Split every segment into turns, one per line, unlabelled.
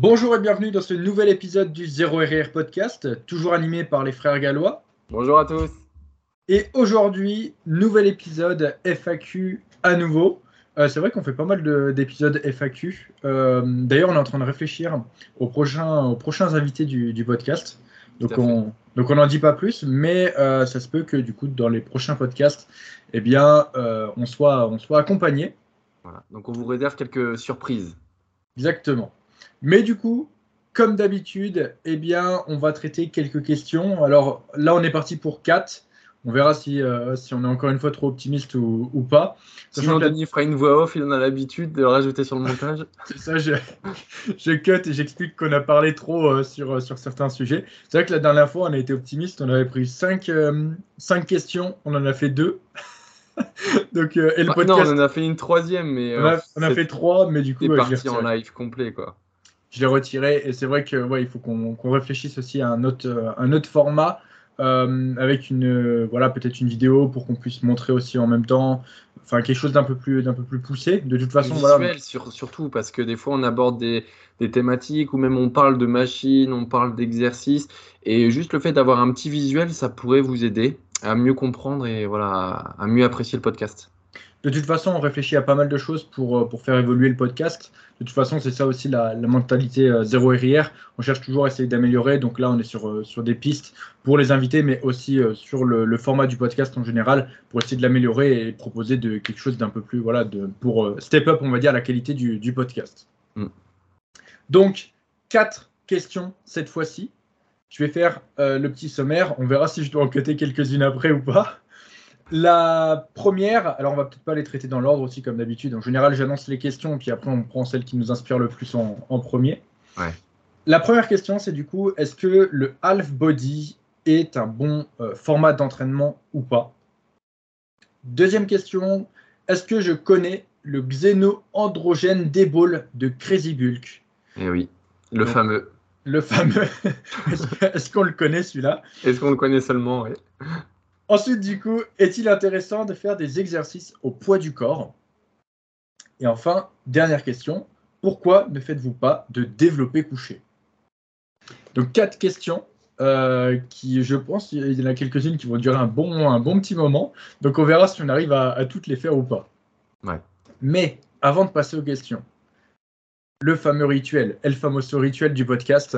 Bonjour et bienvenue dans ce nouvel épisode du 0 RR Podcast, toujours animé par les frères gallois.
Bonjour à tous.
Et aujourd'hui, nouvel épisode FAQ à nouveau. Euh, c'est vrai qu'on fait pas mal d'épisodes FAQ. Euh, d'ailleurs, on est en train de réfléchir aux prochains, aux prochains invités du, podcast. Donc on, donc on n'en dit pas plus, mais euh, ça se peut que du coup, dans les prochains podcasts, eh bien, on, soit, on soit accompagné.
Voilà. Donc on vous réserve quelques surprises.
Exactement. Mais du coup, comme d'habitude, eh bien, on va traiter quelques questions. Alors là, on est parti pour 4. On verra si, euh, si on est encore une fois trop optimiste ou, pas.
Sinon, Denis fera une voix off, il en a l'habitude de rajouter sur le montage.
C'est ça, je, je, cut et j'explique qu'on a parlé trop euh, sur, euh, sur certains sujets. C'est vrai que la dernière fois, on a été optimiste, on avait pris 5 cinq, questions, on en a fait 2.
Donc, et le bah, podcast, non, on en a fait une troisième, mais.
on, a, fait 3, mais du coup.
C'est parti en live complet, quoi
je l'ai retiré. Et c'est vrai que ouais, il faut qu'on réfléchisse aussi à un autre, un autre format. Euh, avec une voilà peut-être une vidéo pour qu'on puisse montrer aussi en même temps enfin quelque chose d'un peu plus d'un peu plus poussé de toute façon
visuel surtout parce que des fois on aborde des, des, thématiques ou même on parle de machines on parle d'exercices et juste le fait d'avoir un petit visuel ça pourrait vous aider à mieux comprendre et voilà à mieux apprécier le podcast
de toute façon, on réfléchit à pas mal de choses pour, euh, pour faire évoluer le podcast. De toute façon, c'est ça aussi la, mentalité euh, zéro RIR. On cherche toujours à essayer d'améliorer. Donc là, on est sur, euh, sur des pistes pour les invités, mais aussi sur le, format du podcast en général pour essayer de l'améliorer et proposer de, quelque chose d'un peu plus, voilà, de, pour step up, on va dire, la qualité du, podcast. Mm. Donc, quatre questions cette fois-ci. Je vais faire le petit sommaire. On verra si je dois en cuter quelques-unes après ou pas. La première, alors on va peut-être pas les traiter dans l'ordre aussi comme d'habitude. En général, j'annonce les questions, puis après on prend celles qui nous inspirent le plus en, premier. La première question, c'est du coup, est-ce que le half body est un bon euh, format d'entraînement ou pas? Deuxième question, est-ce que je connais le xéno-androgène Débol de Crazy Bulk?
Eh oui, le fameux.
Le fameux. est-ce qu'on le connaît celui-là?
Est-ce qu'on le connaît seulement oui.
Ensuite, du coup, est-il intéressant de faire des exercices au poids du corps? Et enfin, dernière question, pourquoi ne faites-vous pas de développer couché? Donc, quatre questions euh, qui, je pense, il y en a quelques-unes qui vont durer un bon, un bon petit moment. Donc, on verra si on arrive à, toutes les faire ou pas. Mais avant de passer aux questions, le fameux rituel, El Famoso rituel du podcast,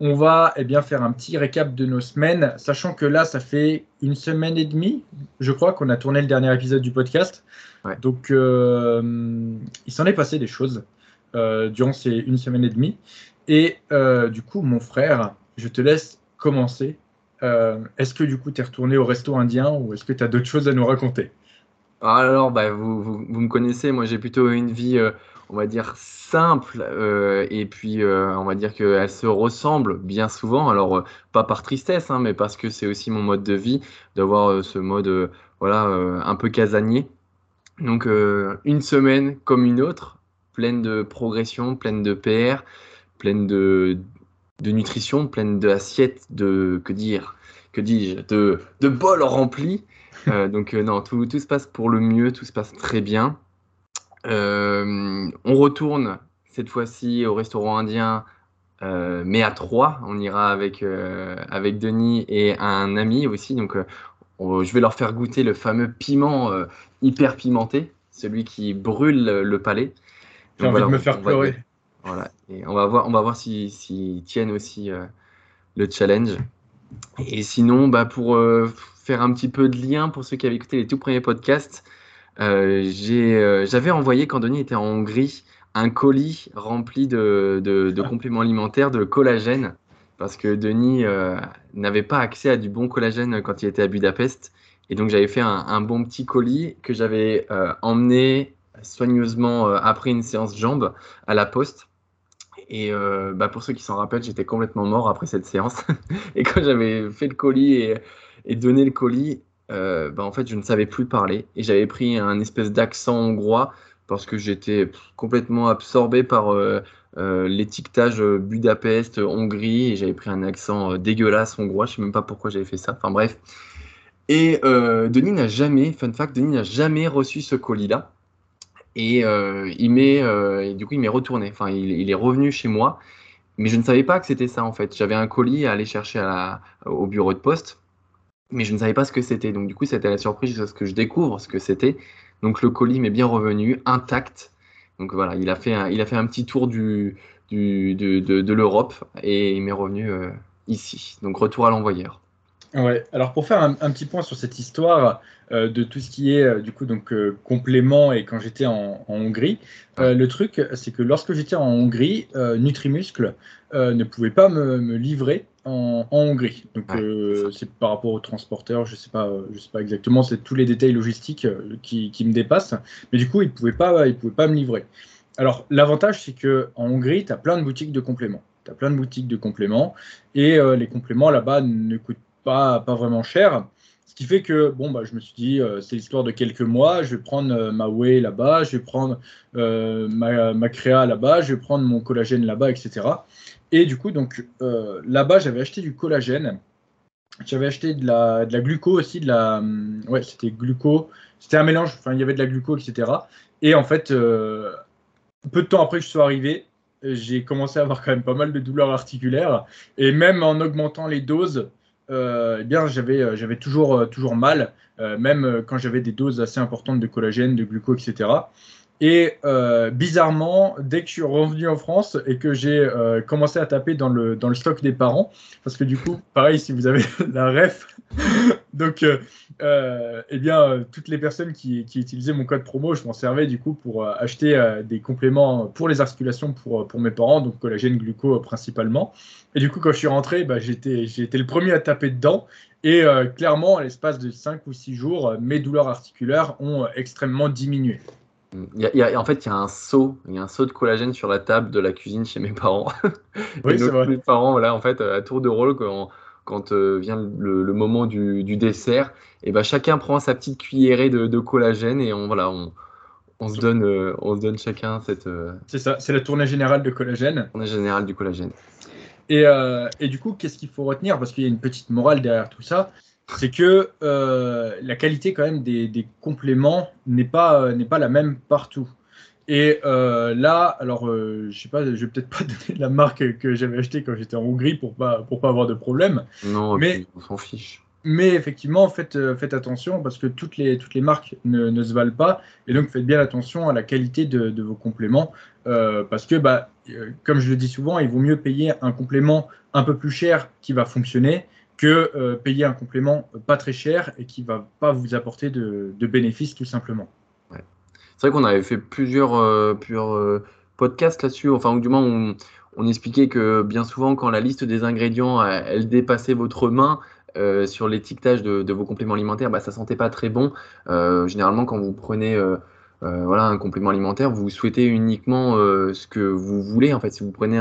on va eh bien, faire un petit récap de nos semaines, sachant que là, ça fait une semaine et demie, je crois, qu'on a tourné le dernier épisode du podcast. Donc, euh, il s'en est passé des choses euh, durant ces une semaine et demie. Et euh, du coup, mon frère, je te laisse commencer. est-ce que du coup, tu es retourné au resto indien ou est-ce que tu as d'autres choses à nous raconter?
Alors, bah, vous, vous, me connaissez, moi j'ai plutôt une vie on va dire, simple, euh, et puis euh, on va dire qu'elle se ressemble bien souvent, alors euh, pas par tristesse, hein, mais parce que c'est aussi mon mode de vie, d'avoir ce mode voilà, un peu casanier. Donc une semaine comme une autre, pleine de progression, pleine de PR, pleine de, de nutrition, pleine d'assiettes, de, que dire, que dis-je, de, de bols remplis. donc non, tout, tout se passe pour le mieux, tout se passe très bien. Euh, on retourne cette fois-ci au restaurant indien, euh, mais à trois. On ira avec, euh, avec Denis et un ami aussi. Donc, je vais leur faire goûter le fameux piment hyper pimenté, celui qui brûle le palais.
J'ai envie de me faire pleurer.
voilà. Et on va voir, on va voir s'ils si, tiennent aussi le challenge. Et sinon, bah, pour faire un petit peu de lien pour ceux qui avaient écouté les tout premiers podcasts, j'avais envoyé, quand Denis était en Hongrie, un colis rempli de, de, compléments alimentaires, de collagène, parce que Denis euh, n'avait pas accès à du bon collagène quand il était à Budapest. Et donc j'avais fait un, bon petit colis que j'avais emmené soigneusement après une séance jambes à la poste. Et bah, pour ceux qui s'en rappellent, j'étais complètement mort après cette séance. et quand j'avais fait le colis et, et donné le colis, euh, bah, en fait, je ne savais plus parler et j'avais pris un espèce d'accent hongrois parce que j'étais complètement absorbé par euh, euh, l'étiquetage Budapest, Hongrie et j'avais pris un accent dégueulasse hongrois. Je ne sais même pas pourquoi j'avais fait ça. Enfin bref. Et Denis n'a jamais, fun fact, Denis n'a jamais reçu ce colis-là. Et il m'est, du coup, il m'est retourné. Enfin, il, est revenu chez moi mais je ne savais pas que c'était ça en fait. J'avais un colis à aller chercher au bureau de poste, mais je ne savais pas ce que c'était. Donc du coup, c'était la surprise jusqu'à ce que je découvre ce que c'était. Donc le colis m'est bien revenu, intact. Donc voilà, il a fait un, il a fait un petit tour du, du de, de, l'Europe et il m'est revenu euh, ici. Donc retour à l'envoyeur.
Ouais, alors pour faire un, petit point sur cette histoire euh, de tout ce qui est euh, du coup donc complément et quand j'étais en, Hongrie, le truc c'est que lorsque j'étais en Hongrie, Nutrimuscle ne pouvait pas me, livrer en, Hongrie. Donc c'est par rapport aux transporteurs, je sais pas, je sais pas exactement, c'est tous les détails logistiques qui, qui, me dépassent, mais du coup ils pouvaient pas, ils pouvaient pas me livrer. Alors l'avantage c'est que en Hongrie, tu as plein de boutiques de compléments. Tu as plein de boutiques de compléments et les compléments là-bas ne coûtent pas, pas vraiment cher. Ce qui fait que bon, bah, je me suis dit, euh, c'est l'histoire de quelques mois, je vais prendre euh, ma whey là-bas, je vais prendre euh, ma, ma, créa là-bas, je vais prendre mon collagène là-bas, etc. Et du coup, donc là-bas, j'avais acheté du collagène, j'avais acheté de la, de la gluco aussi, de la, hum, ouais, c'était gluco, c'était un mélange, enfin, il y avait de la gluco, etc. Et en fait, peu de temps après que je sois arrivé, j'ai commencé à avoir quand même pas mal de douleurs articulaires. Et même en augmentant les doses, euh, eh bien, j'avais, euh, j'avais toujours, euh, toujours mal, même quand j'avais des doses assez importantes de collagène, de gluco, etc. Et bizarrement, dès que je suis revenu en France et que j'ai commencé à taper dans le, dans le stock des parents, parce que du coup, pareil, si vous avez la ref, donc, eh bien, toutes les personnes qui, qui, utilisaient mon code promo, je m'en servais du coup pour acheter des compléments pour les articulations pour, pour mes parents, donc collagène, gluco principalement. Et du coup, quand je suis rentré, bah, j'étais, le premier à taper dedans. Et euh, clairement, à l'espace de 5 ou 6 jours, mes douleurs articulaires ont euh, extrêmement diminué.
Il y a, en fait, il y a un seau, il y a un seau de collagène sur la table de la cuisine chez mes parents. Oui, c'est vrai. Mes parents, voilà, en fait, à tour de rôle, quand, quand euh, vient le, moment du, dessert, et ben chacun prend sa petite cuillerée de, collagène et on, voilà, on, on se donne, on se donne chacun cette.
C'est ça, c'est la tournée générale de collagène.
Tournée générale du collagène.
Euh, et, du coup, qu'est-ce qu'il faut retenir? Parce qu'il y a une petite morale derrière tout ça. C'est que euh, la qualité quand même des, compléments n'est pas, euh, n'est pas la même partout. Et là, alors, je sais pas, je vais peut-être pas donner la marque que j'avais achetée quand j'étais en Hongrie pour pas pour pas avoir de problème.
Non, mais on s'en fiche.
Mais effectivement, faites, faites attention parce que toutes les, toutes les marques ne, ne, se valent pas. Et donc, faites bien attention à la qualité de, de vos compléments. parce que bah, euh, comme je le dis souvent, il vaut mieux payer un complément un peu plus cher qui va fonctionner que euh, payer un complément pas très cher et qui va pas vous apporter de, bénéfices tout simplement.
C'est vrai qu'on avait fait plusieurs, euh, podcasts là-dessus, enfin ou du moins on, expliquait que bien souvent quand la liste des ingrédients elle dépassait votre main, sur l'étiquetage de, vos compléments alimentaires, bah, ça sentait pas très bon. généralement, quand vous prenez euh, voilà, un complément alimentaire, vous souhaitez uniquement euh, ce que vous voulez. En fait, si vous prenez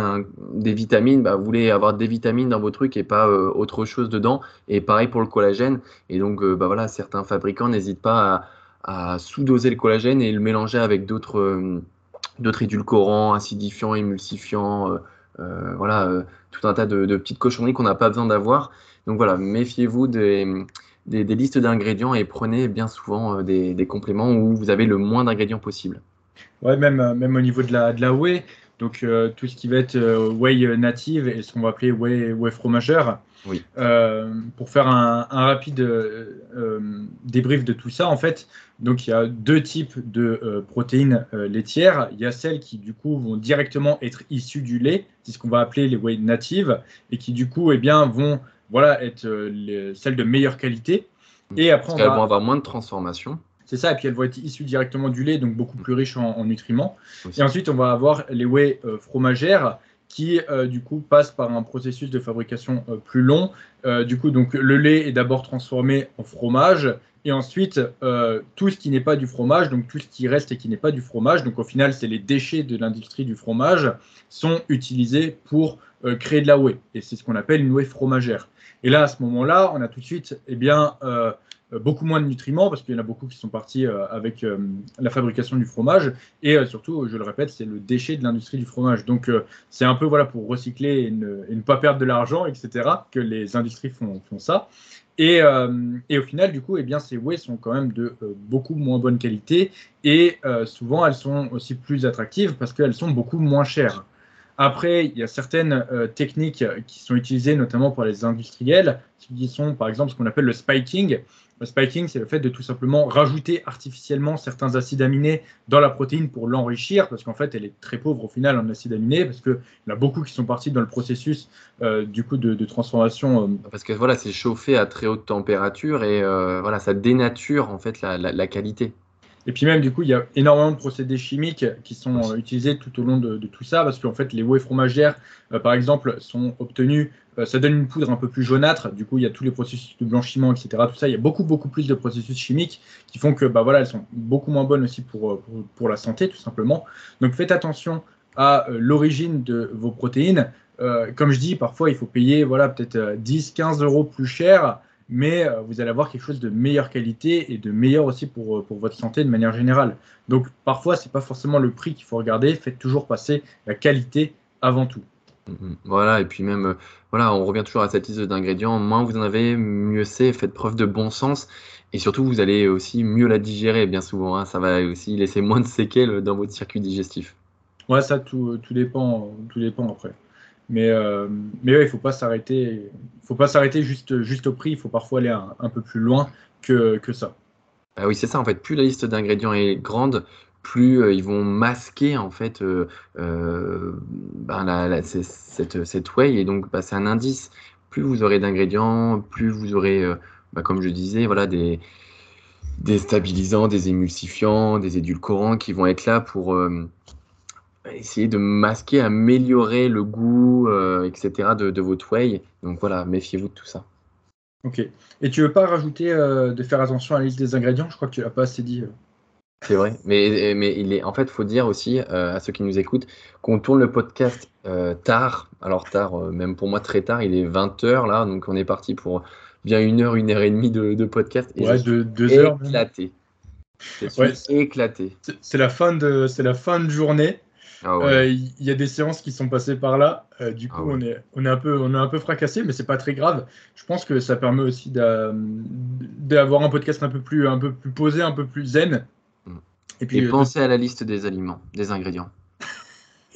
des vitamines, bah, vous voulez avoir des vitamines dans vos trucs et pas euh, autre chose dedans. Et pareil pour le collagène. Et donc, bah, voilà, certains fabricants n'hésitent pas à, sous-doser le collagène et le mélanger avec d'autres d'autres édulcorants, acidifiants, émulsifiants, voilà, tout un tas de, de petites cochonneries qu'on n'a pas besoin d'avoir. Donc voilà, méfiez-vous des des, listes d'ingrédients et prenez bien souvent euh, des, compléments où vous avez le moins d'ingrédients possible.
Ouais, même, euh, même au niveau de la, de la whey, donc euh, tout ce qui va être whey native et ce qu'on va appeler whey, whey fromageur.
Oui.
pour faire un, rapide débrief de tout ça, en fait, donc il y a deux types de protéines laitières. Il y a celles qui du coup vont directement être issues du lait, c'est ce qu'on va appeler les whey natives, et qui du coup eh bien, vont voilà, être euh, celles de meilleure qualité.
Et après, Parce on va... vont avoir moins de transformation.
C'est ça, et puis elles vont être issues directement du lait, donc beaucoup plus riches en, nutriments. Et ensuite, on va avoir les whey euh, fromagères qui, euh, du coup, passent par un processus de fabrication plus long. du coup, donc le lait est d'abord transformé en fromage, et ensuite tout ce qui n'est pas du fromage, donc tout ce qui reste et qui n'est pas du fromage, donc au final, c'est les déchets de l'industrie du fromage, sont utilisés pour créer de la whey. Et c'est ce qu'on appelle une whey fromagère. Et là, à ce moment-là, on a tout de suite eh bien, euh, beaucoup moins de nutriments parce qu'il y en a beaucoup qui sont partis euh, avec euh, la fabrication du fromage. Et surtout, je le répète, c'est le déchet de l'industrie du fromage. Donc, c'est un peu voilà, pour recycler et ne, pas perdre de l'argent, etc., que les industries font, ça. Et, et, au final, du coup, eh bien, ces whey sont quand même de beaucoup moins bonne qualité et souvent elles sont aussi plus attractives parce qu'elles sont beaucoup moins chères. Après, il y a certaines techniques qui sont utilisées notamment pour les industriels, qui sont par exemple ce qu'on appelle le spiking. Le spiking, c'est le fait de tout simplement rajouter artificiellement certains acides aminés dans la protéine pour l'enrichir, parce qu'en fait, elle est très pauvre au final en acides aminés, parce qu'il y en a beaucoup qui sont partis dans le processus euh, du coup de, transformation.
Euh. Parce que voilà, c'est chauffé à très haute température et euh, voilà, ça dénature en fait la qualité.
Et puis même, du coup, il y a énormément de procédés chimiques qui sont euh, utilisés tout au long de, tout ça, parce qu'en fait, les whey fromagères, euh, par exemple, sont obtenus, euh, ça donne une poudre un peu plus jaunâtre, du coup, il y a tous les processus de blanchiment, etc. Tout ça, il y a beaucoup, beaucoup plus de processus chimiques qui font que, bah voilà, elles sont beaucoup moins bonnes aussi pour, pour, la santé, tout simplement. Donc, faites attention à l'origine de vos protéines. comme je dis, parfois, il faut payer, voilà, peut-être 10, 15 euros plus cher mais euh, vous allez avoir quelque chose de meilleure qualité et de meilleur aussi pour, euh, pour votre santé de manière générale. Donc parfois, ce n'est pas forcément le prix qu'il faut regarder, faites toujours passer la qualité avant tout.
Mm-hmm. Voilà, et puis même, euh, voilà, on revient toujours à cette liste d'ingrédients. Moins vous en avez, mieux c'est. Faites preuve de bon sens. Et surtout, vous allez aussi mieux la digérer, bien souvent. Hein. Ça va aussi laisser moins de séquelles dans votre circuit digestif.
Ouais, ça, tout, tout, dépend, tout dépend après. Mais, euh, mais il ne faut pas s'arrêter. faut pas s'arrêter juste, juste au prix. Il faut parfois aller un, peu plus loin que, que ça.
Ah oui, c'est ça. En fait, plus la liste d'ingrédients est grande, plus euh, ils vont masquer en fait euh, ben, cette, cette whey. Et donc, bah, c'est un indice. Plus vous aurez d'ingrédients, plus vous aurez, bah, comme je disais, voilà, des, des stabilisants, des émulsifiants, des édulcorants qui vont être là pour essayer de masquer, améliorer le goût, euh, etc. de, votre whey. Donc voilà, méfiez-vous de tout ça.
Ok. Et tu veux pas rajouter euh, de faire attention à la liste des ingrédients? Je crois que tu l'as pas assez dit. Euh.
C'est vrai, mais, mais il est, en fait, il faut dire aussi à ceux qui nous écoutent qu'on tourne le podcast tard. Alors tard, même pour moi très tard, il est 20h là, donc on est parti pour bien une heure, une heure et demie de, podcast.
Et ouais, de, deux heures.
Éclaté. Ouais, éclaté.
C'est la fin de, c'est la fin de journée. Ah euh, il y a des séances qui sont passées par là. Euh, du coup, ah on, est, on, est un peu, on est un peu fracassé, mais c'est pas très grave. Je pense que ça permet aussi d'avoir un podcast un peu, plus, un peu plus posé, un peu plus zen.
Mm. Et puis, euh, pensez à la liste des aliments, des ingrédients.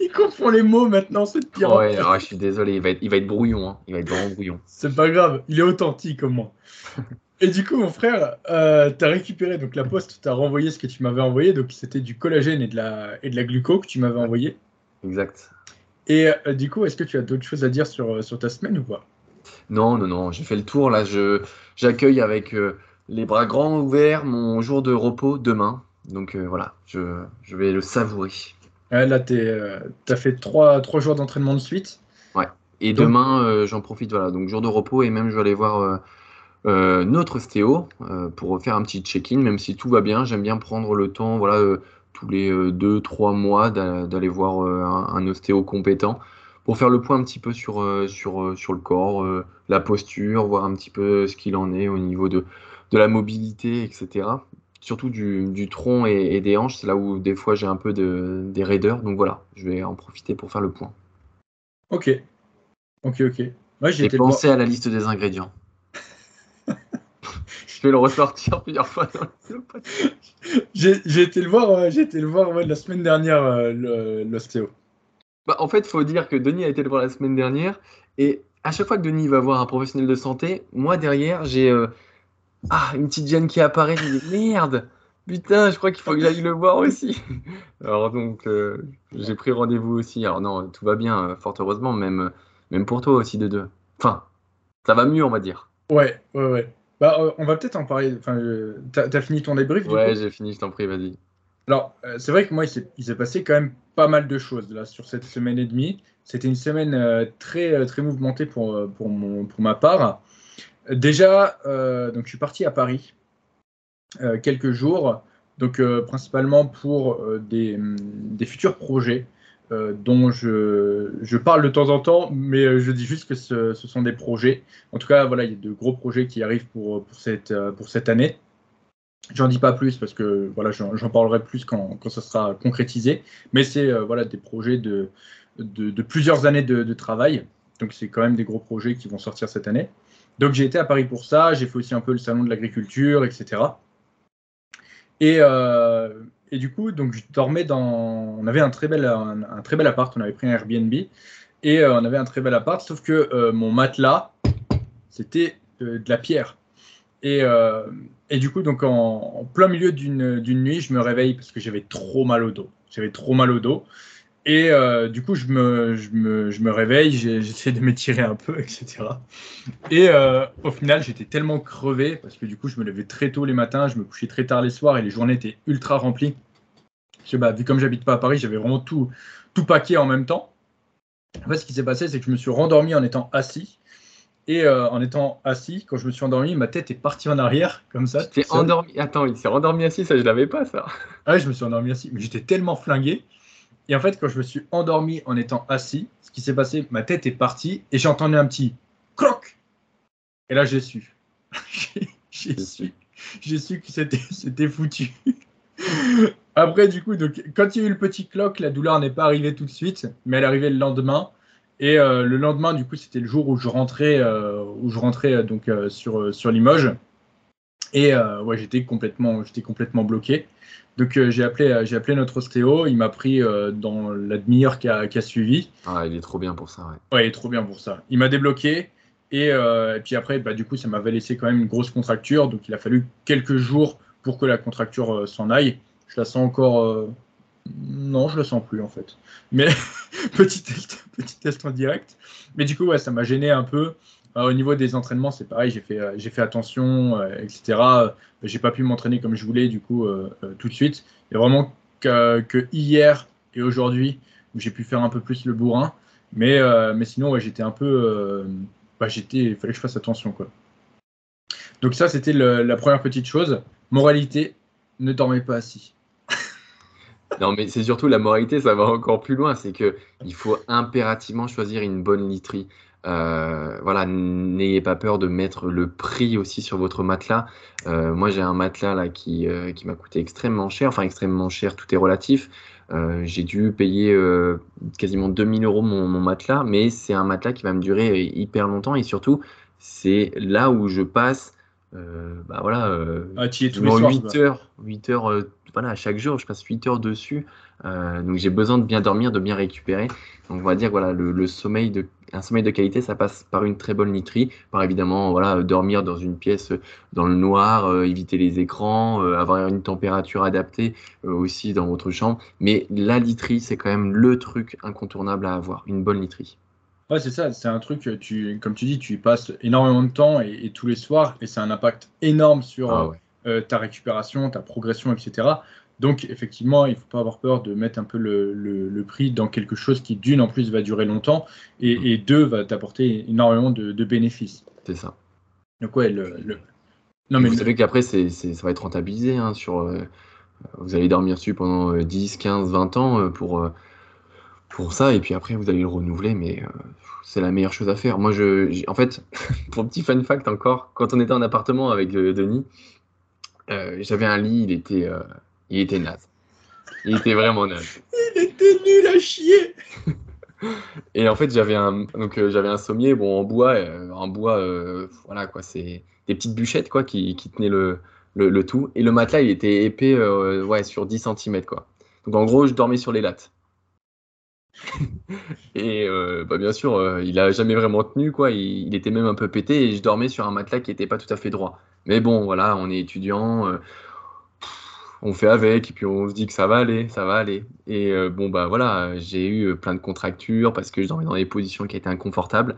il confond les mots maintenant, c'est pire.
Ouais, je suis désolé, il va être, il va être brouillon. Hein. Il va être vraiment brouillon.
C'est pas grave, il est authentique au moins. Et du coup, mon frère, euh, tu as récupéré donc la poste, tu as renvoyé ce que tu m'avais envoyé. Donc, c'était du collagène et de la, et de la gluco que tu m'avais envoyé.
Exact.
Et euh, du coup, est-ce que tu as d'autres choses à dire sur, euh, sur ta semaine ou pas?
Non, non, non. J'ai fait le tour. Là, je, j'accueille avec les bras grands ouverts mon jour de repos demain. Donc, voilà, je, je, vais le savourer.
là, tu as fait trois, trois jours d'entraînement de suite.
Ouais. Et demain, j'en profite. Voilà, donc jour de repos et même je vais aller voir euh, notre ostéo euh, pour faire un petit check-in, même si tout va bien. J'aime bien prendre le temps, voilà, euh, tous les 2-3 mois d'aller voir un, ostéo compétent pour faire le point un petit peu sur, sur, sur le corps, la posture, voir un petit peu ce qu'il en est au niveau de, de la mobilité, etc. Surtout du, du tronc et, des hanches, c'est là où des fois j'ai un peu de, des raideurs. Donc voilà, je vais en profiter pour faire le point.
Ok. Ok, ok.
J'ai pensé à la liste des ingrédients. Je vais le ressortir plusieurs fois
J'ai été le voir, euh, j'ai été le voir la semaine dernière, euh, l'ostéo.
Bah, en fait, il faut dire que Denis a été le voir la semaine dernière. Et à chaque fois que Denis va voir un professionnel de santé, moi derrière, j'ai euh, ah, une petite gêne qui apparaît. Je me dis merde, putain, je crois qu'il faut que j'aille le voir aussi. Alors donc, j'ai pris rendez-vous aussi. Alors non, tout va bien, fort heureusement, même, même pour toi aussi de deux. Enfin, ça va mieux, on va dire.
Ouais, ouais, ouais. Bah, euh, on va peut-être en parler. Enfin, t'as as fini ton débrief
Ouais, j'ai fini, je t'en prie, vas-y.
Alors, euh, c'est vrai que moi, il s'est passé quand même pas mal de choses là sur cette semaine et demie. C'était une semaine euh, très, très mouvementée pour, pour, mon, pour ma part. Déjà, donc, je suis parti à Paris quelques jours, donc principalement pour des, des futurs projets. Euh, dont je, je, parle de temps en temps, mais euh, je dis juste que ce, sont des projets. En tout cas, voilà, il y a de gros projets qui arrivent pour, pour, cette, euh, pour cette année. J'en dis pas plus parce que voilà, j'en parlerai plus quand, quand, ça sera concrétisé. Mais c'est voilà, des projets de, de, plusieurs années de, travail. Donc c'est quand même des gros projets qui vont sortir cette année. Donc j'ai été à Paris pour ça. J'ai fait aussi un peu le salon de l'agriculture, etc. Et, euh, et du coup, donc je dormais dans. On avait un très bel, un, très bel appart. On avait pris un Airbnb et euh, on avait un très bel appart. Sauf que euh, mon matelas, c'était de, la pierre. Et, et, du coup, donc en, plein milieu d'une nuit, je me réveille parce que j'avais trop mal au dos. J'avais trop mal au dos. Et du coup, je me, je me, je me réveille, j'essaie de m'étirer un peu, etc. Et au final, j'étais tellement crevé parce que du coup, je me levais très tôt les matins, je me couchais très tard les soirs et les journées étaient ultra remplies. Je, bah, vu comme j'habite pas à Paris, j'avais vraiment tout, tout paqué en même temps. En fait, ce qui s'est passé, c'est que je me suis rendormi en étant assis. Et en étant assis, quand je me suis endormi, ma tête est partie en arrière, comme ça.
Tu endormi Attends, il s'est endormi assis, ça je l'avais pas, ça.
Ah oui, je me suis endormi assis, mais j'étais tellement flingué. Et en fait, quand je me suis endormi en étant assis, ce qui s'est passé, ma tête est partie et j'ai entendu un petit croc. Et là, j'ai su. j'ai su. J'ai su que c'était foutu. Après, du coup, donc, quand il y a eu le petit cloc, la douleur n'est pas arrivée tout de suite, mais elle est arrivée le lendemain. Et euh, le lendemain, du coup, c'était le jour où je rentrais, euh, où je rentrais euh, donc sur, sur Limoges. Et ouais, j'étais complètement, j'étais complètement bloqué. Donc j'ai appelé, j'ai appelé notre ostéo. Il m'a pris dans la demi-heure qui a, suivi.
Ah, il est trop bien pour ça.
Ouais, ouais il est trop bien pour ça. Il m'a débloqué. Et, et, puis après, bah, du coup, ça m'avait laissé quand même une grosse contracture. Donc il a fallu quelques jours pour que la contracture s'en aille. Je la sens encore. Non, je la sens plus en fait. Mais petit test, petit test en direct. Mais du coup, ouais, ça m'a gêné un peu. Euh, au niveau des entraînements, c'est pareil, j'ai fait, euh, attention, euh, etc. j'ai pas pu m'entraîner comme je voulais, du coup, tout de suite. Il y a vraiment que, hier et aujourd'hui j'ai pu faire un peu plus le bourrin. Mais, mais sinon, j'étais un peu. bah, il fallait que je fasse attention, quoi. Donc, ça, c'était la première petite chose. Moralité, ne dormez pas assis.
Non, mais c'est surtout la moralité, ça va encore plus loin. C'est que il faut impérativement choisir une bonne literie. Euh, voilà, n'ayez pas peur de mettre le prix aussi sur votre matelas. Euh, moi, j'ai un matelas là qui, euh, qui m'a coûté extrêmement cher, enfin extrêmement cher, tout est relatif. j'ai dû payer quasiment 2000 euros mon matelas, mais c'est un matelas qui va me durer hyper longtemps et surtout, c'est là où je passe bah voilà,
ah, tous les soirs,
8 heures, 8 heures voilà, chaque jour, je passe 8 heures dessus. Euh, donc j'ai besoin de bien dormir, de bien récupérer. Donc on va dire voilà, le, sommeil de, un sommeil de qualité, ça passe par une très bonne literie, par évidemment voilà, dormir dans une pièce dans le noir, euh, éviter les écrans, euh, avoir une température adaptée aussi dans votre chambre. Mais la literie, c'est quand même le truc incontournable à avoir, une bonne literie.
Ouais, c'est ça, c'est un truc, tu, comme tu dis, tu y passes énormément de temps et, tous les soirs, et c'est un impact énorme sur, ah euh, ta récupération, ta progression, etc. Donc, effectivement, il ne faut pas avoir peur de mettre un peu le, prix dans quelque chose qui, d'une, en plus, va durer longtemps et, mm. deux, va t'apporter énormément de, bénéfices.
C'est ça.
Donc, ouais, le.
Non, mais vous savez qu'après, ça va être rentabilisé. Hein, sur, euh, vous allez dormir dessus pendant 10, 15, 20 ans euh, pour, ça, et puis après, vous allez le renouveler, mais c'est la meilleure chose à faire. Moi, je, en fait, pour petit fun fact encore, quand on était en appartement avec Denis, euh, j'avais un lit, il était, euh, il était naze. Il était vraiment naze.
Il était nul à chier.
Et en fait, j'avais un, donc euh, j'avais un sommier, bon en bois, en bois, voilà quoi, c'est des petites bûchettes quoi qui, qui tenaient le, le, tout. Et le matelas, il était épais, ouais, sur 10 cm quoi. Donc en gros, je dormais sur les lattes. et bah, bien sûr, il a jamais vraiment tenu quoi. Il, était même un peu pété et je dormais sur un matelas qui n'était pas tout à fait droit. Mais bon, voilà, on est étudiant, euh, on fait avec, et puis on se dit que ça va aller, ça va aller. Et euh, bon, bah voilà, j'ai eu euh, plein de contractures parce que je dormais dans des positions qui étaient inconfortables.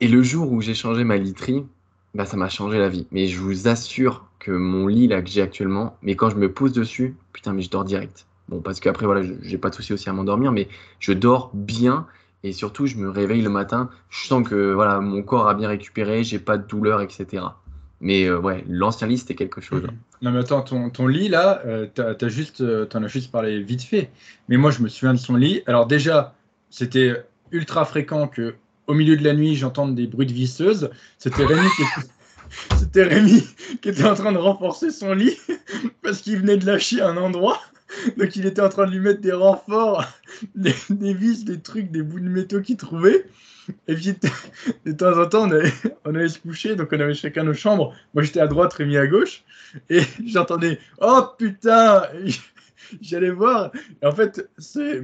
Et le jour où j'ai changé ma literie, bah, ça m'a changé la vie. Mais je vous assure que mon lit là que j'ai actuellement, mais quand je me pose dessus, putain, mais je dors direct. Bon, parce qu'après, voilà, j'ai pas de souci aussi à m'endormir, mais je dors bien et surtout, je me réveille le matin, je sens que voilà, mon corps a bien récupéré, j'ai pas de douleur, etc. Mais euh, ouais, l'ancien lit, c'était quelque chose. Hein.
Non, mais attends, ton, ton lit, là, euh, as, juste, euh, en as juste parlé vite fait. Mais moi, je me souviens de son lit. Alors, déjà, c'était ultra fréquent que au milieu de la nuit, j'entende des bruits de visseuse. C'était Rémi qui était... C'était Rémi qui était en train de renforcer son lit parce qu'il venait de lâcher un endroit. Donc il était en train de lui mettre des renforts, des, vis, des trucs, des bouts de métaux qu'il trouvait. Et puis de temps en temps, on allait, on allait, se coucher, donc on avait chacun nos chambres. Moi j'étais à droite, Rémi à gauche. Et j'entendais Oh putain J'allais voir. Et en fait, c'est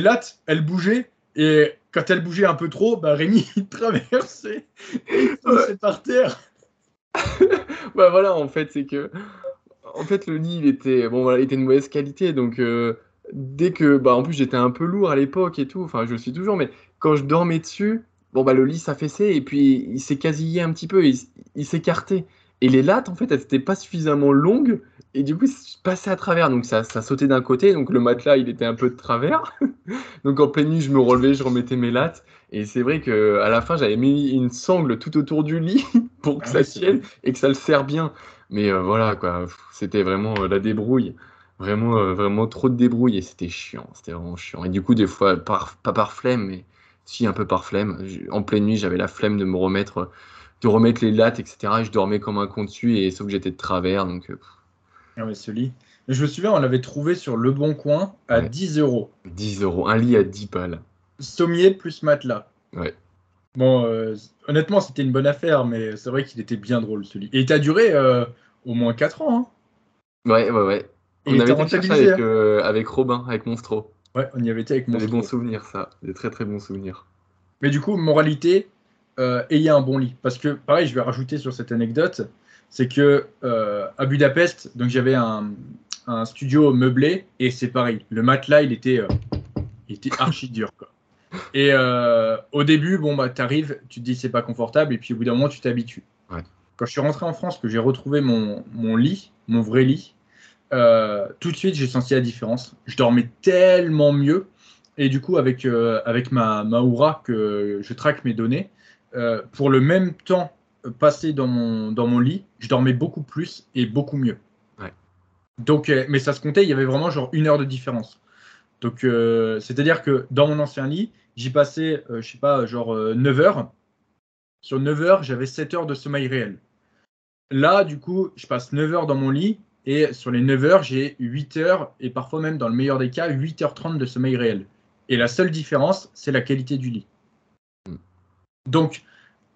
latte, elle bougeait. Et quand elle bougeait un peu trop, bah, Rémi il traversait. Et il par terre.
bah voilà, en fait, c'est que en fait, le lit, il était, bon, voilà, il était de mauvaise qualité. Donc, euh, dès que, bah, en plus, j'étais un peu lourd à l'époque et tout. Enfin, je le suis toujours, mais quand je dormais dessus, bon, bah, le lit s'affaissait et puis il s'est casillé un petit peu, il, il s'écartait. Et les lattes, en fait, elles n'étaient pas suffisamment longues et du coup, je passais à travers. Donc, ça, ça sautait d'un côté. Donc, le matelas, il était un peu de travers. donc, en pleine nuit, je me relevais, je remettais mes lattes. Et c'est vrai qu'à la fin, j'avais mis une sangle tout autour du lit pour que ah ça tienne et que ça le serre bien. Mais euh, voilà, quoi, c'était vraiment euh, la débrouille. Vraiment, euh, vraiment trop de débrouille et c'était chiant. C'était vraiment chiant. Et du coup, des fois, pas par flemme, mais si un peu par flemme. En pleine nuit, j'avais la flemme de me remettre, de remettre les lattes, etc. Et je dormais comme un con dessus, et sauf que j'étais de travers. Donc,
ah mais ce lit. Je me souviens, on l'avait trouvé sur Le Bon Coin à 10 euros.
10 euros, un lit à 10 balles.
Sommier plus matelas.
Ouais.
Bon, euh, honnêtement, c'était une bonne affaire, mais c'est vrai qu'il était bien drôle ce lit. Et il t'a duré euh, au moins 4 ans.
Hein ouais, ouais, ouais. on avait été avec, hein. euh, avec Robin, avec Monstro.
Ouais, on y avait été avec Monstro.
Des bons souvenirs, ça. Des très très bons souvenirs.
Mais du coup, moralité, ayez un bon lit. Parce que, pareil, je vais rajouter sur cette anecdote, c'est que à Budapest, donc j'avais un, un, studio meublé, et c'est pareil. Le matelas, il était, il était archi dur, quoi. Et euh, au début, bon, bah, tu arrives, tu te dis c'est pas confortable, et puis au bout d'un moment, tu t'habitues. Quand je suis rentré en France, que j'ai retrouvé mon, mon, lit, mon vrai lit, euh, tout de suite, j'ai senti la différence. Je dormais tellement mieux. Et du coup, avec, euh, avec ma, ma Oura, que je traque mes données, pour le même temps passé dans mon, dans mon lit, je dormais beaucoup plus et beaucoup mieux. Donc, mais ça se comptait, il y avait vraiment genre une heure de différence. Donc, euh, c'est-à-dire que dans mon ancien lit, j'y passais, je euh, je sais pas, genre 9 euh, heures. Sur 9 heures, j'avais 7 heures de sommeil réel. Là, du coup, je passe 9 heures dans mon lit et sur les 9 heures, j'ai 8 heures et parfois même, dans le meilleur des cas, 8h30 de sommeil réel. Et la seule différence, c'est la qualité du lit. Donc,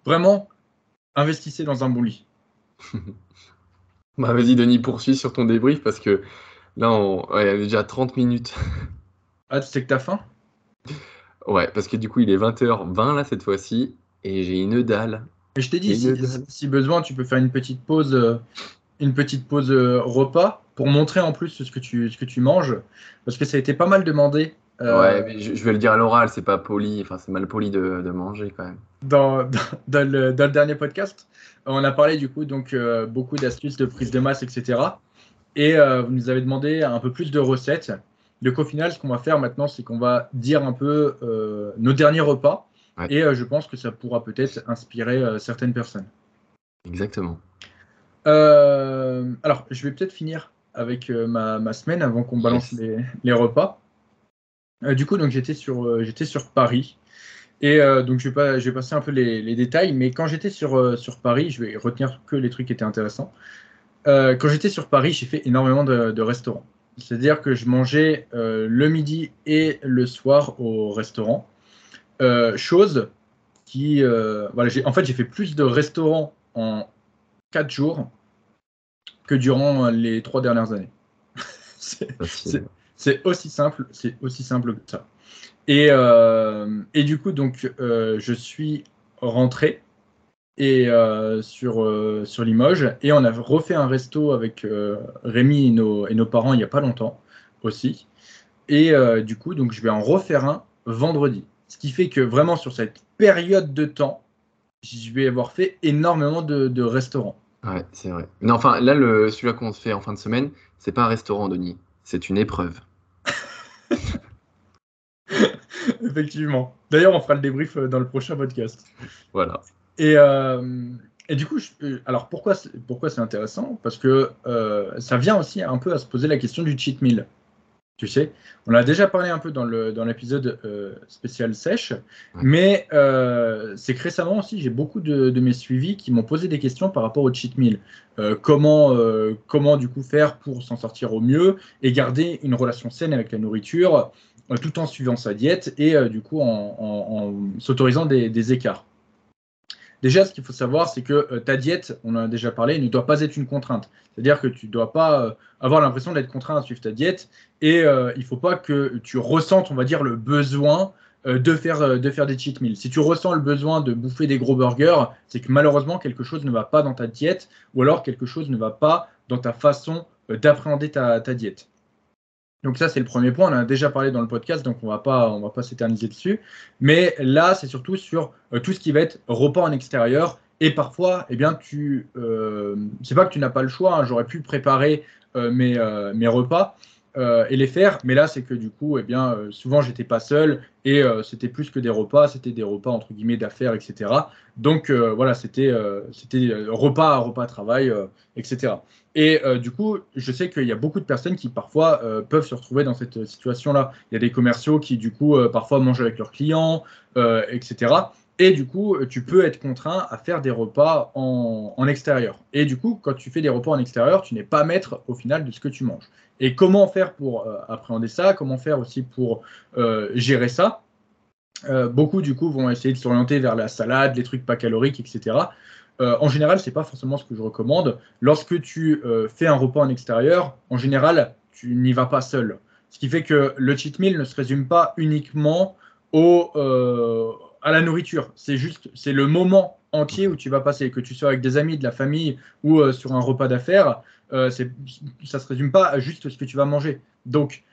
vraiment, investissez dans un bon lit.
bah, vas-y, Denis, poursuis sur ton débrief parce que là, on... il y a déjà 30 minutes.
Ah, tu sais que t'as faim?
Ouais, parce que du coup, il est 20h20 là cette fois-ci, et j'ai une dalle.
Et je t'ai dit, si, besoin, tu peux faire une petite pause, euh, une petite pause euh, repas pour montrer en plus ce que tu, ce que tu manges, parce que ça a été pas mal demandé.
Euh, ouais, mais je, vais le dire à l'oral, c'est pas poli, enfin c'est mal poli de, manger quand même.
Dans, dans, le, dernier podcast, on a parlé du coup donc beaucoup d'astuces de prise de masse, etc. Et vous nous avez demandé un peu plus de recettes. Donc au final, ce qu'on va faire maintenant, c'est qu'on va dire un peu euh, nos derniers repas. Et euh, je pense que ça pourra peut-être inspirer euh, certaines personnes.
Exactement.
alors, je vais peut-être finir avec ma, semaine avant qu'on balance les, repas. du coup, donc j'étais sur, j'étais sur Paris. Et donc, je vais, pas, je vais passer un peu les, détails. Mais quand j'étais sur, sur Paris, je vais retenir que les trucs qui étaient intéressants. quand j'étais sur Paris, j'ai fait énormément de restaurants. C'est-à-dire que je mangeais euh, le midi et le soir au restaurant. Euh, chose qui. Euh, voilà, en fait, j'ai fait plus de restaurants en 4 jours que durant les 3 dernières années. c'est aussi simple, c'est aussi simple que ça. Et, et du coup, donc, je suis rentré et euh, sur, euh, sur Limoges. Et on a refait un resto avec euh, Rémi et nos, et nos, parents il n'y a pas longtemps aussi. Et du coup, donc, je vais en refaire un vendredi. Ce qui fait que vraiment sur cette période de temps, je vais avoir fait énormément de, de restaurants.
Ouais, c'est vrai. Mais enfin, là, le, celui-là qu'on se fait en fin de semaine, c'est pas un restaurant, Denis. C'est une épreuve.
Effectivement. D'ailleurs, on fera le débrief dans le prochain podcast.
Voilà.
Et, euh, et du coup, euh, alors pourquoi, pourquoi c'est intéressant? Parce que euh, ça vient aussi un peu à se poser la question du cheat meal. tu sais. On a déjà parlé un peu dans l'épisode euh, spécial sèche, mais euh, c'est que récemment aussi, j'ai beaucoup de, mes suivis qui m'ont posé des questions par rapport au cheat meal. Euh, comment, comment du coup faire pour s'en sortir au mieux et garder une relation saine avec la nourriture tout en suivant sa diète et du coup en, s'autorisant des écarts. Déjà, ce qu'il faut savoir, c'est que euh, ta diète, on en a déjà parlé, ne doit pas être une contrainte. C'est-à-dire que tu ne dois pas euh, avoir l'impression d'être contraint à suivre ta diète et euh, il ne faut pas que tu ressentes, on va dire, le besoin de, faire, de faire des cheat meals. Si tu ressens le besoin de bouffer des gros burgers, c'est que malheureusement, quelque chose ne va pas dans ta diète ou alors quelque chose ne va pas dans ta façon d'appréhender ta diète. Donc ça, c'est le premier point. On en a déjà parlé dans le podcast, donc on va pas, on va pas s'éterniser dessus. Mais là, c'est surtout sur euh, tout ce qui va être repas en extérieur. Et parfois, eh bien, tu, euh, c'est pas que tu n'as pas le choix. Hein. J'aurais pu préparer euh, mes, euh, mes, repas et les faire, mais là, c'est que du coup, eh bien, souvent, j'étais pas seul et c'était plus que des repas. C'était des repas entre guillemets d'affaires, etc. Donc voilà, c'était, c'était repas, repas travail, etc. Et euh, du coup, je sais qu'il y a beaucoup de personnes qui parfois euh, peuvent se retrouver dans cette situation-là. Il y a des commerciaux qui, du coup, euh, parfois mangent avec leurs clients, etc. Et du coup, tu peux être contraint à faire des repas en, en, extérieur. Et du coup, quand tu fais des repas en extérieur, tu n'es pas maître au final de ce que tu manges. Et comment faire pour appréhender ça? Comment faire aussi pour gérer ça? Beaucoup, du coup, vont essayer de s'orienter vers la salade, les trucs pas caloriques, etc. Euh, en général, ce n'est pas forcément ce que je recommande. Lorsque tu euh, fais un repas en extérieur, en général, tu n'y vas pas seul. Ce qui fait que le cheat meal ne se résume pas uniquement euh, à la nourriture. C'est juste, c'est le moment entier où tu vas passer, que tu sois avec des amis, de la famille ou sur un repas d'affaires. Ça ne se résume pas à juste ce que tu vas manger. Donc,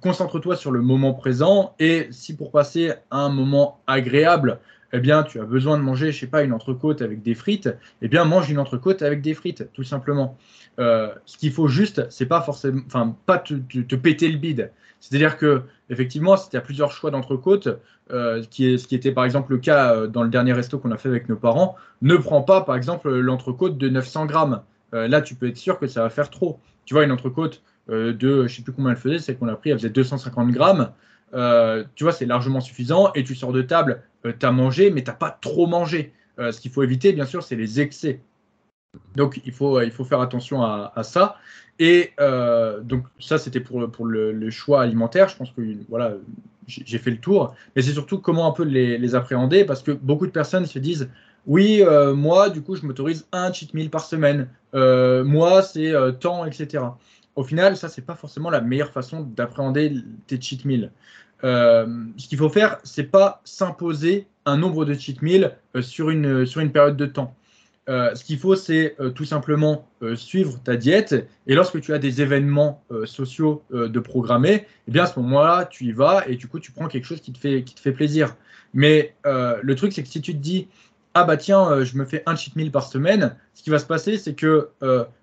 concentre-toi sur le moment présent et si pour passer un moment agréable, eh bien, tu as besoin de manger, je sais pas, une entrecôte avec des frites, eh bien, mange une entrecôte avec des frites, tout simplement. Euh, ce qu'il faut juste, c'est pas forcément, enfin, pas te, péter le bide. C'est-à-dire que, effectivement, si tu as plusieurs choix d'entrecôte, euh, ce qui était par exemple le cas euh, dans le dernier resto qu'on a fait avec nos parents, ne prends pas, par exemple, l'entrecôte de 900 grammes. Là, tu peux être sûr que ça va faire trop. Tu vois, une entrecôte de, je sais plus combien elle faisait, c'est qu'on a pris, elle faisait 250 grammes. tu vois, c'est largement suffisant et tu sors de table euh, tu as mangé, mais tu n'as pas trop mangé. Euh, ce qu'il faut éviter, bien sûr, c'est les excès. Donc, il faut, il faut faire attention à, ça. Et euh, donc, ça, c'était pour, pour le, choix alimentaire. Je pense que voilà, j'ai fait le tour. Mais c'est surtout comment un peu les, appréhender parce que beaucoup de personnes se disent oui, moi, du coup, je m'autorise un cheat meal par semaine. moi, c'est temps, etc. Au final, ça, c'est pas forcément la meilleure façon d'appréhender tes cheat meals. Euh, ce qu'il faut faire, c'est pas s'imposer un nombre de cheat meals euh, sur, une, période de temps. Euh, ce qu'il faut, c'est tout simplement suivre ta diète. Et lorsque tu as des événements sociaux de programmer, eh bien à ce moment-là, tu y vas et du coup, tu prends quelque chose qui te fait, qui te fait plaisir. Mais le truc, c'est que si tu te dis, ah bah tiens, je me fais un cheat meal par semaine, ce qui va se passer, c'est que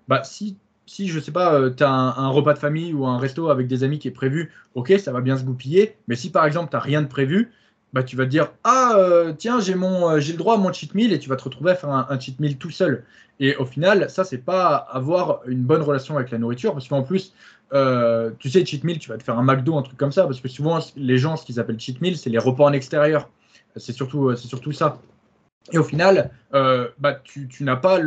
bah, si si je sais pas, euh, tu as un, repas de famille ou un resto avec des amis qui est prévu, ok, ça va bien se goupiller. Mais si par exemple, tu n'as rien de prévu, bah, tu vas te dire Ah, euh, tiens, euh, j'ai le droit à mon cheat meal et tu vas te retrouver à faire un, cheat meal tout seul. Et au final, ça, c'est pas avoir une bonne relation avec la nourriture parce qu'en plus, tu sais, cheat meal, tu vas te faire un McDo, un truc comme ça parce que souvent, les gens, ce qu'ils appellent cheat meal, c'est les repas en extérieur. C'est surtout, c'est surtout ça. Et au final, bah, tu, tu n'as pas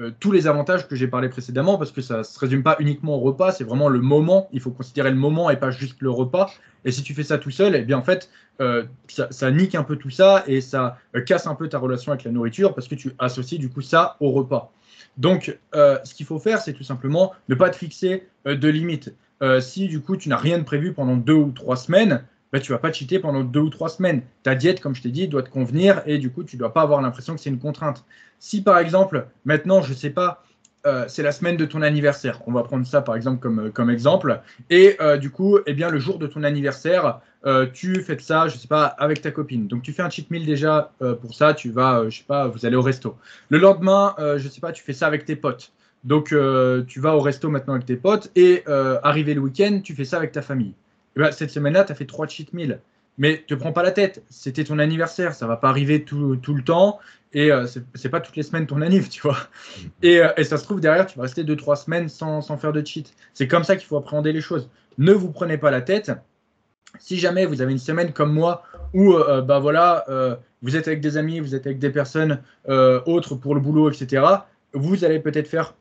euh, tous les avantages que j'ai parlé précédemment, parce que ça ne se résume pas uniquement au repas, c'est vraiment le moment. Il faut considérer le moment et pas juste le repas. Et si tu fais ça tout seul, eh bien en fait, euh, ça, nique un peu tout ça et ça euh, casse un peu ta relation avec la nourriture parce que tu associes du coup ça au repas. Donc, ce qu'il faut faire, c'est tout simplement ne pas te fixer de limites. si du coup tu n'as rien de prévu pendant deux ou trois semaines, bah, tu vas pas cheater pendant deux ou trois semaines. Ta diète, comme je t'ai dit, doit te convenir et du coup, tu ne dois pas avoir l'impression que c'est une contrainte. Si par exemple, maintenant, je ne sais pas, euh, c'est la semaine de ton anniversaire, on va prendre ça par exemple comme, comme exemple, et euh, du coup, eh bien, le jour de ton anniversaire, euh, tu fais ça, je ne sais pas, avec ta copine. Donc tu fais un cheat meal déjà pour ça, tu vas, je sais pas, vous allez au resto. Le lendemain, je ne sais pas, tu fais ça avec tes potes. Donc tu vas au resto maintenant avec tes potes et arrivé le week-end, tu fais ça avec ta famille. Eh ben, cette semaine-là, tu as fait trois cheat meals. mais te prends pas la tête. C'était ton anniversaire, ça va pas arriver tout, tout le temps. Et euh, c'est pas toutes les semaines ton anniv, tu vois. Mm. Et, euh, et, ça se trouve derrière, tu vas rester 2-3 semaines sans, sans, faire de cheat. C'est comme ça qu'il faut appréhender les choses. Ne vous prenez pas la tête. Si jamais vous avez une semaine comme moi où euh, bah voilà, vous êtes avec des amis, vous êtes avec des personnes autres pour le boulot, etc., vous allez peut-être faire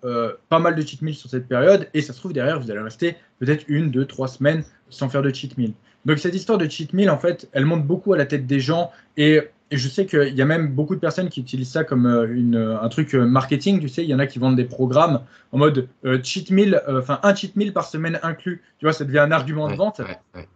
pas mal de cheat meal sur cette période. Et ça se trouve derrière, vous allez rester peut-être une, deux, trois semaines sans faire de cheat meal. Donc cette histoire de cheat meal, en fait, elle monte beaucoup à la tête des gens et, je sais qu'il y a même beaucoup de personnes qui utilisent ça comme euh, une, un truc euh, marketing. Tu sais, il y en a qui vendent des programmes en mode euh, cheat meal, enfin un cheat meal par semaine inclus. Tu vois, ça devient un argument de vente.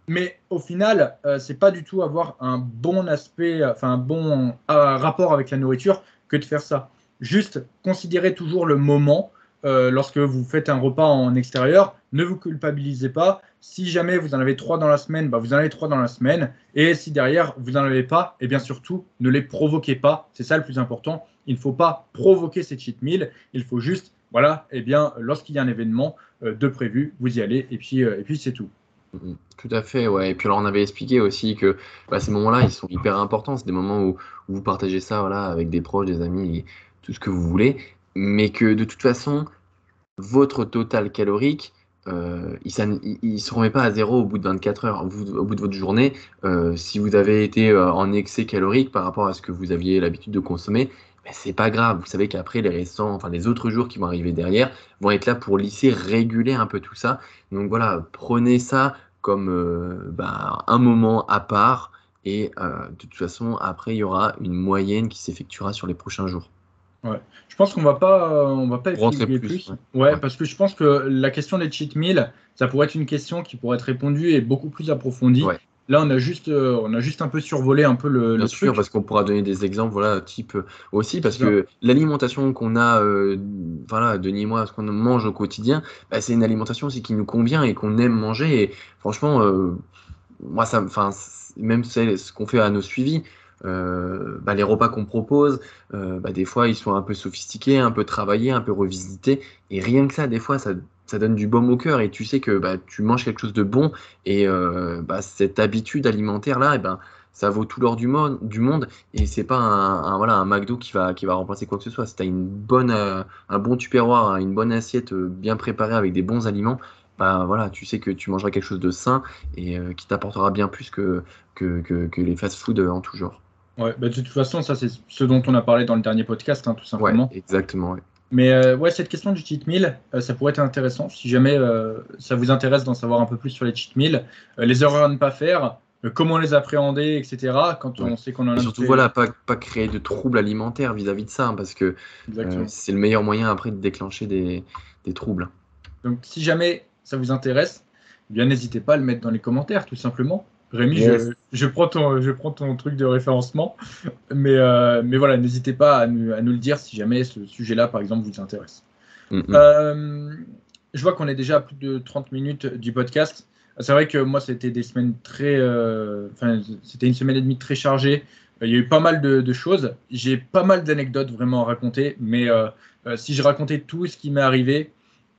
Mais au final, c'est pas du tout avoir un bon aspect, enfin un bon rapport avec la nourriture que de faire ça. Juste considérer toujours le moment. lorsque vous faites un repas en extérieur, ne vous culpabilisez pas. Si jamais vous en avez trois dans la semaine, bah vous en avez trois dans la semaine. Et si derrière, vous n'en avez pas, et eh bien surtout, ne les provoquez pas. C'est ça le plus important. Il ne faut pas provoquer ces cheat meals. Il faut juste, voilà, et eh bien, lorsqu'il y a un événement euh, de prévu, vous y allez. Et puis, euh, et puis c'est tout.
Mm-hmm. Tout à fait, ouais. Et puis alors on avait expliqué aussi que bah, ces moments-là, ils sont hyper importants. C'est des moments où, où, vous partagez ça voilà, avec des proches, des amis, tout ce que vous voulez. Mais que de toute façon, votre total calorique, euh, il ne se remet pas à zéro au bout de 24 heures, au bout de, votre journée. Euh, si vous avez été euh, en excès calorique par rapport à ce que vous aviez l'habitude de consommer, ben, c'est pas grave. Vous savez qu'après, les enfin les autres jours qui vont arriver derrière, vont être là pour lisser, réguler un peu tout ça. Donc voilà, prenez ça comme ben, un moment à part. Et de toute façon, après, il y aura une moyenne qui s'effectuera sur les prochains jours.
Ouais. Je pense qu'on va pas, on va pas plus. plus. Ouais. parce que je pense que la question des cheat meals, ça pourrait être une question qui pourrait être répondue et beaucoup plus approfondie. Là, on a juste, euh, on a juste un peu survolé un peu le.
Bien sûr, parce qu'on pourra donner des exemples, voilà, type euh, aussi, parce que l'alimentation qu'on a, euh, voilà, Denis et moi, ce qu'on mange au quotidien, bah, c'est une alimentation aussi qui nous convient et qu'on aime manger. Et franchement, moi, ça, enfin, même ce qu'on fait à nos suivis, euh, bah, les repas qu'on propose, euh, bah, des fois, ils sont un peu sophistiqués, un peu travaillés, un peu revisités. Et rien que ça, des fois, ça, ça donne du baume au cœur et tu sais que bah, tu manges quelque chose de bon. Et euh, bah, cette habitude alimentaire-là, et eh ben, ça vaut tout l'or du monde, du monde et c'est pas un, voilà, un McDo qui va, qui va remplacer quoi que ce soit. Si as une bonne, un bon tupperware, une bonne assiette bien préparée avec des bons aliments, bah, voilà, tu sais que tu mangeras quelque chose de sain et qui t'apportera bien plus que, que, que, que les fast-food en tout genre.
Ouais, bah, de toute façon, ça c'est ce dont on a parlé dans le dernier podcast, hein, tout simplement.
exactement.
Mais euh, ouais, cette question du cheat meal, euh, ça pourrait être intéressant. Si jamais euh, ça vous intéresse d'en savoir un peu plus sur les cheat meals, les erreurs à ne pas faire, comment les appréhender, etc. Quand on sait qu'on en a.
surtout, voilà, pas, pas créer de troubles alimentaires vis-à-vis de ça, hein, parce que c'est le meilleur moyen après de déclencher des, des, troubles.
Donc, si jamais ça vous intéresse, eh bien n'hésitez pas à le mettre dans les commentaires, tout simplement. Rémi, je, prends ton, je prends ton truc de référencement. Mais, euh, mais voilà, n'hésitez pas à nous, à nous, le dire si jamais ce sujet-là, par exemple, vous intéresse. Mm-hmm. Euh, je vois qu'on est déjà à plus de 30 minutes du podcast. C'est vrai que moi, c'était des semaines très. Euh, c'était une semaine et demie très chargée. Il y a eu pas mal de, de choses. J'ai pas mal d'anecdotes vraiment à raconter. Mais si je racontais tout ce qui m'est arrivé,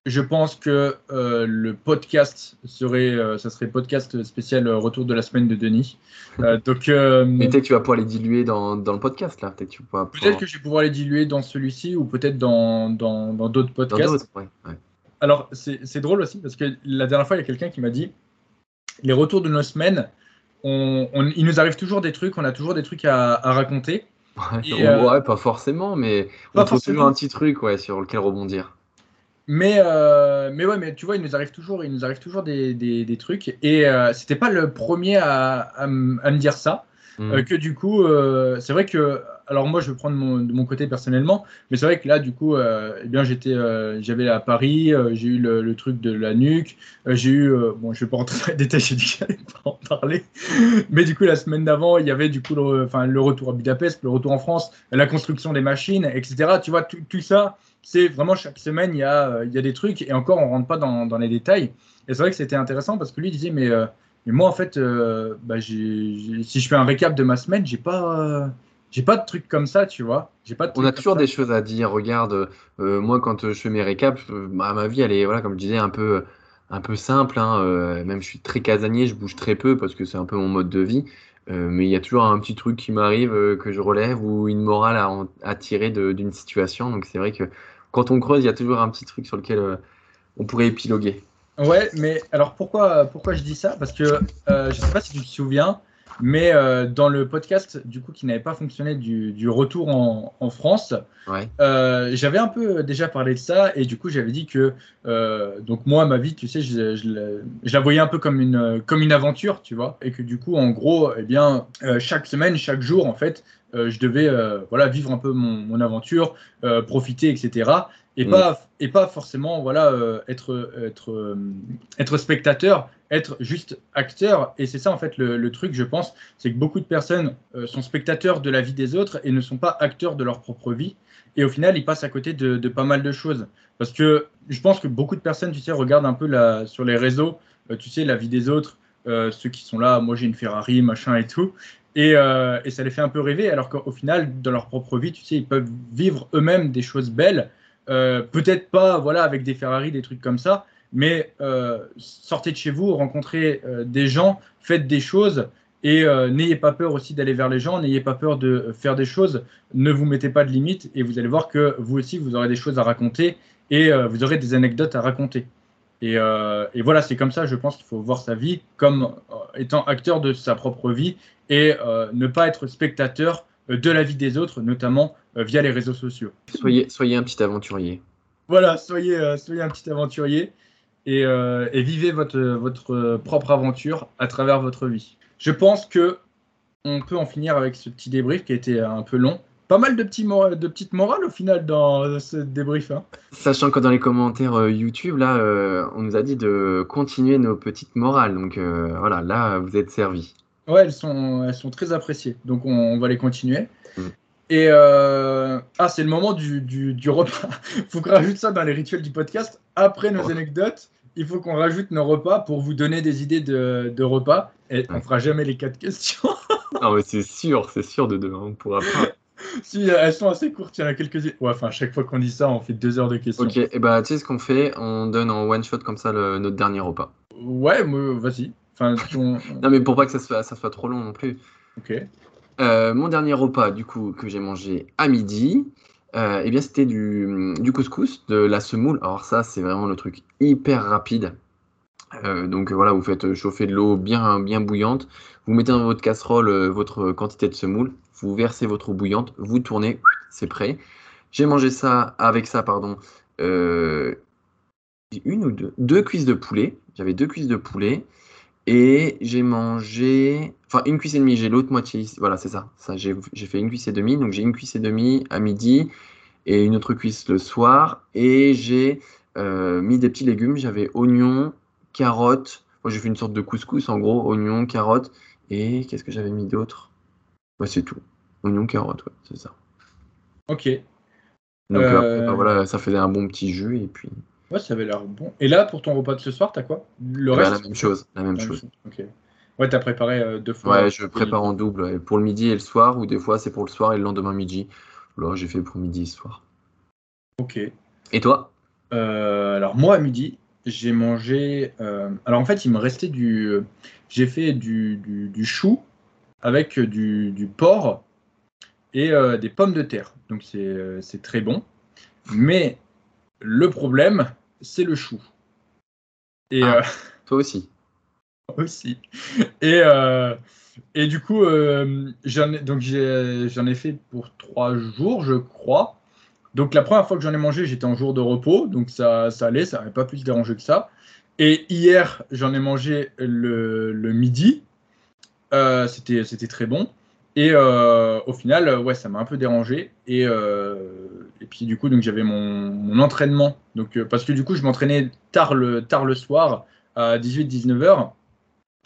je pense que euh, le podcast serait, euh, ça serait podcast spécial euh, retour de la semaine de Denis. donc,
peut-être que tu vas pouvoir les diluer dans, dans le podcast là. Peut-être
peut que je vais pouvoir les diluer dans celui-ci ou peut-être dans d'autres dans, podcasts. ouais, Alors c'est drôle aussi parce que la dernière fois il y a quelqu'un qui m'a dit les retours de nos semaines, on, il nous arrive toujours des trucs, on a toujours des trucs à, à raconter.
Ouais, pas forcément, mais on trouve toujours un petit truc ouais, sur lequel rebondir.
Mais, euh, mais ouais, mais tu vois, il nous arrive toujours, il nous arrive toujours des, des, trucs. Et euh, c'était pas le premier à, à, me dire ça. Mm. Euh, que du coup, euh, c'est vrai que, alors moi, je vais prendre mon, de mon côté personnellement, mais c'est vrai que là, du coup, eh bien, j'étais, j'avais à Paris, j'ai eu le, truc de la nuque, j'ai eu, bon, je vais pas rentrer dans les détails, j'ai dit que j'allais pas en parler, mais du coup, la semaine d'avant, il y avait du coup, le, enfin, le retour à Budapest, le retour en France, la construction des machines, etc. Tu vois, tout, tout ça c'est vraiment chaque semaine, il y, a, euh, il y a des trucs, et encore, on ne rentre pas dans, dans, les détails. Et c'est vrai que c'était intéressant parce que lui disait, mais, euh, mais moi, en fait, euh, bah, si je fais un récap de ma semaine, j'ai pas. j'ai pas de trucs comme ça, tu vois. J'ai pas
On a toujours des choses à dire. Regarde, moi, quand je fais mes récaps, ma vie, elle est, voilà, comme je disais, un peu, un peu simple. Hein, même je suis très casanier, je bouge très peu parce que c'est un peu mon mode de vie. Mais il y a toujours un petit truc qui m'arrive que je relève ou une morale à, tirer d'une situation. Donc c'est vrai que quand on creuse, il y a toujours un petit truc sur lequel on pourrait épiloguer.
Ouais, mais alors pourquoi, pourquoi je dis ça? Parce que je ne sais pas si tu te souviens, mais euh, dans le podcast, du coup, qui n'avait pas fonctionné du, retour en, France, euh, j'avais un peu déjà parlé de ça et du coup, j'avais dit que, euh, donc moi, ma vie, tu sais, je, la voyais un peu comme une, comme une aventure, tu vois, et que du coup, en gros, eh bien, chaque semaine, chaque jour, en fait, je devais voilà, vivre un peu mon, mon aventure, profiter, etc et mm. pas et pas forcément voilà euh, être être euh, être spectateur être juste acteur. Et c'est ça en fait le, truc je pense c'est que beaucoup de personnes euh, sont spectateurs de la vie des autres et ne sont pas acteurs de leur propre vie. Et au final ils passent à côté de, pas mal de choses. Parce que je pense que beaucoup de personnes tu sais regardent un peu la, sur les réseaux tu sais la vie des autres ceux qui sont là moi j'ai une Ferrari machin et tout. Et, et, ça les fait un peu rêver alors qu'au final dans leur propre vie tu sais ils peuvent vivre eux-mêmes des choses belles euh, peut-être pas voilà, avec des Ferrari, des trucs comme ça, mais euh, sortez de chez vous, rencontrez euh, des gens, faites des choses et n'ayez pas peur aussi d'aller vers les gens, n'ayez pas peur de faire des choses, ne vous mettez pas de limites et vous allez voir que vous aussi, vous aurez des choses à raconter et vous aurez des anecdotes à raconter. Et, et voilà, c'est comme ça, je pense qu'il faut voir sa vie comme étant acteur de sa propre vie et ne pas être spectateur de la vie des autres, notamment euh, via les réseaux sociaux.
Soyez, soyez un petit aventurier.
Voilà, soyez, euh, soyez un petit aventurier et, euh, et, vivez votre, votre propre aventure à travers votre vie. Je pense que on peut en finir avec ce petit débrief qui a été un peu long. Pas mal de, petits de petites morales au final dans ce débrief. Hein.
Sachant que dans les commentaires YouTube, là, on nous a dit de continuer nos petites morales. Donc voilà, là, vous êtes servis.
Ouais, elles sont, elles sont très appréciées. Donc on, va les continuer. Mm. Et euh, ah, c'est le moment du, du, repas. Il faut qu'on rajoute ça dans les rituels du podcast. Après nos anecdotes, il faut qu'on rajoute nos repas pour vous donner des idées de, de repas. Et on fera jamais les quatre questions.
non, mais c'est sûr, c'est sûr de demain. On pourra pas.
si, elles sont assez courtes, il y en a quelques-unes. Ouais, enfin, chaque fois qu'on dit ça, on fait deux heures de questions.
Ok, et bah, tu sais ce qu'on fait? On donne en one shot comme ça le, notre dernier repas.
Ouais, vas-y. Enfin,
non, mais pour pas que ça soit, ça soit trop long non plus.
Ok.
Euh, mon dernier repas, du coup, que j'ai mangé à midi, euh, eh bien, c'était du, du, couscous, de la semoule. Alors ça, c'est vraiment le truc hyper rapide. Euh, donc voilà, vous faites chauffer de l'eau bien, bien bouillante. Vous mettez dans votre casserole votre quantité de semoule. Vous versez votre eau bouillante. Vous tournez, c'est prêt. J'ai mangé ça avec ça, pardon. une ou deux, deux cuisses de poulet. J'avais deux cuisses de poulet. Et j'ai mangé, enfin une cuisse et demie, j'ai l'autre moitié, voilà c'est ça, ça j'ai fait une cuisse et demie, donc j'ai une cuisse et demie à midi et une autre cuisse le soir, et j'ai euh, mis des petits légumes, j'avais oignons, carottes, moi j'ai fait une sorte de couscous en gros, oignons, carottes, et qu'est-ce que j'avais mis d'autre? Ouais c'est tout, oignons, carottes, ouais, c'est ça.
Ok.
Donc euh, bah, voilà, ça faisait un bon petit jus, et puis...
Ouais, ça avait l'air bon. Et là, pour ton repas de ce soir, t'as quoi?
Le reste La même chose. La même chose.
Ok. Ouais, t'as préparé euh, deux fois.
Ouais, je prépare en double. Pour le midi et le soir, ou des fois c'est pour le soir et le lendemain midi. Là, j'ai fait pour midi et soir.
Ok.
Et toi?
Euh, Alors, moi, à midi, j'ai mangé. Euh, alors, en fait, il me restait du. J'ai fait du, du, chou avec du, du porc et des pommes de terre. Donc, c'est très bon. Mais le problème, c'est le chou.
Et, ah, euh, toi aussi.
aussi. Et, euh, et du coup, euh, j'en ai, donc j'en ai fait pour trois jours, je crois. Donc la première fois que j'en ai mangé, j'étais en jour de repos, donc ça, ça allait, ça n'avait pas plus dérangé que ça. Et hier, j'en ai mangé le, le midi. c'était, c'était très bon. Et euh, au final, ouais, ça m'a un peu dérangé. Et, euh, et puis du coup, donc j'avais mon, entraînement. Donc, parce que du coup, je m'entraînais tard le, tard le soir, à 18-19 heures.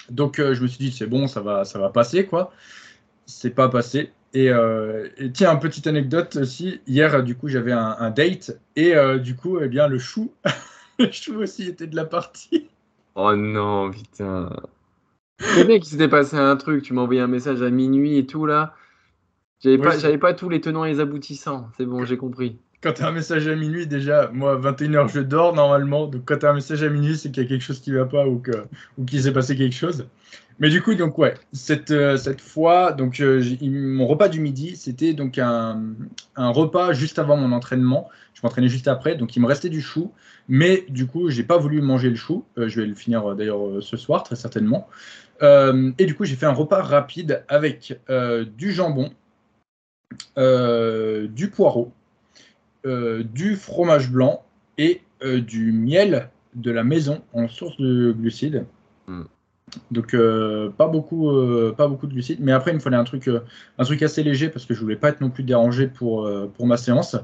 Donc je me suis dit, c'est bon, ça va, ça va passer, quoi. C'est pas passé. Et, tiens, une petite anecdote aussi. Hier, du coup, j'avais un, date. Et du coup, eh bien, le chou, le chou aussi était de la partie.
Oh non, putain. C'est bien qu'il s'était passé un truc. Tu m'as envoyé un message à minuit et tout là. J'avais pas, pas tous les tenants et les aboutissants. C'est bon, j'ai compris.
Quand tu as un message à minuit, déjà, moi, 21h, je dors normalement. Donc, quand tu as un message à minuit, c'est qu'il y a quelque chose qui va pas ou qu'il ou s'est passé quelque chose. Mais du coup, donc ouais, cette, euh, cette fois, donc euh, mon repas du midi, c'était donc un, un repas juste avant mon entraînement. Je m'entraînais juste après, donc il me restait du chou, mais du coup, j'ai pas voulu manger le chou. Euh, je vais le finir d'ailleurs ce soir, très certainement. Et du coup, j'ai fait un repas rapide avec du jambon, du poireau, euh, du fromage blanc et euh, du miel de la maison en source de glucides.
Mm.
Donc euh, pas beaucoup, euh, pas beaucoup de glucides, mais après il me fallait un truc, euh, un truc assez léger parce que je voulais pas être non plus dérangé pour, euh, pour ma séance.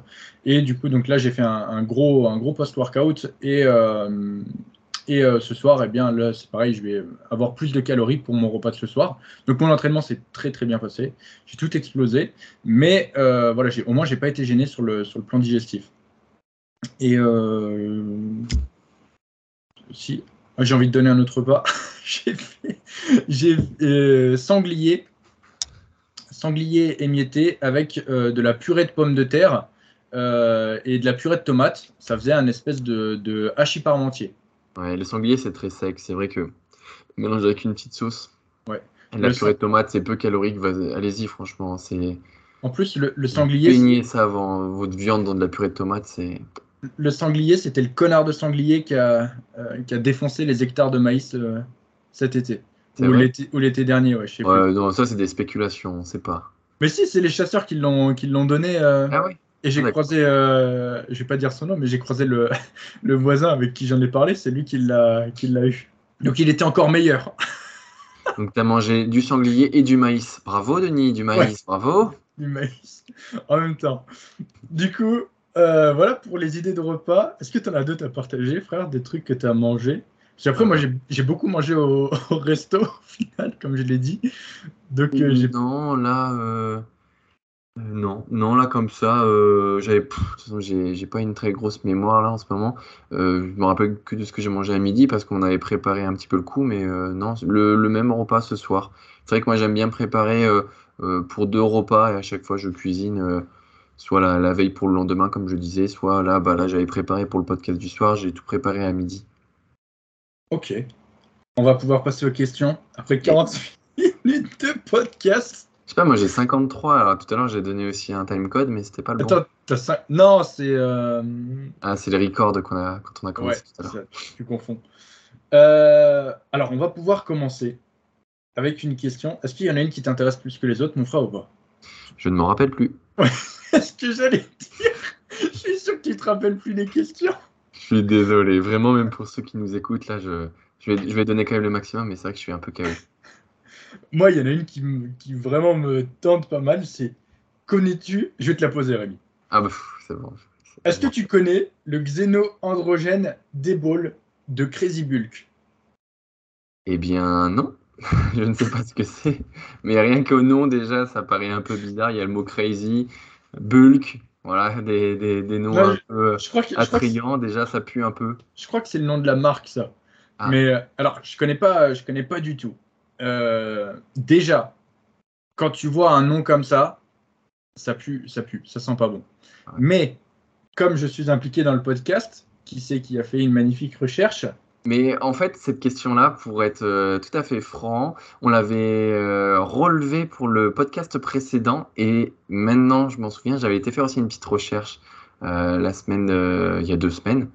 Et du coup donc là j'ai fait un, un gros, un gros post-workout et euh, et euh, ce soir, eh bien, là, c'est pareil, je vais avoir plus de calories pour mon repas de ce soir. Donc, mon entraînement s'est très, très bien passé. J'ai tout explosé. Mais euh, voilà, au moins, j'ai pas été gêné sur le, sur le plan digestif. Et euh, si ah, j'ai envie de donner un autre repas, j'ai fait j'ai, euh, sanglier, sanglier émietté avec de la purée de pommes de terre et de la purée de tomates. Ça faisait un espèce de, de hachis parmentier.
Ouais, le sanglier, c'est très sec. C'est vrai que mélange avec une petite sauce.
Ouais.
La
Le
purée de tomate, c'est peu calorique. Allez-y, franchement. C'est
En plus, le, le sanglier,
Baignez ça avant votre viande dans de la purée de tomate. C'est
le sanglier, c'était le connard de sanglier qui a, euh, qui a défoncé les hectares de maïs euh, cet été. Ou l'été, ou l'été dernier, ouais, je sais plus.
Ouais, non, ça, c'est des spéculations. On sait pas.
Mais si, c'est les chasseurs qui l'ont, qui l'ont donné. euh,
Ah oui
et j'ai croisé, euh, je vais pas dire son nom, mais j'ai croisé le, le voisin avec qui j'en ai parlé, c'est lui qui l'a, eu. Donc il était encore meilleur.
Donc, tu as mangé du sanglier et du maïs. Bravo, Denis, du maïs. Bravo.
du maïs en même temps. Du coup, euh, voilà pour les idées de repas. Est-ce que tu en as d'autres à partager, frère Des trucs que tu as mangé? Parce qu'après, moi, j'ai beaucoup mangé au, au resto, au final, comme je l'ai dit. Donc, euh.
Non, là, euh, euh, non, non, là comme ça, euh, j'avais, j'ai, pas une très grosse mémoire là en ce moment. Euh, je me rappelle que de ce que j'ai mangé à midi parce qu'on avait préparé un petit peu le coup, mais euh, non, le, même repas ce soir. C'est vrai que moi j'aime bien préparer pour deux repas et à chaque fois je cuisine, soit la, la veille pour le lendemain comme je disais, soit là, bah là j'avais préparé pour le podcast du soir, j'ai tout préparé à midi.
Ok. On va pouvoir passer aux questions après 48 minutes de podcast.
Je sais pas, moi j'ai 53, alors tout à l'heure j'ai donné aussi un timecode, mais c'était pas le bon.
T'as Non, c'est. euh,
Ah, c'est les records qu'on a, quand on a
Ouais,
commencé tout à l'heure.
tu confonds. Euh, alors, on va pouvoir commencer avec une question. Est-ce qu'il y en a une qui t'intéresse plus que les autres, mon frère, ou pas?
Je ne m'en rappelle plus.
Est-ce que j'allais dire Je suis sûr que tu te rappelles plus les questions.
Je suis désolé, vraiment, même pour ceux qui nous écoutent, là, je, je, vais, je vais donner quand même le maximum, mais c'est vrai que je suis un peu KO.
Moi, il y en a une qui, me- qui vraiment me tente pas mal. C'est connais-tu Je vais te la poser, Rémi.
Ah bah, c'est bon.
Est-ce que tu connais le xéno-androgène Débol de Crazy Bulk?
Eh bien, non. je ne sais pas ce que c'est. Mais rien qu'au nom, déjà, ça paraît un peu bizarre. Il y a le mot crazy, bulk, voilà, des, des, des noms
Ouais,
un peu
Je crois que, je crois
attrayants. Déjà, ça pue un peu.
Je crois que c'est le nom de la marque, ça.
Ah.
Mais euh, alors, je connais pas, je connais pas du tout. Euh, déjà, quand tu vois un nom comme ça, ça pue, ça pue, ça sent pas bon.
Ouais.
Mais comme je suis impliqué dans le podcast, qui c'est qui a fait une magnifique recherche?
Mais en fait, cette question-là, pour être euh, tout à fait franc, on l'avait euh, relevée pour le podcast précédent et maintenant, je m'en souviens, j'avais été faire aussi une petite recherche la semaine, il y a deux semaines,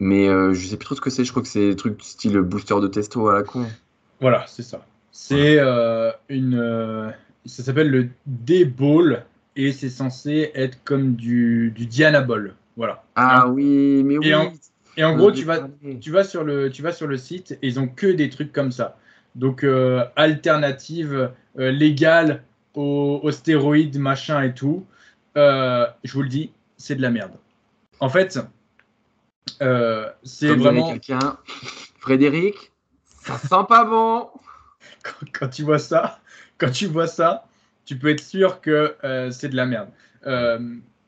mais je sais plus trop ce que c'est. Je crois que c'est des trucs style booster de testo à la con.
Voilà, c'est ça. C'est euh, une, euh, ça s'appelle le D-Ball et c'est censé être comme du, du Diana Ball. Voilà.
Ah oui, mais oui.
Et en- Et en
on
gros, tu vas,
parlé.
tu vas sur le, tu vas sur le site et ils ont que des trucs comme ça. Donc euh, alternative euh, légale aux, aux stéroïdes, machin et tout. Euh, je vous le dis, c'est de la merde. En fait, euh, c'est
Comme dirait
vraiment
quelqu'un, Frédéric, ça sent pas bon.
quand, tu vois ça, quand tu vois ça, tu peux être sûr que euh, c'est de la merde. Euh,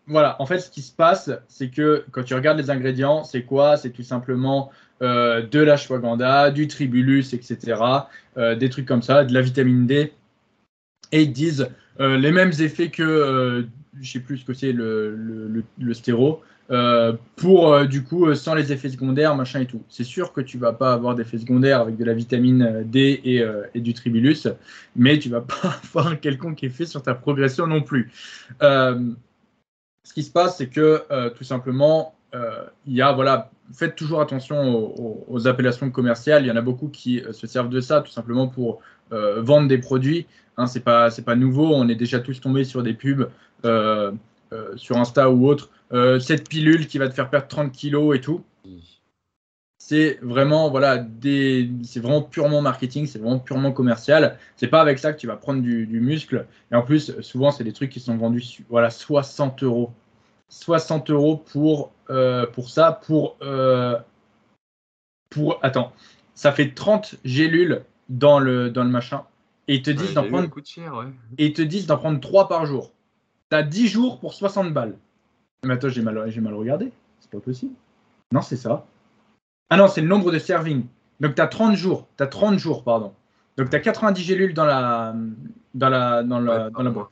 voilà, en fait, ce qui se passe, c'est que quand tu regardes les ingrédients, c'est quoi? C'est tout simplement euh, de l'ashwagandha, du tribulus, etc. euh, des trucs comme ça, de la vitamine D. Et ils disent les mêmes effets que, je sais plus ce que c'est le, stéro, euh, pour du coup sans les effets secondaires, machin et tout. C'est sûr que tu vas pas avoir d'effets secondaires avec de la vitamine D et, du tribulus, mais tu vas pas avoir un quelconque effet sur ta progression non plus. ce qui se passe, c'est que tout simplement, il y a voilà faites toujours attention aux, appellations commerciales. Il y en a beaucoup qui euh, se servent de ça tout simplement pour euh, vendre des produits. Hein, c'est pas c'est pas nouveau. On est déjà tous tombés sur des pubs euh, sur Insta ou autre. cette pilule qui va te faire perdre 30 kilos et tout. C'est vraiment voilà c'est vraiment purement marketing. C'est vraiment purement commercial. C'est pas avec ça que tu vas prendre du, du muscle. Et en plus, souvent c'est des trucs qui sont vendus voilà 60 euros. 60 euros pour, euh, pour ça, pour, euh, pour. Attends, ça fait 30 gélules dans le, dans le machin. Et ils te disent d'en prendre. Et ils te disent d'en prendre 3 par jour. T'as 10 jours pour 60 balles. Mais attends, j'ai mal, j'ai mal regardé. C'est pas possible. Non, c'est ça. Ah non, c'est le nombre de servings. Donc tu as 30 jours. Tu as 30 jours, pardon. Donc tu as 90 gélules dans la, dans la, dans la, dans la boîte.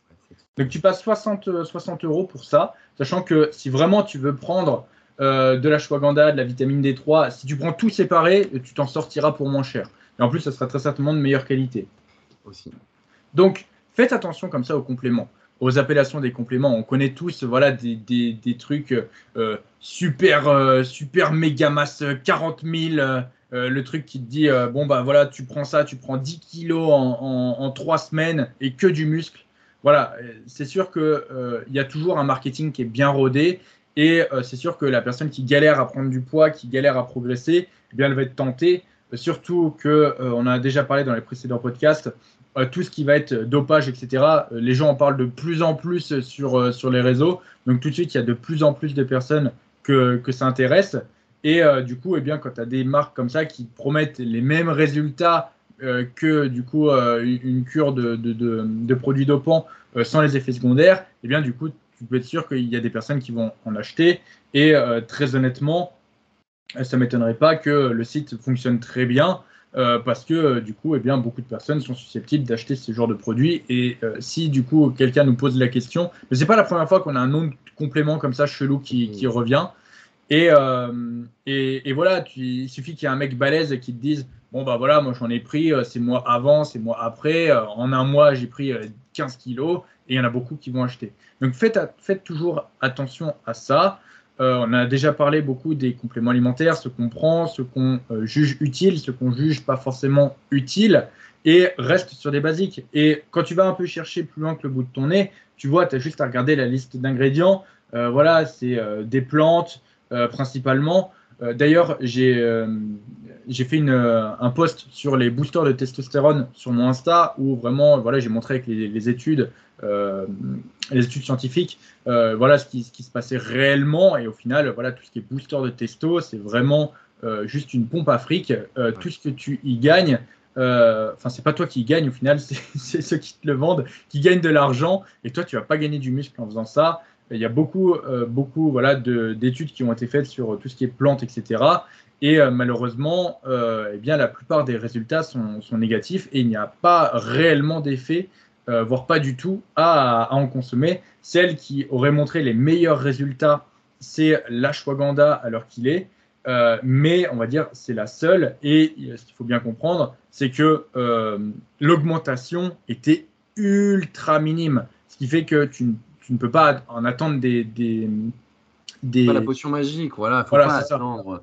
Donc tu passes 60, 60 euros pour ça, sachant que si vraiment tu veux prendre euh, de la shwaganda, de la vitamine D3, si tu prends tout séparé, tu t'en sortiras pour moins cher. Et en plus, ça sera très certainement de meilleure qualité. Aussi. Donc faites attention comme ça aux compléments, aux appellations des compléments. On connaît tous voilà, des, des, des trucs euh, super, euh, super méga masse 40 000. le truc qui te dit bon bah voilà tu prends ça tu prends 10 kilos en, en 3 semaines et que du muscle voilà, c'est sûr qu'il euh, y a toujours un marketing qui est bien rodé et euh, c'est sûr que la personne qui galère à prendre du poids, qui galère à progresser, eh bien, elle va être tentée. Surtout que euh, on a déjà parlé dans les précédents podcasts, tout ce qui va être dopage, etc. les gens en parlent de plus en plus sur, sur les réseaux. Donc tout de suite, il y a de plus en plus de personnes que, que ça intéresse. Et du coup, eh bien, quand tu as des marques comme ça qui promettent les mêmes résultats euh, que du coup euh, une cure de, de, de, produits dopants euh, sans les effets secondaires, eh bien du coup tu peux être sûr qu'il y a des personnes qui vont en acheter. Et très honnêtement, ça m'étonnerait pas que le site fonctionne très bien. Parce que du coup, eh bien, beaucoup de personnes sont susceptibles d'acheter ce genre de produits. Et si du coup quelqu'un nous pose la question, mais c'est pas la première fois qu'on a un nom de complément comme ça chelou qui, qui revient. Et, et, et, voilà, tu, il suffit qu'il y ait un mec balèze qui te dise bon bah voilà, moi j'en ai pris, euh, c'est moi avant, c'est moi après. Euh, en un mois, j'ai pris 15 euh, kilos et il y en a beaucoup qui vont acheter. Donc faites, faites toujours attention à ça. On a déjà parlé beaucoup des compléments alimentaires, ce qu'on prend, ce qu'on juge utile, ce qu'on juge pas forcément utile, et reste sur des basiques. Et quand tu vas un peu chercher plus loin que le bout de ton nez, tu vois, tu as juste à regarder la liste d'ingrédients. voilà, c'est des plantes principalement. D'ailleurs, j'ai fait euh, un post sur les boosters de testostérone sur mon Insta où vraiment voilà, j'ai montré avec les, études, euh, les études scientifiques, euh, voilà ce qui, ce qui, se passait réellement. Et au final, voilà, tout ce qui est booster de testo, c'est vraiment juste une pompe à fric. Tout ce que tu y gagnes, enfin, c'est pas toi qui y gagne au final, c'est ceux qui te le vendent qui gagnent de l'argent. Et toi, tu vas pas gagner du muscle en faisant ça. Il y a beaucoup, beaucoup voilà, d'études qui ont été faites sur tout ce qui est plantes, etc. Et euh, malheureusement, euh, eh bien, la plupart des résultats sont, négatifs et il n'y a pas réellement d'effet, euh, voire pas du tout, à, en consommer. Celle qui aurait montré les meilleurs résultats, c'est l'ashwagandha à l'heure qu'il est. mais on va dire c'est la seule. Et ce qu'il faut bien comprendre, c'est que l'augmentation était ultra minime. Ce qui fait que tu, ne peux pas en attendre des. des,
des... Pas la potion magique, voilà. Faut pas attendre.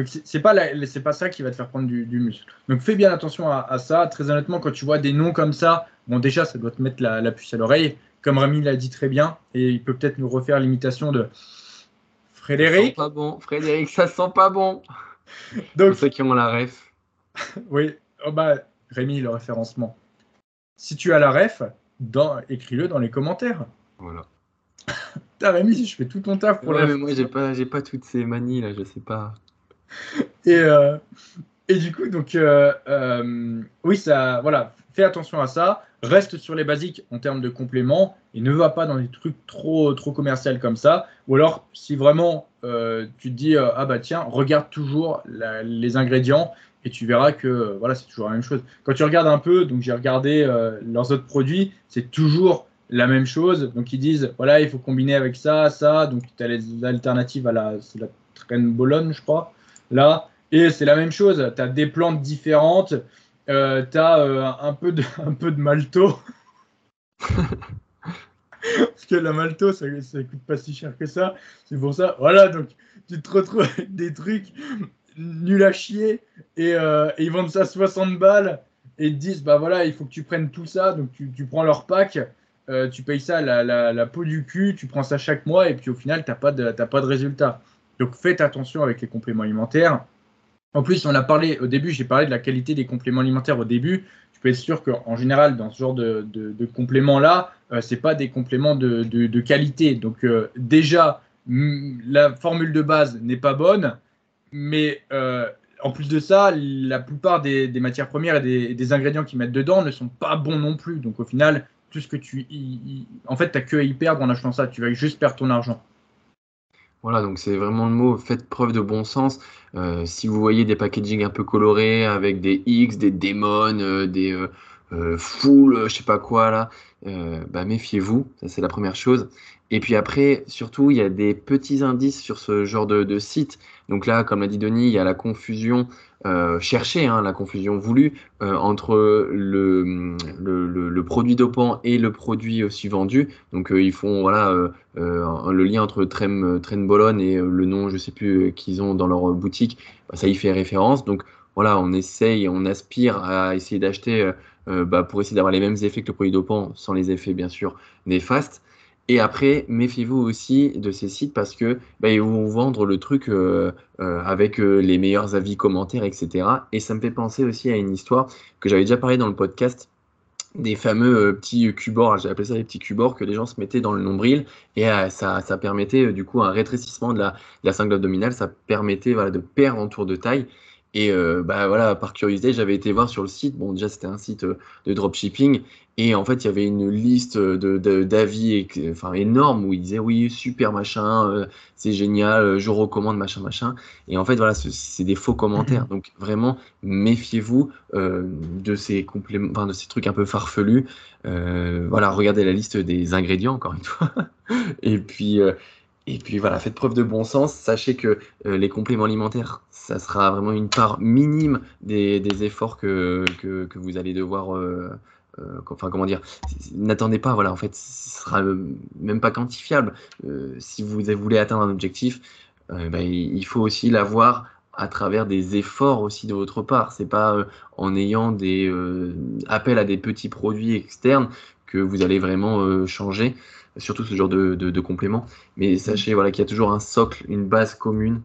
Donc c'est pas c'est pas ça qui va te faire prendre du, muscle. Donc fais bien attention à, ça. Très honnêtement, quand tu vois des noms comme ça, bon déjà ça doit te mettre la, puce à l'oreille, comme Rami l'a dit très bien, et il peut peut-être nous refaire l'imitation de Frédéric.
Ça sent pas bon, Frédéric, ça sent pas bon. Donc Pour ceux qui ont la ref.
oui, oh bah Rémi le référencement. Si tu as la ref, écris-le dans les commentaires. Voilà. T'as Rémi, si je fais tout ton taf
pour ouais, mais moi j'ai pas, j'ai pas toutes ces manies là, je sais pas.
et, euh, et du coup, donc, euh, euh, oui, ça, voilà, fais attention à ça. Reste sur les basiques en termes de compléments et ne va pas dans des trucs trop, trop commerciaux comme ça. Ou alors, si vraiment tu te dis, ah bah tiens, regarde toujours les ingrédients et tu verras que voilà, c'est toujours la même chose. Quand tu regardes un peu, donc j'ai regardé leurs autres produits, c'est toujours la même chose. Donc ils disent, voilà, il faut combiner avec ça, ça. Donc tu as les alternatives à la, la traîne Bologne, je crois, là. Et c'est la même chose, tu as des plantes différentes, euh, tu as euh, un, peu de, un peu de malto. Parce que la malto, ça, ça coûte pas si cher que ça. C'est pour ça, voilà, donc tu te retrouves avec des trucs nuls à chier et, euh, et ils vendent ça 60 balles et ils te disent, bah voilà, il faut que tu prennes tout ça. Donc tu, tu prends leur pack, euh, tu payes ça la, la, la, peau du cul, tu prends ça chaque mois et puis au final, tu n'as pas, de, pas de résultat. Donc faites attention avec les compléments alimentaires. En plus, on a parlé au début, j'ai parlé de la qualité des compléments alimentaires au début. Tu peux être sûr qu'en général, dans ce genre de, compléments-là, euh, ce n'est pas des compléments de, qualité. Donc euh, déjà, la formule de base n'est pas bonne, mais euh, en plus de ça, la plupart des, matières premières et des, des ingrédients qu'ils mettent dedans ne sont pas bons non plus. Donc au final, tout ce que tu. en fait, tu n'as que à y perdre en achetant ça. Tu vas juste perdre ton argent.
Voilà, donc c'est vraiment le mot, faites preuve de bon sens. Euh, si vous voyez des packaging un peu colorés avec des X, des démons, euh, des euh, full, je sais pas quoi là, bah, méfiez-vous, ça c'est la première chose. Et puis après, surtout, il y a des petits indices sur ce genre de, de site. Donc là, comme l'a dit Denis, il y a la confusion euh, chercher hein, la confusion voulue euh, entre le, produit dopant et le produit aussi vendu. Donc euh, ils font voilà le lien entre Trem, Bologne et le nom, je sais plus, qu'ils ont dans leur boutique, bah, ça y fait référence. Donc voilà, on essaye, on aspire à essayer d'acheter bah, pour essayer d'avoir les mêmes effets que le produit dopant, sans les effets bien sûr néfastes. Et après, méfiez-vous aussi de ces sites parce que bah, ils vont vendre le truc euh, euh, avec euh, les meilleurs avis, commentaires, etc. Et ça me fait penser aussi à une histoire que j'avais déjà parlé dans le podcast des fameux petits cubords, j'ai appelé ça les petits cubords que les gens se mettaient dans le nombril et ça, permettait du coup un rétrécissement de la, de la sangle abdominale, ça permettait de perdre en tour de taille. Et euh, bah voilà, par curiosité, j'avais été voir sur le site. Bon, déjà, c'était un site euh, de dropshipping. Et en fait, il y avait une liste d'avis de, enfin, énorme où ils disaient oui, super machin, euh, c'est génial, je recommande machin, machin. Et en fait, voilà, c'est des faux commentaires. Donc, vraiment, méfiez-vous de, ces compléments, enfin, de ces trucs un peu farfelus. voilà, regardez la liste des ingrédients, encore une fois. Et puis. Et puis voilà, faites preuve de bon sens. Sachez que les compléments alimentaires, ça sera vraiment une part minime des, efforts que, que, vous allez devoir. Euh, euh, enfin, comment dire N'attendez pas, voilà, en fait, ce sera même pas quantifiable. Euh, si vous voulez atteindre un objectif, bah, il faut aussi l'avoir à travers des efforts aussi de votre part. C'est pas en ayant des appels à des petits produits externes que vous allez vraiment changer, surtout ce genre de, de, de compléments. Mais sachez voilà, qu'il y a toujours un socle, une base commune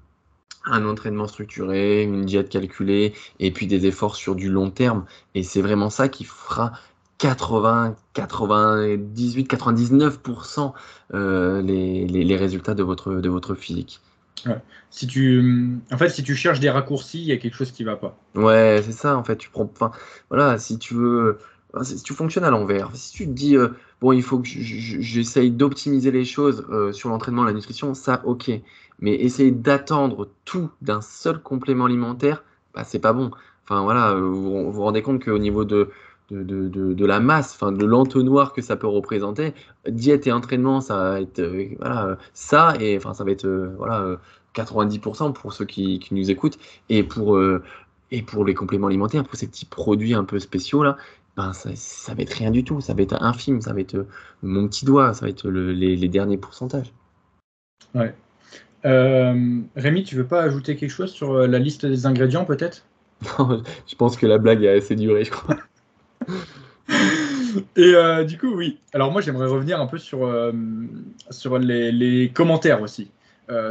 un entraînement structuré, une diète calculée et puis des efforts sur du long terme. Et c'est vraiment ça qui fera 80, 98, 99% les, les, résultats de votre, de votre physique.
Si tu, en fait, si tu cherches des raccourcis, il y a quelque chose qui va pas.
Ouais, c'est ça. En fait, tu prends, enfin, voilà, si tu veux, si tu fonctionnes à l'envers, si tu te dis, euh, bon, il faut que j'essaye d'optimiser les choses euh, sur l'entraînement, la nutrition, ça, ok. Mais essayer d'attendre tout d'un seul complément alimentaire, bah, c'est pas bon. Enfin voilà, euh, vous vous rendez compte qu'au niveau de, de, de, la masse, enfin de l'entonnoir que ça peut représenter, diète et entraînement, ça va être voilà, ça, et enfin ça va être voilà, 90% pour ceux qui, qui, nous écoutent, et pour, et pour les compléments alimentaires, pour ces petits produits un peu spéciaux là, ben ça, ça va être rien du tout, ça va être infime, ça va être mon petit doigt, ça va être les, les derniers pourcentages.
Ouais. Euh, Rémi, tu veux pas ajouter quelque chose sur euh, la liste des ingrédients peut-être?
Non, je pense que la blague a assez duré, je crois.
Et euh, du coup, oui. Alors moi, j'aimerais revenir un peu sur, sur les, commentaires aussi,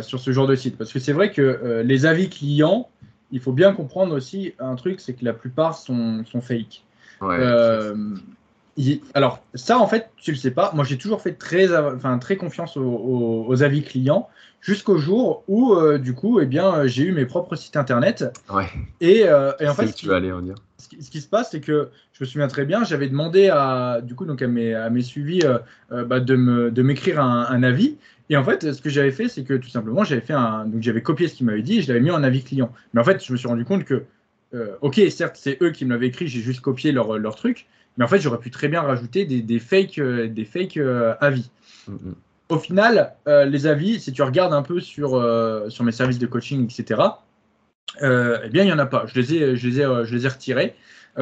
sur ce genre de site. Parce que c'est vrai que les avis clients, il faut bien comprendre aussi un truc, c'est que la plupart sont, sont fake. Alors ça, en fait, tu le sais pas. Moi, j'ai toujours fait très, enfin, très confiance aux avis clients jusqu'au jour où, euh, du coup, eh bien, j'ai eu mes propres sites internet.
Ouais.
Et, euh, et en fait,
ce qui, aller, on dire.
Ce, qui, ce qui, se passe, c'est que je me souviens très bien, j'avais demandé à, du coup, donc à mes, à mes suivis euh, bah, de, m'écrire un, un, avis. Et en fait, ce que j'avais fait, c'est que tout simplement, j'avais fait un, donc j'avais copié ce qu'il m'avait dit et je l'avais mis en avis client. Mais en fait, je me suis rendu compte que, ok, certes, c'est eux qui me l'avaient écrit, j'ai juste copié leur, leur truc, Mais en fait, j'aurais pu très bien rajouter des, des fakes, des fake avis. Mm-hmm. Au final, les avis, si tu regardes un peu sur, sur mes services de coaching, etc., eh bien, il n'y en a pas. Je les ai, je les ai, je les ai retirés.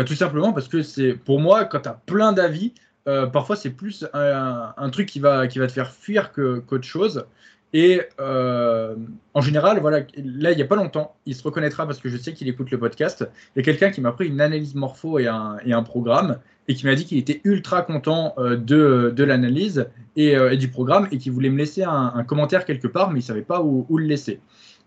tout simplement parce que c'est pour moi, quand tu as plein d'avis, euh, parfois c'est plus un, truc qui va, qui va te faire fuir qu'autre chose. Et euh, en général, voilà, là, il n'y a pas longtemps, il se reconnaîtra parce que je sais qu'il écoute le podcast. Il y a quelqu'un qui m'a pris une analyse morpho et un, et un programme et qui m'a dit qu'il était ultra content euh, de, de l'analyse et, du programme et qu'il voulait me laisser un, commentaire quelque part, mais il ne savait pas où, le laisser.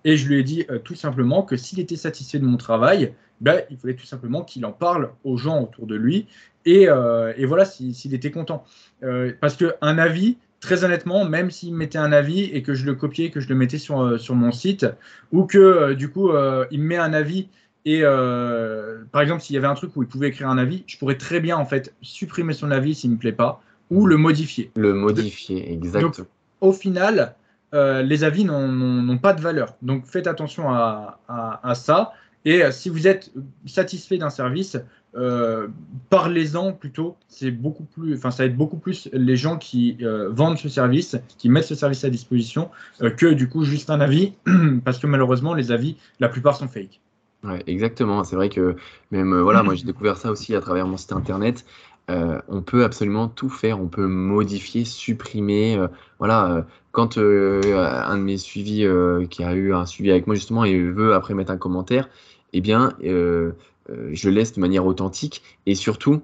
Et je lui ai dit tout simplement que s'il était satisfait de mon travail, ben, il fallait tout simplement qu'il en parle aux gens autour de lui euh, et, voilà s'il était content. Euh, parce qu'un avis, très honnêtement, même s'il mettait un avis et que je le copiais, que je le mettais sur, euh, sur mon site, ou que du coup il me met un avis et par exemple s'il y avait un truc où il pouvait écrire un avis, je pourrais très bien en fait supprimer son avis s'il me plaît pas ou le modifier.
Le modifier, exactement.
au final, les avis n'ont pas de valeur. Donc faites attention à, à ça. Et si vous êtes satisfait d'un service, euh, parlez-en plutôt. C'est beaucoup plus, enfin, ça être beaucoup plus les gens qui euh, vendent ce service, qui mettent ce service à disposition, euh, que du coup juste un avis, parce que malheureusement les avis, la plupart sont fake.
Ouais, exactement. C'est vrai que même voilà, moi j'ai découvert ça aussi à travers mon site internet. on peut absolument tout faire. On peut modifier, supprimer. voilà, quand un de mes suivis qui a eu un suivi avec moi justement et veut après mettre un commentaire, eh bien, euh, je laisse de manière authentique. Et surtout,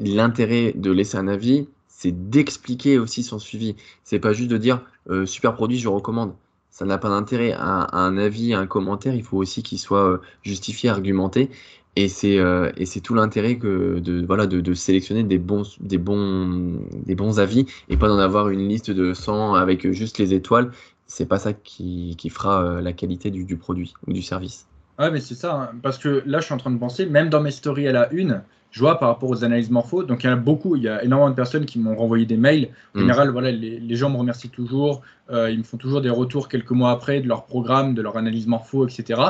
l'intérêt de laisser un avis, c'est d'expliquer aussi son suivi. C'est pas juste de dire euh, super produit, je recommande. Ça n'a pas d'intérêt. Un, un, avis, un commentaire, il faut aussi qu'il soit euh, justifié, argumenté. Et c'est tout l'intérêt de voilà de, sélectionner des bons des bons des bons avis et pas d'en avoir une liste de 100 avec juste les étoiles. C'est pas ça qui, fera la qualité du produit ou du service.
Ouais, mais c'est ça, hein. parce que là, je suis en train de penser, même dans mes stories à la une, je vois par rapport aux analyses morpho, donc il y en a beaucoup, il y a énormément de personnes qui m'ont renvoyé des mails. En mm. général, voilà, les, gens me remercient toujours, euh, ils me font toujours des retours quelques mois après de leur programme, de leur analyse morpho, etc.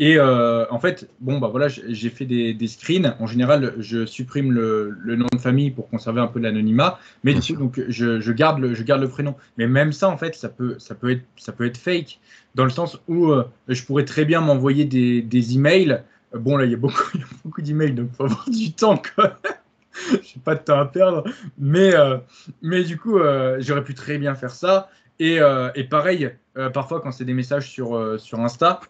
Et euh, en fait, bon, bah voilà, j'ai fait des, screens. En général, je supprime le, nom de famille pour conserver un peu l'anonymat, mais donc je, garde le, je garde le prénom. Mais même ça, en fait, ça peut, ça peut être, ça peut être fake dans le sens où euh, je pourrais très bien m'envoyer des, des emails. Bon, là, il y a beaucoup, beaucoup d'emails, donc il faut avoir du temps. Quoi. je n'ai pas de temps à perdre, mais, euh, mais du coup, j'aurais pu très bien faire ça. Et, et pareil, parfois quand c'est des messages sur, sur Insta,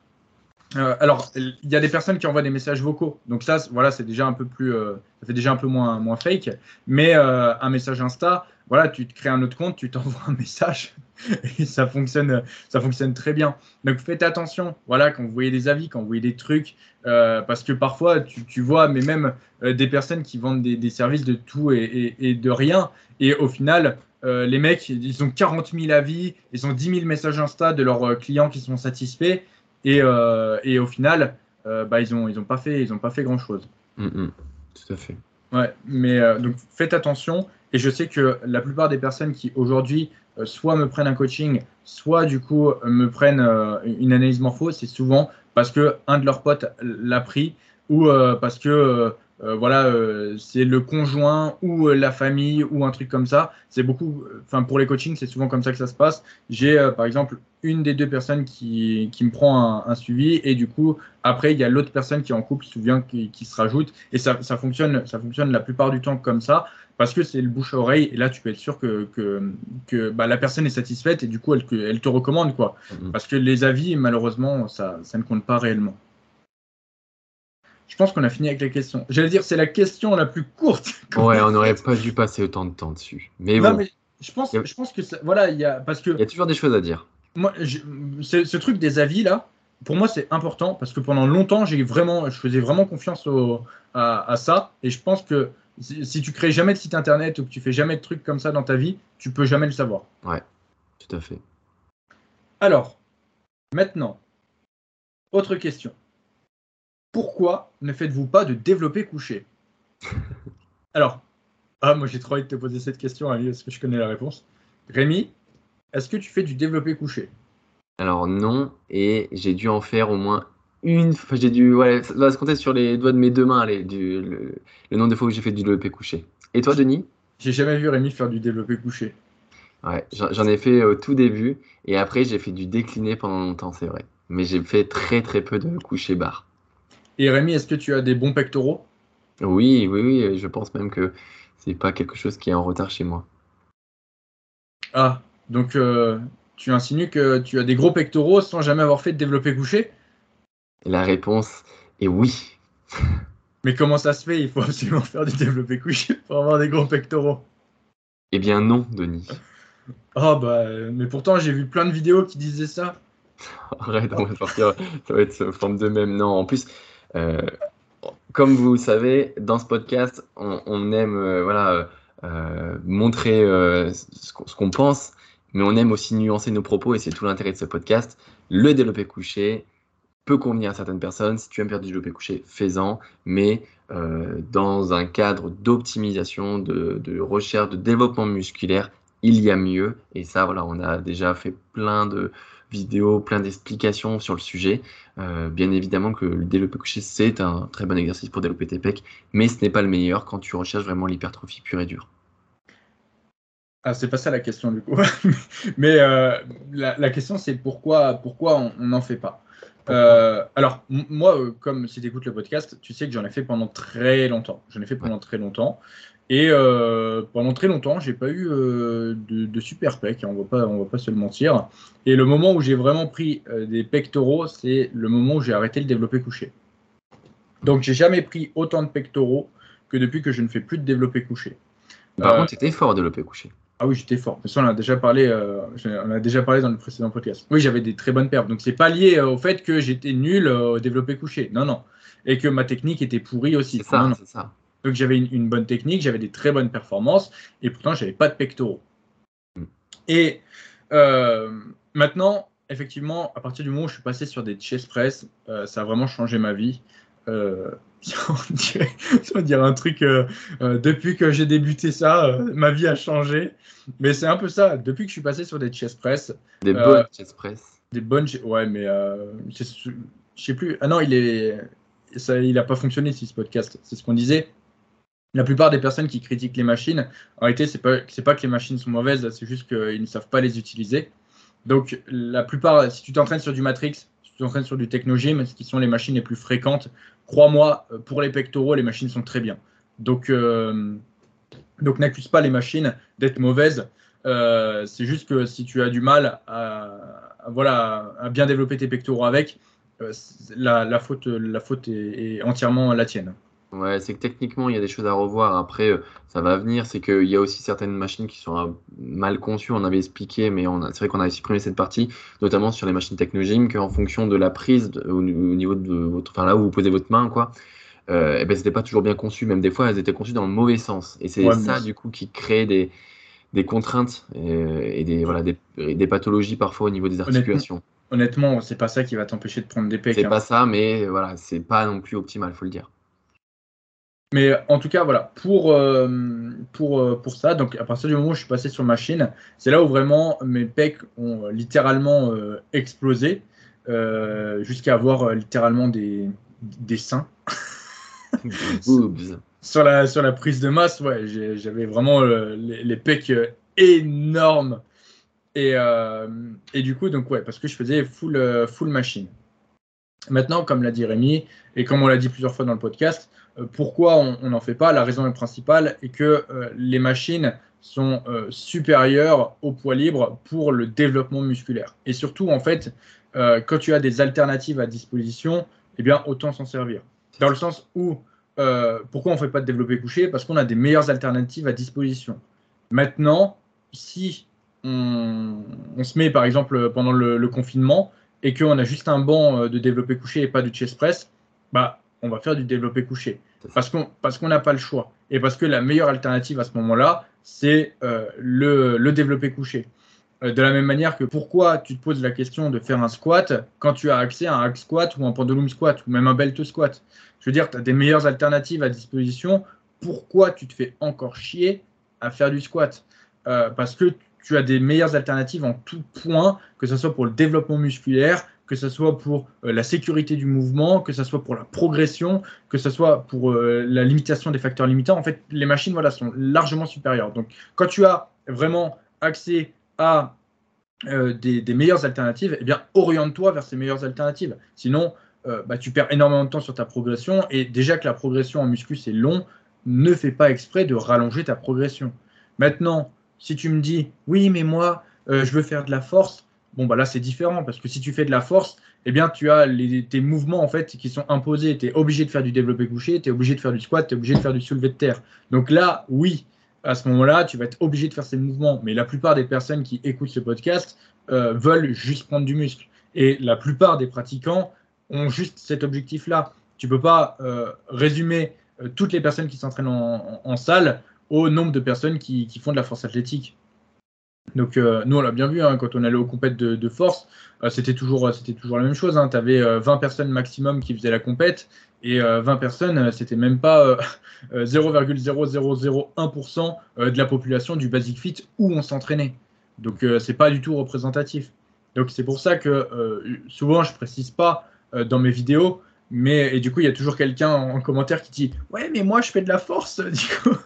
euh, alors, il y a des personnes qui envoient des messages vocaux. Donc ça, voilà, c'est déjà un peu plus, euh, déjà un peu moins, moins fake. Mais euh, un message Insta, voilà, tu te crées un autre compte, tu t'envoies un message et ça fonctionne, ça fonctionne très bien. Donc faites attention, voilà, quand vous voyez des avis, quand vous voyez des trucs, parce que parfois tu, vois, mais même des personnes qui vendent des, services de tout et, et, de rien, et au final. les mecs, ils ont 40 000 avis, ils ont 10 000 messages Insta de leurs clients qui sont satisfaits. Et, euh, et au final, euh, bah, ils n'ont ils ont pas fait, ils ont pas fait grand-chose.
Mm, mm. tout à fait.
Ouais, mais euh, donc faites attention. Et je sais que la plupart des personnes qui aujourd'hui soit me prennent un coaching, soit du coup me prennent une analyse morpho, c'est souvent parce que un de leurs potes l'a pris ou parce que voilà, euh, c'est le conjoint ou euh, la famille ou un truc comme ça. C'est beaucoup, enfin pour les coachings, c'est souvent comme ça que ça se passe. J'ai par exemple une des deux personnes qui, qui me prend un, suivi et du coup après il y a l'autre personne qui est en couple souvent qui, qui se rajoute et ça, ça, fonctionne, ça fonctionne la plupart du temps comme ça parce que c'est le bouche à oreille et là tu peux être sûr que, que, que bah, la personne est satisfaite et du coup elle, elle te recommande quoi. Mm-hmm. Parce que les avis malheureusement ça, ça ne compte pas réellement. Je pense qu'on a fini avec les questions. J'allais dire, c'est la question la plus courte.
Ouais, on n'aurait pas dû passer autant de temps dessus. Mais bon.
je pense, je pense que voilà, il y a parce que.
Il y a toujours des choses à dire.
Moi, ce truc des avis là, pour moi, c'est important parce que pendant longtemps, j'ai vraiment, je faisais vraiment confiance au, à, ça, et je pense que si, si, tu crées jamais de site internet ou que tu fais jamais de trucs comme ça dans ta vie, tu peux jamais le savoir.
Ouais, tout à fait.
Alors, maintenant, autre question pourquoi ne faites-vous pas de développer couché? Alors, ah, moi j'ai trop envie de te poser cette question, Ali, est-ce que je connais la réponse Rémi, est-ce que tu fais du développé couché?
Alors non, et j'ai dû en faire au moins une fois, j'ai dû, ouais, ça doit se compter sur les doigts de mes deux mains, du, le, nombre de fois où j'ai fait du développé couché. Et toi, Denis?
J'ai jamais vu Rémi faire du développé couché.
Ouais, j'en ai fait au tout début et après j'ai fait du décliné pendant longtemps, c'est vrai. Mais j'ai fait très très peu de coucher barre.
Et Rémi, est-ce que tu as des bons pectoraux?
Oui, oui, oui, je pense même que c'est pas quelque chose qui est en retard chez moi.
Ah, donc euh, tu insinues que tu as des gros pectoraux sans jamais avoir fait de développé couché?
La réponse est oui.
Mais comment ça se fait? Il faut absolument faire du développé couché pour avoir des gros pectoraux.
Eh bien non, Denis.
Ah bah, mais pourtant j'ai vu plein de vidéos qui disaient ça.
Arrête, on va sortir, ça va être forme de même. Non, en plus, euh, comme vous savez, dans ce podcast, on, aime euh, voilà, euh, montrer ce qu'on pense, mais on aime aussi nuancer nos propos et c'est tout l'intérêt de ce podcast. Le développé couché peut convenir à certaines personnes. Si tu aimes faire du développé couché, fais-en, mais dans un cadre d'optimisation, de, de recherche, de développement musculaire, il y a mieux. Et ça, voilà, on a déjà fait plein de vidéos, plein d'explications sur le sujet. Euh, bien évidemment que le développé couché, c'est un très bon exercice pour développer tes pecs, mais ce n'est pas le meilleur quand tu recherches vraiment l'hypertrophie pure et dure.
Ah, c'est pas ça la question du coup. mais euh, la, question c'est pourquoi, pourquoi on n'en fait pas? Euh, alors, moi, comme si tu écoutes le podcast, tu sais que j'en ai fait pendant très longtemps. J'en ai fait pendant très longtemps. Et euh, pendant très longtemps, j'ai pas eu euh, de, super pecs, hein, on va pas, on va pas se le mentir. Et le moment où j'ai vraiment pris euh, des pectoraux, c'est le moment où j'ai arrêté le développé couché. Donc j'ai jamais pris autant de pectoraux que depuis que je ne fais plus de développé couché.
Par contre, tu étais fort au développé couché.
Ah oui, j'étais fort. ça, on a déjà parlé, on a déjà parlé dans le précédent podcast. Oui, j'avais des très bonnes perfs. Donc c'est pas lié au fait que j'étais nul au développé couché. Non, non. Et que ma technique était pourrie aussi.
C'est ça, c'est ça.
Donc j'avais une, bonne technique, j'avais des très bonnes performances, et pourtant j'avais pas de pectoraux. Mm. Et euh, maintenant, effectivement, à partir du moment où je suis passé sur des chest press, euh, ça a vraiment changé ma vie. Euh, on, dirait, un truc, depuis que j'ai débuté ça, ma vie a changé. Mais c'est un peu ça, depuis que je suis passé sur des chest press.
Des bonnes chest press.
Des bonnes, ouais, mais je sais plus. Ah non, il est, ça, il n'a pas fonctionné si ce podcast. C'est ce qu'on disait la plupart des personnes qui critiquent les machines, en réalité, c'est pas pas que les machines sont mauvaises, c'est juste qu'ils ne savent pas les utiliser. Donc la plupart, si tu t'entraînes sur du Matrix, si tu t'entraînes sur du Technogym, ce qui sont les machines les plus fréquentes, crois-moi, euh, pour les pectoraux, les machines sont très bien. Donc euh, n'accuse pas les machines d'être mauvaises. Euh, c'est juste que si tu as du mal à, voilà bien développer tes pectoraux avec, la faute est entièrement la tienne.
Ouais, c'est que techniquement, il y a des choses à revoir. Après, euh, ça va venir. C'est qu'il y a aussi certaines machines qui sont euh, mal conçues. On avait expliqué, mais c'est vrai qu'on avait supprimé cette partie, notamment sur les machines Technogym, qu'en fonction de la prise au, niveau de votre, enfin là où vous posez votre main, quoi, euh, et eh ben c'était pas toujours bien conçu. Même des fois, elles étaient conçues dans le mauvais sens. Et c'est ça, du coup, qui crée des, des contraintes et, des, voilà, des, des, pathologies parfois au niveau des articulations.
Honnêtement, c'est pas ça qui va t'empêcher de prendre des pecs.
C'est pas ça, mais voilà, c'est pas non plus optimal, faut le dire.
Mais en tout cas, voilà, pour, euh, pour, euh, pour ça, donc à partir du moment où je suis passé sur machine, c'est là où vraiment mes pecs ont littéralement euh, explosé, jusqu'à avoir littéralement des, des seins. sur, la, sur la prise de masse, ouais, j'avais vraiment les, les, pecs énormes. Et, et, du coup, donc ouais, parce que je faisais full, full machine. Maintenant, comme l'a dit Rémi, et comme on l'a dit plusieurs fois dans le podcast, pourquoi on n'en fait pas? La raison principale est que euh, les machines sont euh, supérieures au poids libre pour le développement musculaire. Et surtout, en fait, quand tu as des alternatives à disposition, eh bien, autant s'en servir. Dans le sens où, pourquoi on ne fait pas de développé couché? Parce qu'on a des meilleures alternatives à disposition. Maintenant, si on, se met, par exemple, pendant le, le confinement, et qu'on a juste un banc de développé couché et pas de chest press, bah, on va faire du développé couché. Parce qu'on n'a pas le choix. Et parce que la meilleure alternative à ce moment-là, c'est euh, le, le développé couché. Euh, de la même manière que pourquoi tu te poses la question de faire un squat quand tu as accès à un hack squat ou un pendulum squat ou même un belt squat. Je veux dire, tu as des meilleures alternatives à disposition. Pourquoi tu te fais encore chier à faire du squat? Euh, Parce que tu as des meilleures alternatives en tout point, que ce soit pour le développement musculaire, que ce soit pour euh, la sécurité du mouvement, que ce soit pour la progression, que ce soit pour euh, la limitation des facteurs limitants. En fait, les machines voilà, sont largement supérieures. Donc, quand tu as vraiment accès à euh, des, meilleures alternatives, eh oriente-toi vers ces meilleures alternatives. Sinon, bah, tu perds énormément de temps sur ta progression. Et déjà que la progression en muscu, c'est long, ne fais pas exprès de rallonger ta progression. Maintenant, si tu me dis, oui, mais moi, je veux faire de la force, Bon, bah là, c'est différent parce que si tu fais de la force, eh bien, tu as tes mouvements en fait qui sont imposés. Tu es obligé de faire du développé couché, tu es obligé de faire du squat, tu es obligé de faire du soulevé de terre. Donc là, oui, à ce moment-là, tu vas être obligé de faire ces mouvements. Mais la plupart des personnes qui écoutent ce podcast euh, veulent juste prendre du muscle. Et la plupart des pratiquants ont juste cet objectif-là. Tu peux pas euh, résumer euh, toutes les personnes qui s'entraînent en, salle au nombre de personnes qui font de la force athlétique. Donc euh, nous on l'a bien vu hein, quand on allait aux compètes de, force, euh, c'était toujours euh, c'était toujours la même chose. Tu avais 20 personnes maximum qui faisaient la compète et 20 personnes, c'était même pas 0,0001% de la population du Basic Fit où on s'entraînait. Donc c'est pas du tout représentatif. Donc c'est pour ça que souvent je précise pas dans mes vidéos mais et du coup, il y a toujours quelqu'un en, commentaire qui dit Ouais, mais moi je fais de la force. Du coup.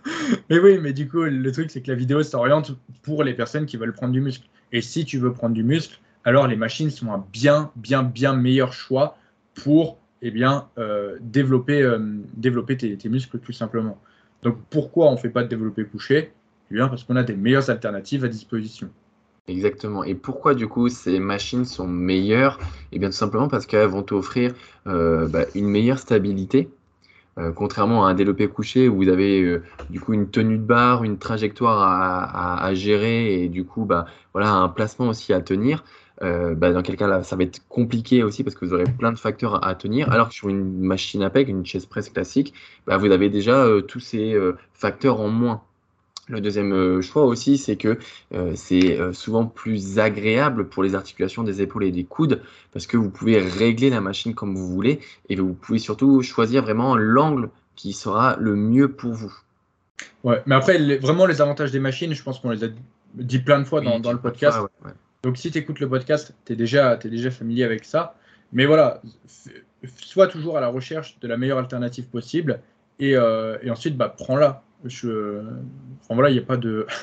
mais oui, mais du coup, le truc c'est que la vidéo s'oriente pour les personnes qui veulent prendre du muscle. Et si tu veux prendre du muscle, alors les machines sont un bien, bien, bien meilleur choix pour eh bien, euh, développer, euh, développer tes, muscles tout simplement. Donc pourquoi on ne fait pas de développé couché? Eh bien, parce qu'on a des meilleures alternatives à disposition.
Exactement. Et pourquoi du coup ces machines sont meilleures? Eh bien tout simplement parce qu'elles vont t'offrir euh, bah, une meilleure stabilité. Euh, contrairement à un développé couché où vous avez euh, du coup une tenue de barre, une trajectoire à, gérer et du coup bah, voilà, un placement aussi à tenir. Bah, dans quel cas là, ça va être compliqué aussi parce que vous aurez plein de facteurs à, tenir. Alors que sur une machine à PEG, une chaise presse classique, vous avez déjà tous ces facteurs en moins. Le deuxième euh, choix aussi, c'est que euh, c'est euh, souvent plus agréable pour les articulations des épaules et des coudes parce que vous pouvez régler la machine comme vous voulez et vous pouvez surtout choisir vraiment l'angle qui sera le mieux pour vous.
Ouais, mais après, vraiment, les avantages des machines, je pense qu'on les a dit plein de fois dans, le podcast. Donc, si tu écoutes le podcast, tu es déjà, es déjà familier avec ça. Mais voilà, sois toujours à la recherche de la meilleure alternative possible et, et ensuite, bah, prends-la je... Enfin, voilà, il n'y a pas de.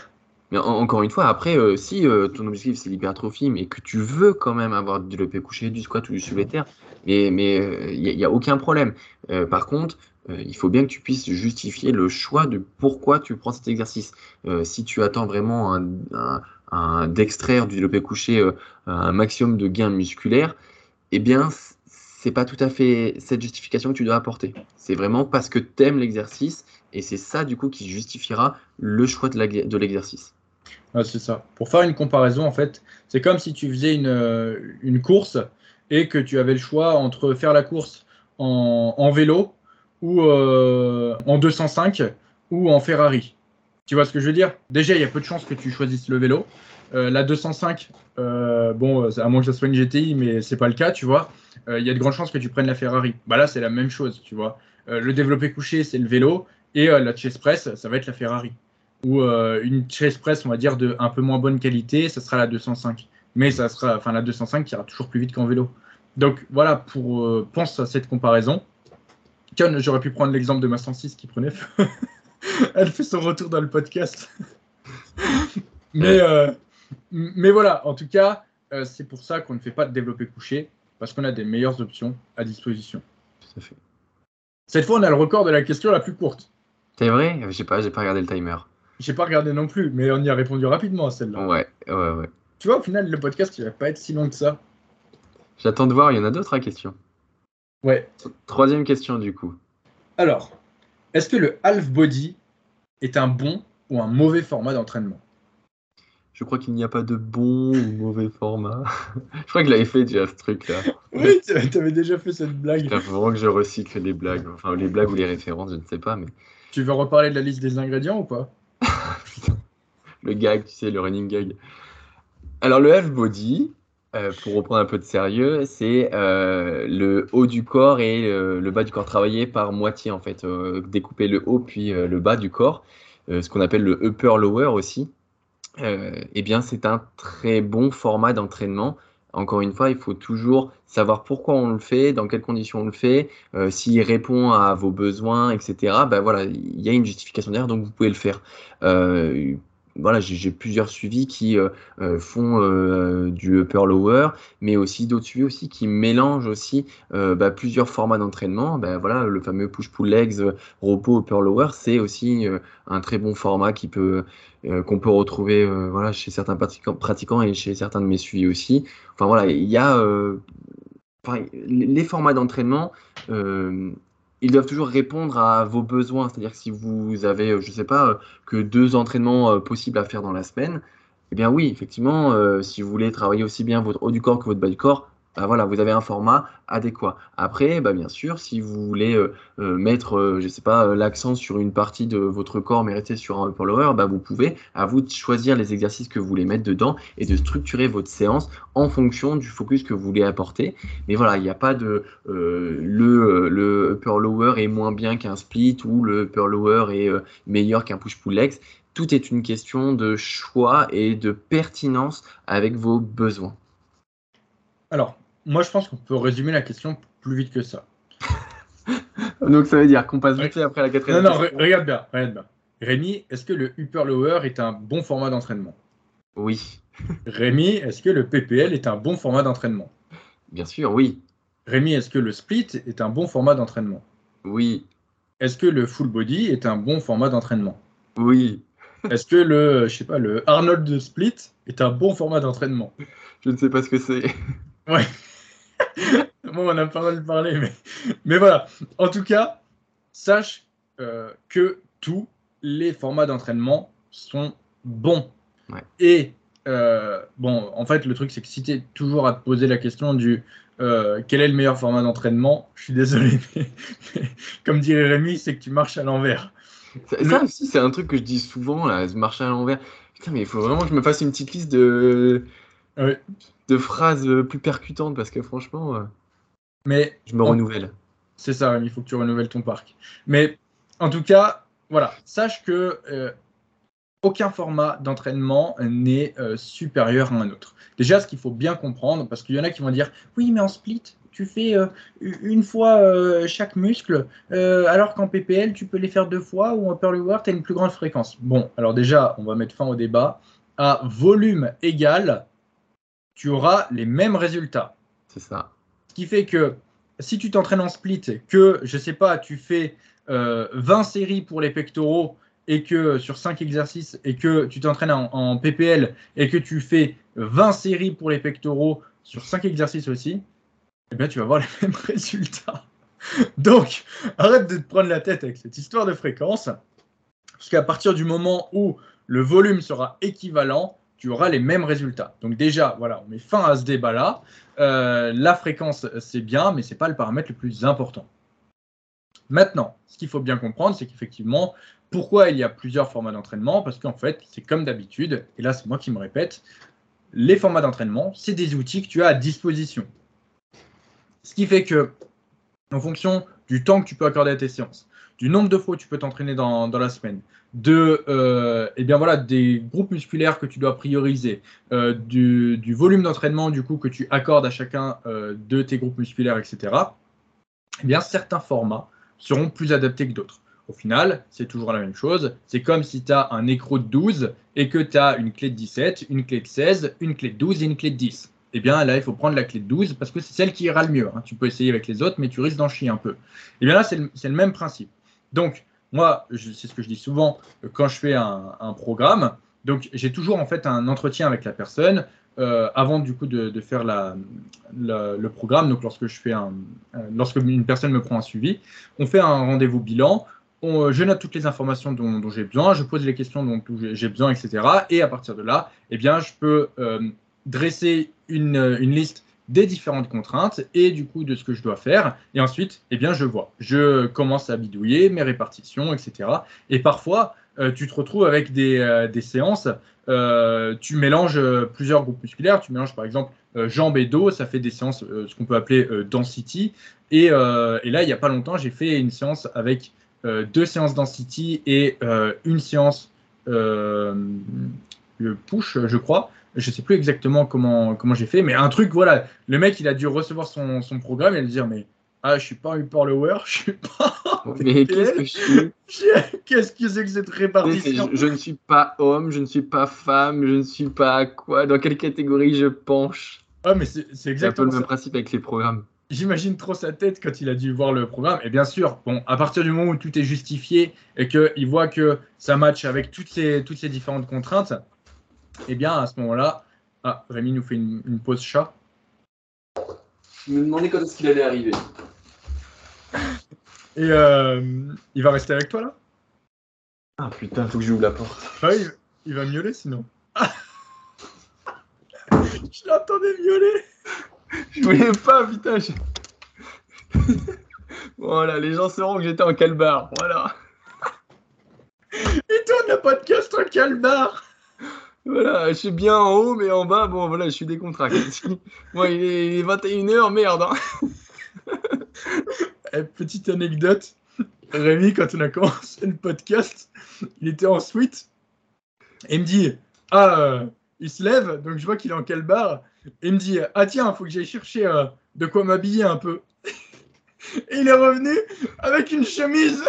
Mais encore une fois, après, euh, si euh, ton objectif c'est l'hypertrophie, mais que tu veux quand même avoir du développé couché, du squat ou du soulevé terre, mais il mais, n'y euh, a, a, aucun problème. par contre, il faut bien que tu puisses justifier le choix de pourquoi tu prends cet exercice. si tu attends vraiment un, un, d'extraire du développé couché un maximum de gains musculaires, eh bien, c'est pas tout à fait cette justification que tu dois apporter. C'est vraiment parce que tu aimes l'exercice et c'est ça, du coup, qui justifiera le choix de l'exercice.
c'est ça. Pour faire une comparaison, en fait, c'est comme si tu faisais une, euh, course et que tu avais le choix entre faire la course en, vélo ou euh, en 205 ou en Ferrari. Tu vois ce que je veux dire? Déjà, il y a peu de chances que tu choisisses le vélo. Euh, la 205, bon, à moins que ça soit une GTI, mais c'est pas le cas, tu vois. Il y a de grandes chances que tu prennes la Ferrari. Bah là, c'est la même chose, tu vois. le développé couché, c'est le vélo. Et euh, la chase press, ça va être la Ferrari. Ou euh, une chase press, on va dire, de un peu moins bonne qualité, ça sera la 205. Mais ça sera, enfin, la 205 qui ira toujours plus vite qu'en vélo. Donc voilà, pour euh, pense à cette comparaison. Tiens, j'aurais pu prendre l'exemple de ma 106 qui prenait feu. Elle fait son retour dans le podcast. mais, mais voilà, en tout cas, c'est pour ça qu'on ne fait pas de développé couché, parce qu'on a des meilleures options à disposition. Tout à fait. Cette fois, on a le record de la question la plus courte.
C'est vrai? J'ai pas, pas regardé le timer.
J'ai pas regardé non plus, mais on y a répondu rapidement à celle-là.
Ouais, ouais, ouais.
Tu vois, au final, le podcast, il va pas être si long que ça.
J'attends de voir, il y en a d'autres à question.
Ouais.
Troisième question, du coup.
Alors, est-ce que le half body est un bon ou un mauvais format d'entraînement?
Je crois qu'il n'y a pas de bon ou mauvais format. je crois que je l'avais fait déjà ce truc-là.
Oui, tu avais déjà fait cette blague.
Il faut vraiment que je recycle des blagues. Enfin, les blagues ou les références, je ne sais pas. mais.
Tu veux reparler de la liste des ingrédients ou pas?
Le gag, tu sais, le running gag. Alors, le half body, euh, pour reprendre un peu de sérieux, c'est euh, le haut du corps et le, bas du corps travaillé par moitié, en fait. Euh, découper le haut puis le bas du corps. ce qu'on appelle le upper lower aussi. Eh bien, c'est un très bon format d'entraînement Encore une fois, il faut toujours savoir pourquoi on le fait, dans quelles conditions on le fait, s'il répond à vos besoins, etc. Ben voilà, il y a une justification derrière, donc vous pouvez le faire voilà, j'ai plusieurs suivis qui euh, euh, font euh, du upper lower, mais aussi d'autres suivis aussi qui mélangent aussi bah, plusieurs formats d'entraînement. Bah, voilà, le fameux push pull legs, repos upper lower, c'est aussi un très bon format qui peut qu'on peut retrouver voilà chez certains pratiquants, et chez certains de mes suivis aussi. Enfin voilà, il y a les formats d'entraînement ils doivent toujours répondre à vos besoins. C'est-à-dire que si vous avez, euh, je ne sais pas, euh, que deux entraînements euh, possibles à faire dans la semaine, eh bien oui, effectivement, si vous voulez travailler aussi bien votre haut du corps que votre bas du corps, bah voilà, vous avez un format adéquat. Après, bah bien sûr, si vous voulez euh, euh, mettre, euh, je sais pas, l'accent sur une partie de votre corps, mais sur un upper lower, bah vous pouvez. À vous de choisir les exercices que vous voulez mettre dedans et de structurer votre séance en fonction du focus que vous voulez apporter. Mais voilà, il n'y a pas de le, le upper lower est moins bien qu'un split ou le upper lower est meilleur qu'un push pull legs. Tout est une question de choix et de pertinence avec vos besoins.
Alors, moi, je pense qu'on peut résumer la question plus vite que ça.
Donc, ça veut dire qu'on passe vite après la quatrième.
Non, non, regarde bien, regarde bien. Rémi, est-ce que le upper lower est un bon format d'entraînement?
Oui.
Rémi, est-ce que le PPL est un bon format d'entraînement?
Bien sûr, oui.
Rémi, est-ce que le split est un bon format d'entraînement?
Oui.
Est-ce que le full body est un bon format d'entraînement?
Oui.
Est-ce que le, je sais pas, le Arnold split est un bon format d'entraînement?
Je ne sais pas ce que c'est.
Ouais. bon, on a pas mal parlé, mais, mais voilà. En tout cas, sache euh, que tous les formats d'entraînement sont bons. Et euh, bon, en fait, le truc, c'est que si tu es toujours à te poser la question du euh, quel est le meilleur format d'entraînement, je suis désolé, mais, comme dirait Rémi, c'est que tu marches à l'envers.
Ça, aussi, c'est un truc que je dis souvent, là, marcher à l'envers. Putain, mais il faut vraiment que je me fasse une petite liste de, de phrases euh, plus percutantes parce que franchement, euh,
mais
je me renouvelle.
C'est ça, il faut que tu renouvelles ton parc. Mais en tout cas, voilà, sache que euh, aucun format d'entraînement n'est supérieur à un autre. Déjà, ce qu'il faut bien comprendre, parce qu'il y en a qui vont dire oui, mais en split, tu fais une fois chaque muscle, alors qu'en PPL, tu peux les faire deux fois, ou en Upper Lower, tu as une plus grande fréquence. Bon, alors déjà, on va mettre fin au débat. À volume égal, tu auras les mêmes résultats.
C'est ça.
Ce qui fait que si tu t'entraînes en split, que, je sais pas, tu fais 20 euh, séries pour les pectoraux et que sur 5 exercices et que tu t'entraînes en, PPL et que tu fais 20 séries pour les pectoraux sur 5 exercices aussi, eh bien tu vas avoir les mêmes résultats. Donc, arrête de te prendre la tête avec cette histoire de fréquence, parce qu'à partir du moment où le volume sera équivalent, tu auras les mêmes résultats. Donc déjà, voilà, on met fin à ce débat-là. Euh, la fréquence, c'est bien, mais ce n'est pas le paramètre le plus important. Maintenant, ce qu'il faut bien comprendre, c'est qu'effectivement, pourquoi il y a plusieurs formats d'entraînement? Parce qu'en fait, c'est comme d'habitude, et là c'est moi qui me répète, les formats d'entraînement, c'est des outils que tu as à disposition. Ce qui fait que, en fonction du temps que tu peux accorder à tes séances, du nombre de fois où tu peux t'entraîner dans, la semaine, de, euh, eh bien voilà, des groupes musculaires que tu dois prioriser, euh, du, volume d'entraînement du coup que tu accordes à chacun euh, de tes groupes musculaires, etc. Eh bien, certains formats seront plus adaptés que d'autres. Au final, c'est toujours la même chose. C'est comme si tu as un écro de 12 et que tu as une clé de 17, une clé de 16, une clé de 12 et une clé de 10 eh bien là, il faut prendre la clé de 12 parce que c'est celle qui ira le mieux. Hein. Tu peux essayer avec les autres, mais tu risques d'en chier un peu. Eh bien là, c'est le, même principe. Donc, moi, c'est ce que je dis souvent euh, quand je fais un, programme. Donc, j'ai toujours en fait un entretien avec la personne euh, avant du coup de, faire le programme. Donc, lorsque je fais un, euh, lorsque une personne me prend un suivi, on fait un rendez-vous bilan. je note toutes les informations dont, j'ai besoin, je pose les questions dont j'ai besoin, etc. Et à partir de là, eh bien, je peux dresser une, une liste des différentes contraintes et du coup de ce que je dois faire. Et ensuite, eh bien, je vois. Je commence à bidouiller mes répartitions, etc. Et parfois, euh, tu te retrouves avec des, euh, des séances, euh, tu mélanges plusieurs groupes musculaires, tu mélanges par exemple jambes et dos, ça fait des séances, ce qu'on peut appeler density. Et, et là, il n'y a pas longtemps, j'ai fait une séance avec deux séances density et une séance push, je crois. Je sais plus exactement comment, comment j'ai fait, mais un truc, voilà, le mec, il a dû recevoir son, son programme et lui dire, mais ah, je suis pas un follower, je suis pas.
Mais qu'est-ce que je suis?
Qu'est-ce que c'est que cette répartition?
Je, je, ne suis pas homme, je ne suis pas femme, je ne suis pas quoi Dans quelle catégorie je penche?
Ah, mais c'est exactement.
Le même principe avec les programmes.
J'imagine trop sa tête quand il a dû voir le programme. Et bien sûr, bon, à partir du moment où tout est justifié et qu'il voit que ça match avec toutes ces, toutes ces différentes contraintes, eh bien, à ce moment-là, ah, Rémi nous fait une, une pause chat.
Je me demandais quand est-ce qu'il allait arriver.
Et euh, il va rester avec toi là?
Ah putain, faut que j'ouvre la porte.
Ah, il, il va miauler sinon. je l'entendais miauler.
Je voulais pas, putain. Je... voilà, les gens sauront que j'étais en calbar. Voilà.
Et tourne le podcast en calbar.
Voilà, je suis bien en haut, mais en bas, bon, voilà, je suis décontracté. Moi, il est 21h, merde. Hein.
Eh, petite anecdote. Rémi, quand on a commencé le podcast, il était en suite. Et il me dit Ah, euh, il se lève, donc je vois qu'il est en calbar. Et il me dit Ah, tiens, il faut que j'aille chercher euh, de quoi m'habiller un peu. et il est revenu avec une chemise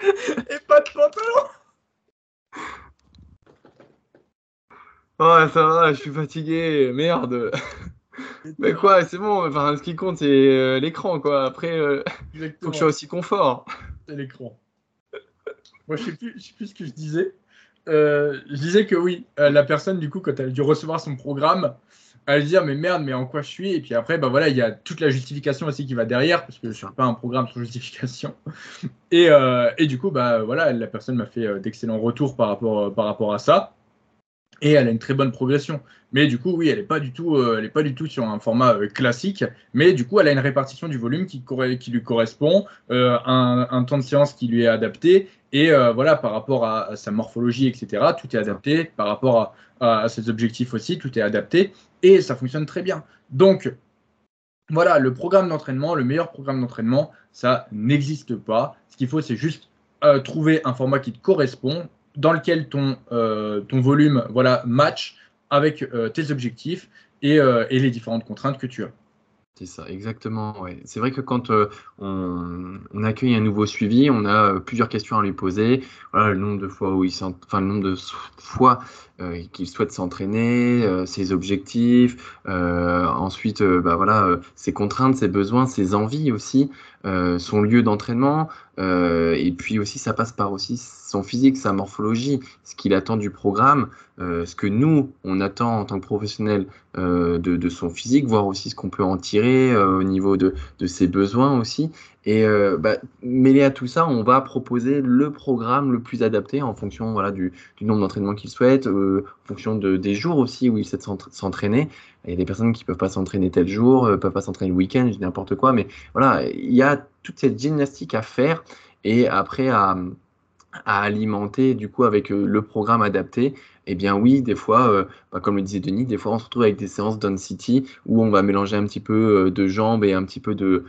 et pas de pantalon.
Ouais, ça va, je suis fatigué, merde. Mais quoi, c'est bon, enfin, ce qui compte, c'est euh, l'écran, quoi. Après, euh, faut que je sois aussi confort.
C'est l'écran. Moi, je sais plus, je sais plus ce que je disais. Euh, je disais que oui, euh, la personne, du coup, quand elle a dû recevoir son programme, elle va dire, mais merde, mais en quoi je suis? Et puis après, bah voilà, il y a toute la justification aussi qui va derrière, parce que je ne suis pas un programme sans justification. Et, et du coup, bah voilà, la personne m'a fait d'excellents retours par rapport, par rapport à ça. Et elle a une très bonne progression. Mais du coup, oui, elle n'est pas, du tout, euh, est pas du tout sur un format euh, classique. Mais du coup, elle a une répartition du volume qui, lui correspond, euh, un, temps de séance qui lui est adapté. Et voilà, par rapport à, sa morphologie, etc., tout est adapté. Par rapport à, ses objectifs aussi, tout est adapté. Et ça fonctionne très bien. Donc, voilà, le programme d'entraînement, le meilleur programme d'entraînement, ça n'existe pas. Ce qu'il faut, c'est juste trouver un format qui te correspond, dans lequel ton, euh, ton volume voilà, match avec euh, tes objectifs et, euh, et les différentes contraintes que tu as.
C'est ça, exactement. Ouais. C'est vrai que quand on, accueille un nouveau suivi, on a plusieurs questions à lui poser. Voilà, le nombre de fois où il enfin le nombre de fois qu'il souhaite s'entraîner, ses objectifs, ensuite bah voilà ses contraintes, ses besoins, ses envies aussi, son lieu d'entraînement, euh, et puis aussi ça passe par aussi son physique, sa morphologie, ce qu'il attend du programme, euh, ce que nous on attend en tant que professionnels euh, de, son physique, voir aussi ce qu'on peut en tirer euh, au niveau de, de ses besoins aussi. Et euh, bah, mêlé à tout ça, on va proposer le programme le plus adapté en fonction voilà, du, nombre d'entraînements qu'il souhaite, euh, en fonction de, des jours aussi où il souhaite s'entra- s'entraîner. Il y a des personnes qui peuvent pas s'entraîner tel jour, euh, peuvent pas s'entraîner le week-end, n'importe quoi, mais voilà, il y a toute cette gymnastique à faire et après à, à alimenter du coup avec le programme adapté. Eh bien oui, des fois, bah, comme le disait Denis, des fois on se retrouve avec des séances Down City où on va mélanger un petit peu de jambes et un petit peu de,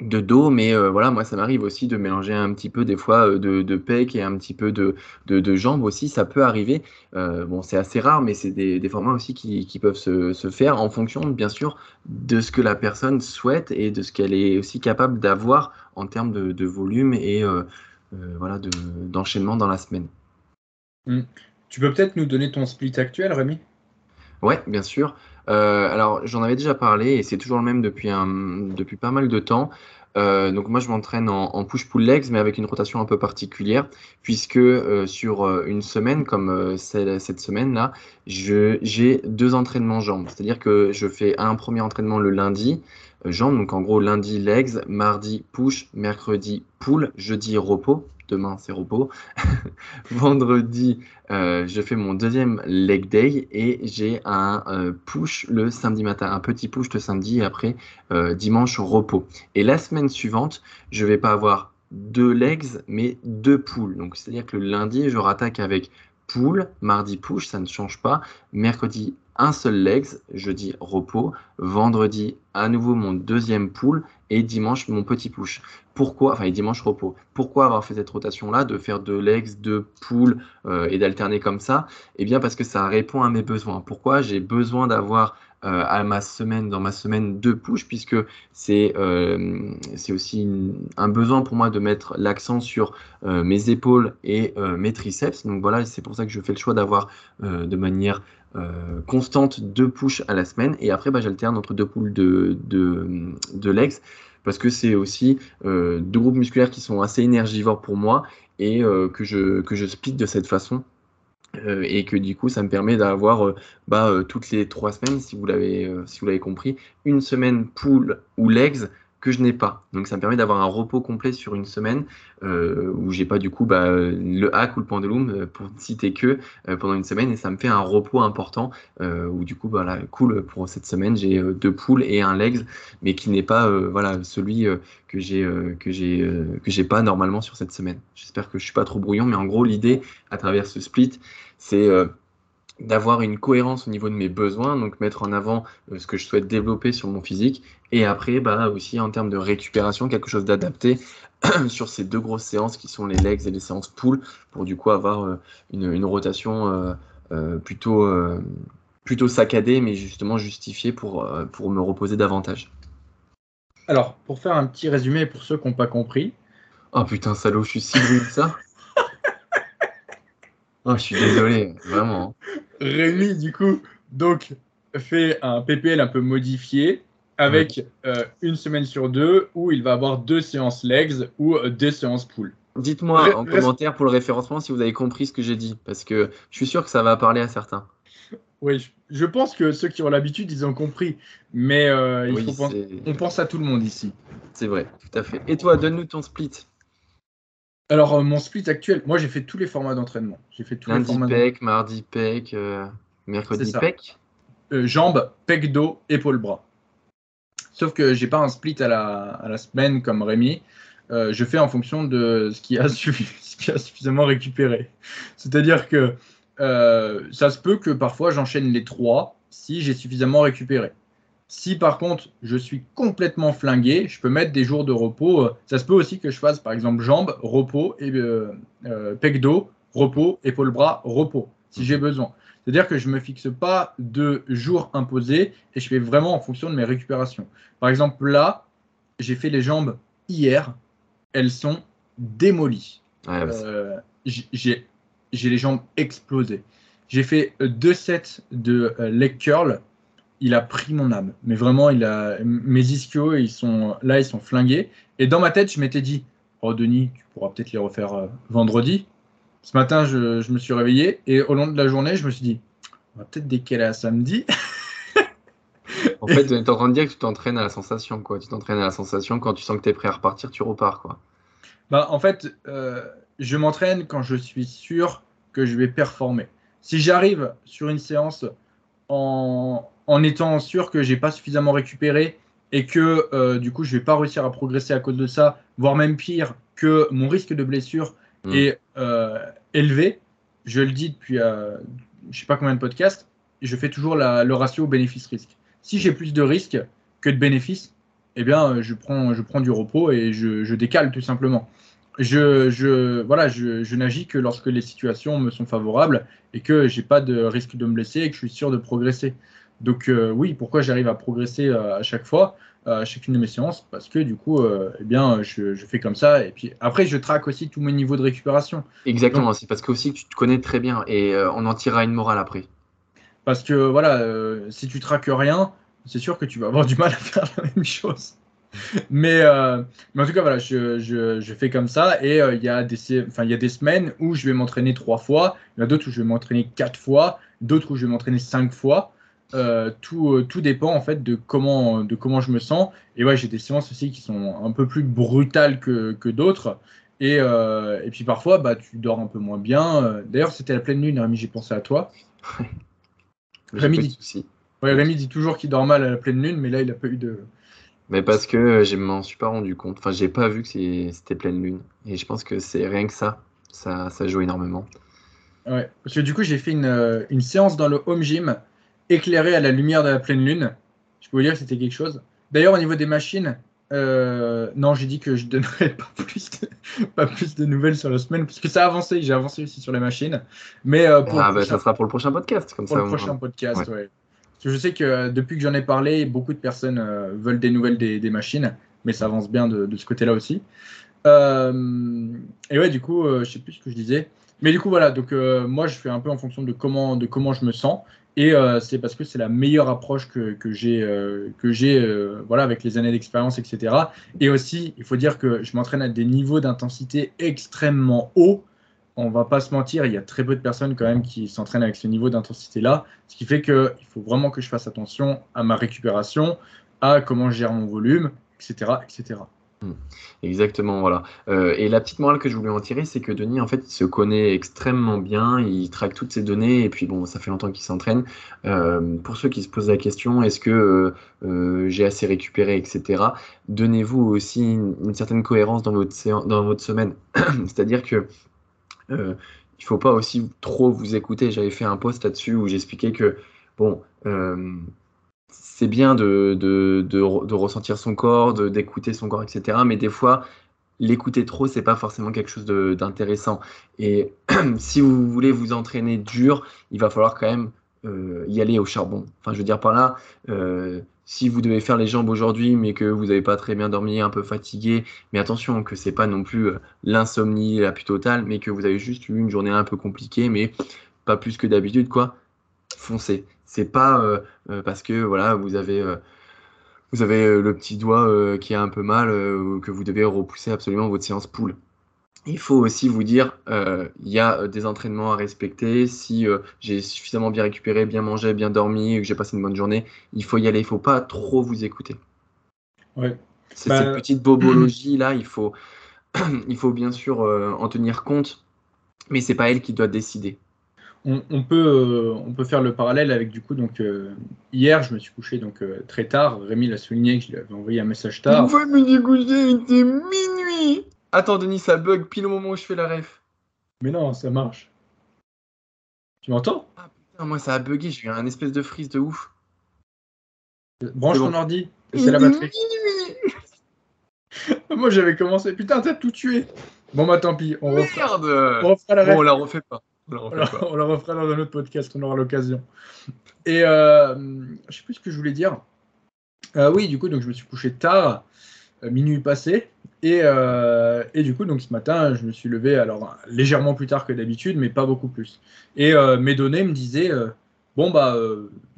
de dos, mais euh, voilà, moi ça m'arrive aussi de mélanger un petit peu des fois euh, de, de pec et un petit peu de, de, de jambes aussi, ça peut arriver. Euh, bon, c'est assez rare, mais c'est des, des formats aussi qui, qui peuvent se, se faire en fonction, bien sûr, de ce que la personne souhaite et de ce qu'elle est aussi capable d'avoir en termes de, de volume et voilà, de, d'enchaînement dans la semaine.
Tu peux peut-être nous donner ton split actuel, Rémi?
Ouais, bien sûr. Euh, alors, j'en avais déjà parlé et c'est toujours le même depuis, pas mal de temps. Euh, donc moi, je m'entraîne en, push-pull legs, mais avec une rotation un peu particulière, puisque euh, sur une semaine, comme cette semaine-là, je, j'ai deux entraînements jambes. C'est-à-dire que je fais un premier entraînement le lundi, jambes, donc en gros lundi legs, mardi push, mercredi pull, jeudi repos. Demain, c'est repos. Vendredi, euh, je fais mon deuxième leg day et j'ai un euh, push le samedi matin, un petit push le samedi et après euh, dimanche repos. Et la semaine suivante, je vais pas avoir deux legs mais deux pulls. Donc c'est-à-dire que le lundi, je rattaque avec pull, mardi push, ça ne change pas, mercredi un seul legs, jeudi repos, vendredi à nouveau mon deuxième pull et dimanche mon petit push. Pourquoi, enfin et dimanche repos. Pourquoi avoir fait cette rotation là, de faire deux legs, deux pulls euh, et d'alterner comme ça? Eh bien parce que ça répond à mes besoins. Pourquoi? J'ai besoin d'avoir euh, à ma semaine, dans ma semaine de push, puisque c'est euh, aussi un besoin pour moi de mettre l'accent sur mes épaules et mes triceps. Donc voilà, c'est pour ça que je fais le choix d'avoir de manière constante deux push à la semaine. Et après, bah, j'alterne entre deux de, de, de legs parce que c'est aussi deux groupes musculaires qui sont assez énergivores pour moi et que, je, que je split de cette façon. Euh, et que du coup, ça me permet d'avoir euh, bah, euh, toutes les trois semaines, si vous l'avez si vous l'avez compris, une semaine pull ou legs que je n'ai pas. Donc ça me permet d'avoir un repos complet sur une semaine euh, où j'ai pas du coup bah, le hack ou le pendulum pour ne citer que pendant une semaine et ça me fait un repos important où du coup voilà cool pour cette semaine j'ai deux poules et un legs mais qui n'est pas voilà celui que j'ai que j'ai pas normalement sur cette semaine. J'espère que je suis pas trop brouillon mais en gros l'idée à travers ce split c'est d'avoir une cohérence au niveau de mes besoins, donc mettre en avant euh, ce que je souhaite développer sur mon physique, et après bah, aussi en termes de récupération, quelque chose d'adapté sur ces deux grosses séances qui sont les legs et les séances pull, pour du coup avoir euh, une, rotation euh, plutôt, plutôt saccadée, mais justement justifiée pour, pour me reposer davantage.
Alors, pour faire un petit résumé pour ceux qui n'ont pas compris.
Oh putain, salaud, je suis si brûlé que ça. Oh, je suis désolé, vraiment.
Rémi, du coup, donc, fait un PPL un peu modifié avec euh, une semaine sur deux où il va avoir deux séances legs ou euh, deux séances pool.
Dites-moi en commentaire pour le référencement si vous avez compris ce que j'ai dit, parce que je suis sûr que ça va parler à certains.
Oui, je pense que ceux qui ont l'habitude, ils ont compris. Mais euh, il faut penser, on pense à tout le monde ici.
C'est vrai, tout à fait. Et toi, donne-nous ton split.
Alors, euh, mon split actuel, moi j'ai fait tous les formats d'entraînement. J'ai fait tous
Lundi
les formats.
pec, mardi pec, euh, mercredi pec.
Euh, jambes, pec dos, épaule bras. Sauf que j'ai pas un split à la, semaine comme Rémi. je fais en fonction de ce qui a, a suffisamment récupéré. C'est-à-dire que ça se peut que parfois j'enchaîne les trois si j'ai suffisamment récupéré. Si par contre je suis complètement flingué, je peux mettre des jours de repos. Ça se peut aussi que je fasse par exemple jambes, repos, et euh, euh pec dos, repos, épaule bras, repos, si j'ai besoin. C'est-à-dire que je ne me fixe pas de jours imposés et je fais vraiment en fonction de mes récupérations. Par exemple là, j'ai fait les jambes hier, elles sont démolies. Euh, j'ai les jambes explosées. J'ai fait deux sets de euh, leg curl il a pris mon âme. Mais vraiment, il a mes ischios, ils sont là, ils sont flingués. Et dans ma tête, je m'étais dit, oh Denis, tu pourras peut-être les refaire euh, vendredi. Ce matin, je, me suis réveillé et au long de la journée, je me suis dit, on va peut-être décaler à samedi.
en fait, tu es en train de dire que tu t'entraînes à la sensation, quoi. Tu t'entraînes à la sensation quand tu sens que tu es prêt à repartir, tu repars, quoi.
Bah, en fait, euh, je m'entraîne quand je suis sûr que je vais performer. Si j'arrive sur une séance en, en étant sûr que j'ai pas suffisamment récupéré et que euh, du coup je vais pas réussir à progresser à cause de ça, voire même pire que mon risque de blessure mm. est euh, élevé. Je le dis depuis euh, je sais pas combien de podcasts, je fais toujours le ratio bénéfice-risque. Si j'ai plus de risques que de bénéfices, eh bien je prends, je prends du repos et je, décale tout simplement. Je, je, voilà, je, je n'agis que lorsque les situations me sont favorables et que j'ai pas de risque de me blesser et que je suis sûr de progresser. Donc euh, oui, pourquoi j'arrive à progresser euh, à chaque fois, euh, à chacune de mes séances? Parce que du coup, eh bien, je, fais comme ça. Et puis après, je traque aussi tous mes niveaux de récupération.
Exactement, c'est parce que aussi tu te connais très bien et on en tirera une morale après.
Parce que voilà, si tu traques rien, c'est sûr que tu vas avoir du mal à faire la même chose. mais, mais en tout cas, voilà, je, je, fais comme ça. Et il y, a des, enfin, il y a des semaines où je vais m'entraîner trois fois. Il y en a d'autres où je vais m'entraîner quatre fois. D'autres où je vais m'entraîner cinq fois. Euh, tout, euh, tout, dépend en fait de comment, de comment je me sens. Et ouais, j'ai des séances aussi qui sont un peu plus brutales que, que d'autres. Et, euh, et, puis parfois, bah, tu dors un peu moins bien. D'ailleurs, c'était la pleine lune, Rémi, j'ai pensé à toi. Rémi, dit... Ouais, Rémi dit toujours qu'il dort mal à la pleine lune, mais là, il n'a pas eu de.
Mais parce que je m'en suis pas rendu compte. Enfin, j'ai pas vu que c'était pleine lune. Et je pense que c'est rien que ça. Ça, ça joue énormément.
Ouais, parce que du coup, j'ai fait une, une séance dans le home gym éclairé à la lumière de la pleine lune. Je peux vous dire que c'était quelque chose. D'ailleurs, au niveau des machines, euh, non, j'ai dit que je donnerais pas plus, de, pas plus de nouvelles sur la semaine, parce que ça a avancé. J'ai avancé aussi sur les machines. Mais euh,
pour ah, bah, ça sera pour le prochain podcast. Comme
pour le prochain podcast, ouais. je sais que euh, depuis que j'en ai parlé, beaucoup de personnes veulent des nouvelles des, machines, mais ça avance bien de, de ce côté-là aussi. et ouais, du coup, je sais plus ce que je disais. Mais du coup, voilà, donc moi, je fais un peu en fonction de comment, de comment je me sens. Et euh, c'est parce que c'est la meilleure approche que, j'ai euh, euh, voilà, avec les années d'expérience, etc. Et aussi, il faut dire que je m'entraîne à des niveaux d'intensité extrêmement hauts. On va pas se mentir, il y a très peu de personnes quand même qui s'entraînent avec ce niveau d'intensité-là. Ce qui fait qu'il faut vraiment que je fasse attention à ma récupération, à comment je gère mon volume, etc. etc.
Hmm. Exactement, voilà. Euh, et la petite morale que je voulais en tirer, c'est que Denis, en fait, il se connaît extrêmement bien, il traque toutes ses données, et puis bon, ça fait longtemps qu'il s'entraîne. Euh, pour ceux qui se posent la question, est-ce que euh, j'ai assez récupéré, etc., donnez-vous aussi une, certaine cohérence dans votre, semaine. C'est-à-dire que il faut pas aussi trop vous écouter. J'avais fait un post là-dessus où j'expliquais que, bon, c'est bien de, ressentir son corps, d'écouter son corps, etc. Mais des fois, l'écouter trop, c'est pas forcément quelque chose d'intéressant. Et si vous voulez vous entraîner dur, il va falloir quand même euh, y aller au charbon. Enfin, je veux dire par là, euh, si vous devez faire les jambes aujourd'hui, mais que vous n'avez pas très bien dormi, un peu fatigué, mais attention que c'est pas non plus euh, l'insomnie la plus totale, mais que vous avez juste eu une journée un peu compliquée, mais pas plus que d'habitude, quoi. Foncez. C'est pas euh, euh, parce que voilà, vous avez, euh, vous avez le petit doigt qui a un peu mal que vous devez repousser absolument votre séance poule. Il faut aussi vous dire, il y a des entraînements à respecter. Si j'ai suffisamment bien récupéré, bien mangé, bien dormi, que j'ai passé une bonne journée, il faut y aller. Il faut pas trop vous écouter.
Ouais.
C'est cette bah, petite bobologie là. Il faut, il faut bien sûr en tenir compte, mais c'est pas elle qui doit décider
on, peut, euh, on peut faire le parallèle avec du coup donc euh, hier je me suis couché donc euh, très tard. Rémi l'a souligné que je lui avais envoyé un message tard.
Pourquoi me il était minuit. Attends Denis ça bug pile au moment où je fais la ref.
Mais non ça marche. Tu m'entends?
Ah putain moi ça a bugué j'ai eu un espèce de frise de ouf.
Branche ton ordi. C'est la batterie. moi j'avais commencé putain t'as tout tué. Bon bah tant pis on refera,
on refera la ref. Bon on la refait pas.
On, la refera dans un autre podcast, on aura l'occasion. Et euh, je sais plus ce que je voulais dire. Euh, oui, du coup, donc je me suis couché tard, euh, minuit passé, et, euh, et, du coup, donc ce matin, je me suis levé alors légèrement plus tard que d'habitude, mais pas beaucoup plus. Et mes données me disaient bon bah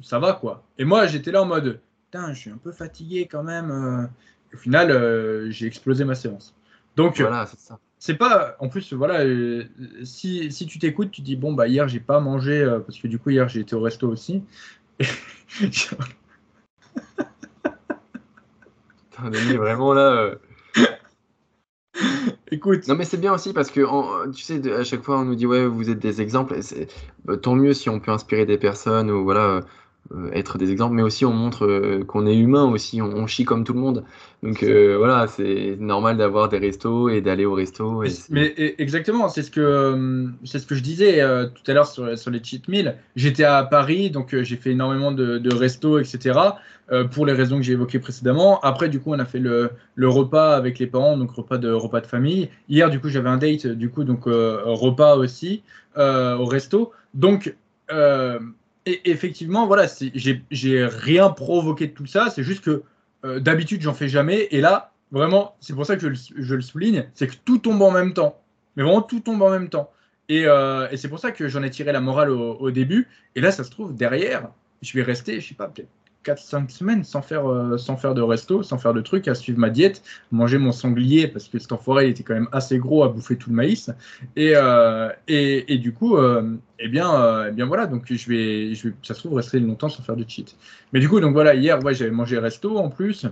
ça va quoi. Et moi, j'étais là en mode putain, je suis un peu fatigué quand même. au final, j'ai explosé ma séance. Donc
voilà, c'est ça
c'est pas en plus voilà euh, si, si, tu t'écoutes tu dis bon bah hier j'ai pas mangé euh, parce que du coup hier j'ai été au resto aussi
vraiment là euh.
écoute
non mais c'est bien aussi parce que tu sais à chaque fois on nous dit ouais vous êtes des exemples et bah, tant mieux si on peut inspirer des personnes ou voilà être des exemples, mais aussi on montre euh, qu'on est humain aussi, on, chie comme tout le monde. Donc euh, voilà, c'est normal d'avoir des restos et d'aller au resto.
mais exactement, c'est ce que c'est ce que je disais tout à l'heure sur, sur, les cheat meals. J'étais à Paris, donc j'ai fait énormément de, de restos, etc. pour les raisons que j'ai évoquées précédemment. Après, du coup, on a fait le, le, repas avec les parents, donc repas de repas de famille. Hier, du coup, j'avais un date, du coup, donc repas aussi au resto. Donc et effectivement, voilà, j'ai rien provoqué de tout ça. C'est juste que euh, d'habitude, j'en fais jamais. Et là, vraiment, c'est pour ça que je, le souligne, c'est que tout tombe en même temps. Mais vraiment, tout tombe en même temps. Et, euh, c'est pour ça que j'en ai tiré la morale au, au, début. Et là, ça se trouve, derrière, je vais rester, je sais pas, peut-être 4-5 semaines sans faire, euh, sans faire de resto, sans faire de trucs, à suivre ma diète, manger mon sanglier parce que cet enfoiré il était quand même assez gros à bouffer tout le maïs. Et, euh, et, et, du coup, euh, eh, bien, eh bien voilà, donc je vais, je vais, ça se trouve, rester longtemps sans faire de cheat. Mais du coup, donc voilà, hier, ouais, j'avais mangé resto en plus.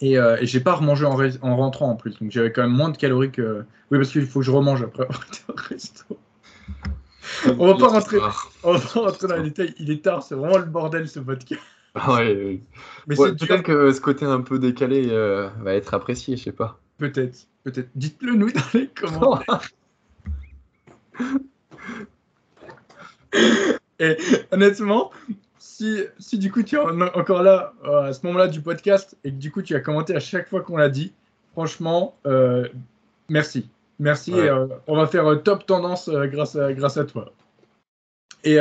Et, et j'ai pas remangé en, en, rentrant en plus. Donc j'avais quand même moins de calories que. Oui, parce qu'il faut que je remange après avoir été au resto. On va pas rentrer, on va pas rentrer dans les détails. Il est tard, c'est vraiment le bordel ce podcast.
Ouais, Mais c'est peut-être que ce côté un peu décalé euh, va être apprécié, je sais pas.
Peut-être, peut-être. Dites-le nous dans les commentaires. Et honnêtement, si, si du coup tu es encore là à ce moment-là du podcast et que du coup tu as commenté à chaque fois qu'on l'a dit, franchement, merci. Merci. on va faire top tendance grâce, à, grâce à toi. Et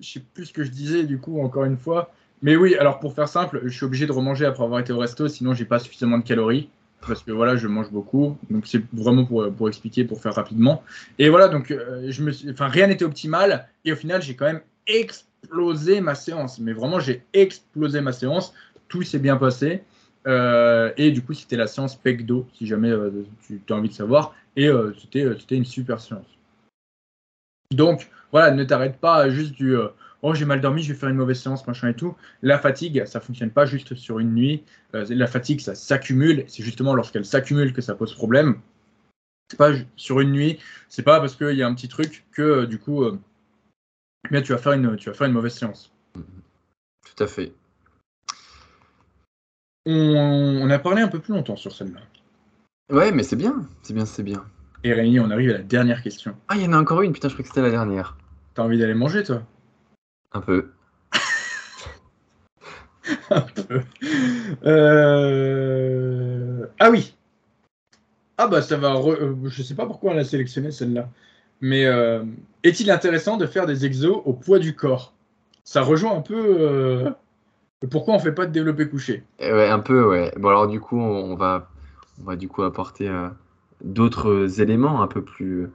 je sais plus ce que je disais du coup, encore une fois. Mais oui, alors pour faire simple, je suis obligé de remanger après avoir été au resto, sinon j'ai pas suffisamment de calories parce que voilà, je mange beaucoup. Donc c'est vraiment pour, pour, expliquer, pour faire rapidement. Et voilà, donc euh, je me enfin rien n'était optimal et au final j'ai quand même explosé ma séance. Mais vraiment j'ai explosé ma séance. Tout s'est bien passé. Euh, et du coup c'était la séance PECDO, si jamais euh, tu as envie de savoir. Et c'était une super séance. Donc voilà, ne t'arrête pas juste du oh j'ai mal dormi, je vais faire une mauvaise séance, machin et tout. La fatigue, ça fonctionne pas juste sur une nuit. Euh, la fatigue, ça s'accumule. C'est justement lorsqu'elle s'accumule que ça pose problème. C'est pas sur une nuit. C'est pas parce qu'il y a un petit truc que euh, du coup, euh, bien, tu vas faire une, tu vas faire une mauvaise séance.
Tout à fait.
On, a parlé un peu plus longtemps sur celle-là.
Ouais, mais c'est bien, c'est bien, c'est bien.
Et Rémi, on arrive à la dernière question.
Ah, il y en a encore une, putain, je crois que c'était la dernière.
T'as envie d'aller manger, toi?
Un peu.
un peu. Euh, ah oui. Ah bah ça va. Euh, je sais pas pourquoi on a sélectionné celle-là. Mais euh, est-il intéressant de faire des exos au poids du corps? Ça rejoint un peu. Pourquoi on fait pas de développé couché?
Eh Ouais, un peu, ouais. Bon alors du coup, on va, on va du coup apporter d'autres éléments un peu plus.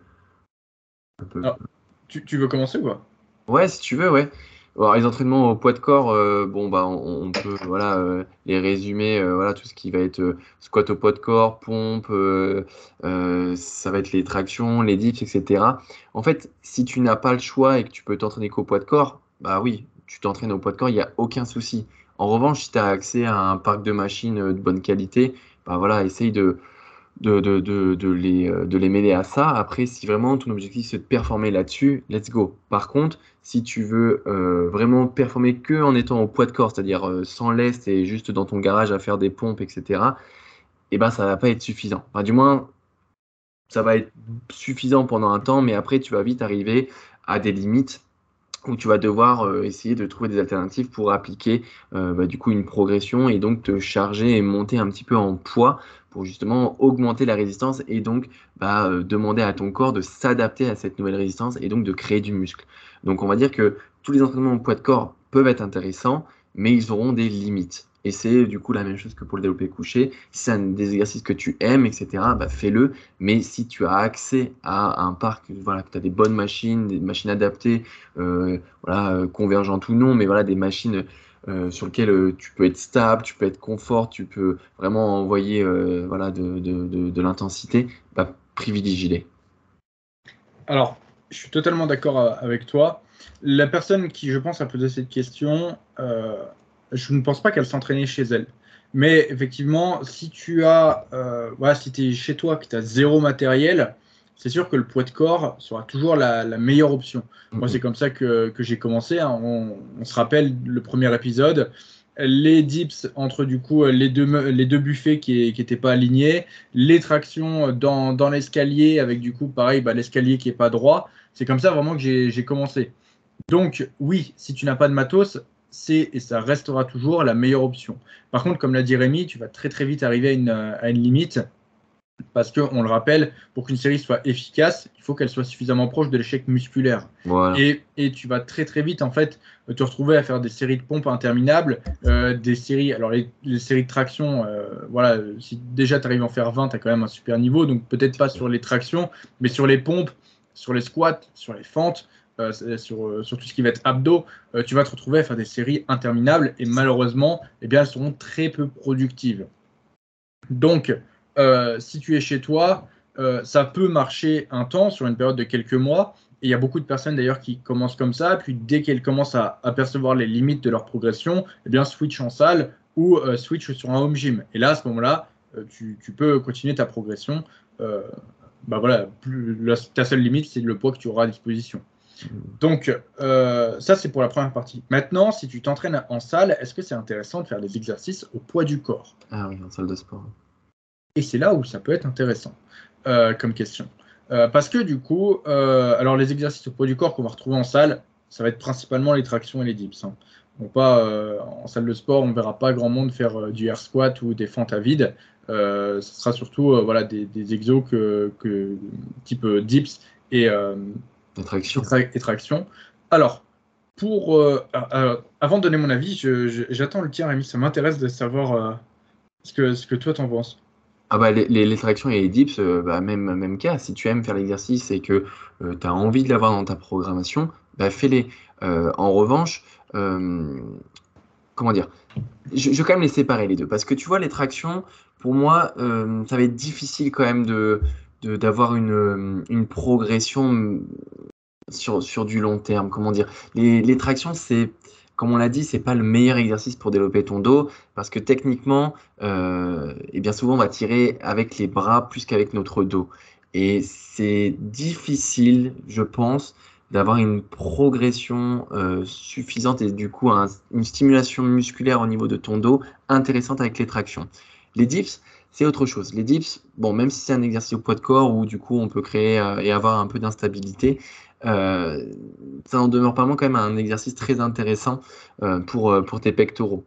Tu, tu veux commencer ou quoi
Ouais, si tu veux, ouais. Alors, les entraînements au poids de corps, euh, bon, bah, on, peut voilà, euh, les résumer. Euh, voilà, tout ce qui va être squat au poids de corps, pompe, ça va être les tractions, les dips, etc. En fait, si tu n'as pas le choix et que tu peux t'entraîner qu'au poids de corps, bah oui, tu t'entraînes au poids de corps, il n'y a aucun souci. En revanche, si tu as accès à un parc de machines de bonne qualité, bah voilà, essaye de, de, de, de, les, euh, de les mêler à ça. Après, si vraiment ton objectif c'est de performer là-dessus, let's go. Par contre, si tu veux euh, vraiment performer que en étant au poids de corps, c'est-à-dire euh, sans lest et juste dans ton garage à faire des pompes, etc., eh ben, ça va pas être suffisant. Enfin, du moins, ça va être suffisant pendant un temps, mais après, tu vas vite arriver à des limites où tu vas devoir essayer de trouver des alternatives pour appliquer bah, du coup une progression et donc te charger et monter un petit peu en poids pour justement augmenter la résistance et donc bah, euh, demander à ton corps de s'adapter à cette nouvelle résistance et donc de créer du muscle. Donc on va dire que tous les entraînements au poids de corps peuvent être intéressants, mais ils auront des limites. Et c'est du coup la même chose que pour le développé couché. Si c'est un des exercices que tu aimes, etc., bah fais-le. Mais si tu as accès à un parc, voilà, que tu as des bonnes machines, des machines adaptées, euh, voilà, euh, convergentes ou non, mais voilà, des machines euh, sur lequel euh, tu peux être stable, tu peux être confort, tu peux vraiment envoyer voilà, de, de, de, l'intensité, bah, privilégie-les.
Alors, je suis totalement d'accord avec toi. La personne qui, je pense, a posé cette question, je ne pense pas qu'elle s'entraînait chez elle. Mais effectivement, si tu as, voilà, si tu es chez toi, que tu as zéro matériel, c'est sûr que le poids de corps sera toujours la, meilleure option. Moi, c'est comme ça que, j'ai commencé. Hein. On, se rappelle le premier épisode. Les dips entre du coup les deux, les deux buffets qui n'étaient pas alignés, les tractions dans, dans l'escalier avec du coup pareil bah, l'escalier qui est pas droit. C'est comme ça vraiment que j'ai commencé. Donc oui, si tu n'as pas de matos, c'est et ça restera toujours la meilleure option. Par contre, comme l'a dit Rémi, tu vas très très vite arriver à une, à une limite parce qu'on le rappelle, pour qu'une série soit efficace, il faut qu'elle soit suffisamment proche de l'échec musculaire. Et, tu vas très très vite en fait te retrouver à faire des séries de pompes interminables, euh, des séries, alors les, séries de traction, euh, voilà, si déjà tu arrives à en faire 20, tu as quand même un super niveau, donc peut-être pas sur les tractions, mais sur les pompes, sur les squats, sur les fentes, sur, sur, tout ce qui va être abdos, tu vas te retrouver à faire des séries interminables et malheureusement, eh bien, elles seront très peu productives. Donc, euh, si tu es chez toi, euh, ça peut marcher un temps, sur une période de quelques mois. Et il y a beaucoup de personnes d'ailleurs qui commencent comme ça, puis dès qu'elles commencent à apercevoir les limites de leur progression, eh bien switch en salle ou euh, switch sur un home gym. Et là, à ce moment-là, tu, peux continuer ta progression. bah voilà, ta seule limite, c'est le poids que tu auras à disposition. Donc, ça, c'est pour la première partie. Maintenant, si tu t'entraînes en salle, est-ce que c'est intéressant de faire des exercices au poids du corps?
Ah oui, en salle de sport.
Et c'est là où ça peut être intéressant euh, comme question. Euh, parce que du coup, euh, alors les exercices au poids du corps qu'on va retrouver en salle, ça va être principalement les tractions et les dips. Hein. pas, euh, en salle de sport, on ne verra pas grand monde faire euh, du air squat ou des fentes à vide. ce sera surtout voilà, des, des exos que, type dips et,
traction.
Alors, pour, avant de donner mon avis, j'attends le tien, Rémi. Ça m'intéresse de savoir ce, que, ce que toi t'en penses.
Ah bah, les, les, tractions et les dips, euh, bah, même, même cas, si tu aimes faire l'exercice et que euh, tu as envie de l'avoir dans ta programmation, bah, fais-les. Euh, en revanche, comment dire, je, vais quand même les séparer les deux, parce que tu vois, les tractions, pour moi, ça va être difficile quand même de d'avoir une, une progression sur, sur du long terme. Comment dire les, les tractions, c'est comme on l'a dit, c'est pas le meilleur exercice pour développer ton dos parce que techniquement, euh, et bien souvent, on va tirer avec les bras plus qu'avec notre dos. Et c'est difficile, je pense, d'avoir une progression euh, suffisante et du coup une stimulation musculaire au niveau de ton dos intéressante avec les tractions. Les dips, c'est autre chose. Les dips, bon, même si c'est un exercice au poids de corps où du coup on peut créer euh, et avoir un peu d'instabilité, euh, ça en demeure pas moins quand même un exercice très intéressant euh, pour, pour tes pectoraux.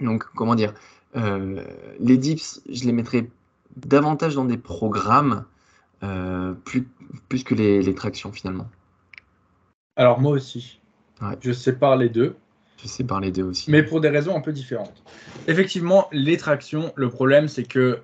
Donc, comment dire, les dips, je les mettrais davantage dans des programmes plus, plus que les, les, tractions finalement.
Alors, moi aussi. Je sépare les deux.
Je sépare les deux aussi.
Mais pour des raisons un peu différentes. Effectivement, les tractions, le problème, c'est que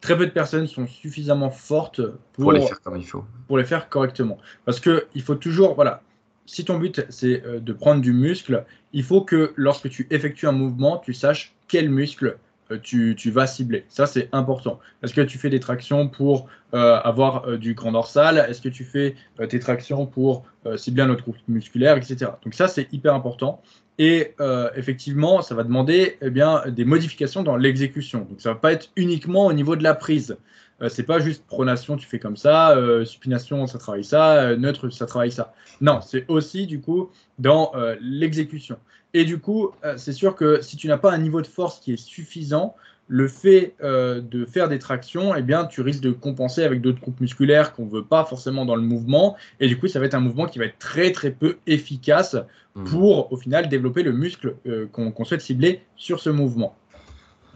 très peu de personnes sont suffisamment fortes
pour, les faire comme il faut.
Pour les faire correctement. Parce qu'il faut toujours, voilà, si ton but c'est euh, de prendre du muscle, il faut que lorsque tu effectues un mouvement, tu saches quel muscle euh, tu, vas cibler. Ça, c'est important. Est-ce que tu fais des tractions pour euh, avoir du grand dorsal? Est-ce que tu fais tes tractions pour cibler un autre groupe musculaire, etc. Donc ça, c'est hyper important. Et euh, effectivement, ça va demander eh bien, des modifications dans l'exécution. Donc ça ne va pas être uniquement au niveau de la prise. Euh, c'est pas juste pronation, tu fais comme ça, euh, supination, ça travaille ça, euh, neutre, ça travaille ça. Non, c'est aussi du coup dans l'exécution. Et du coup, c'est sûr que si tu n'as pas un niveau de force qui est suffisant, le fait euh, de faire des tractions, eh bien, tu risques de compenser avec d'autres groupes musculaires qu'on ne veut pas forcément dans le mouvement. Et du coup, ça va être un mouvement qui va être très très peu efficace mmh. pour au final développer le muscle euh, qu'on souhaite cibler sur ce mouvement.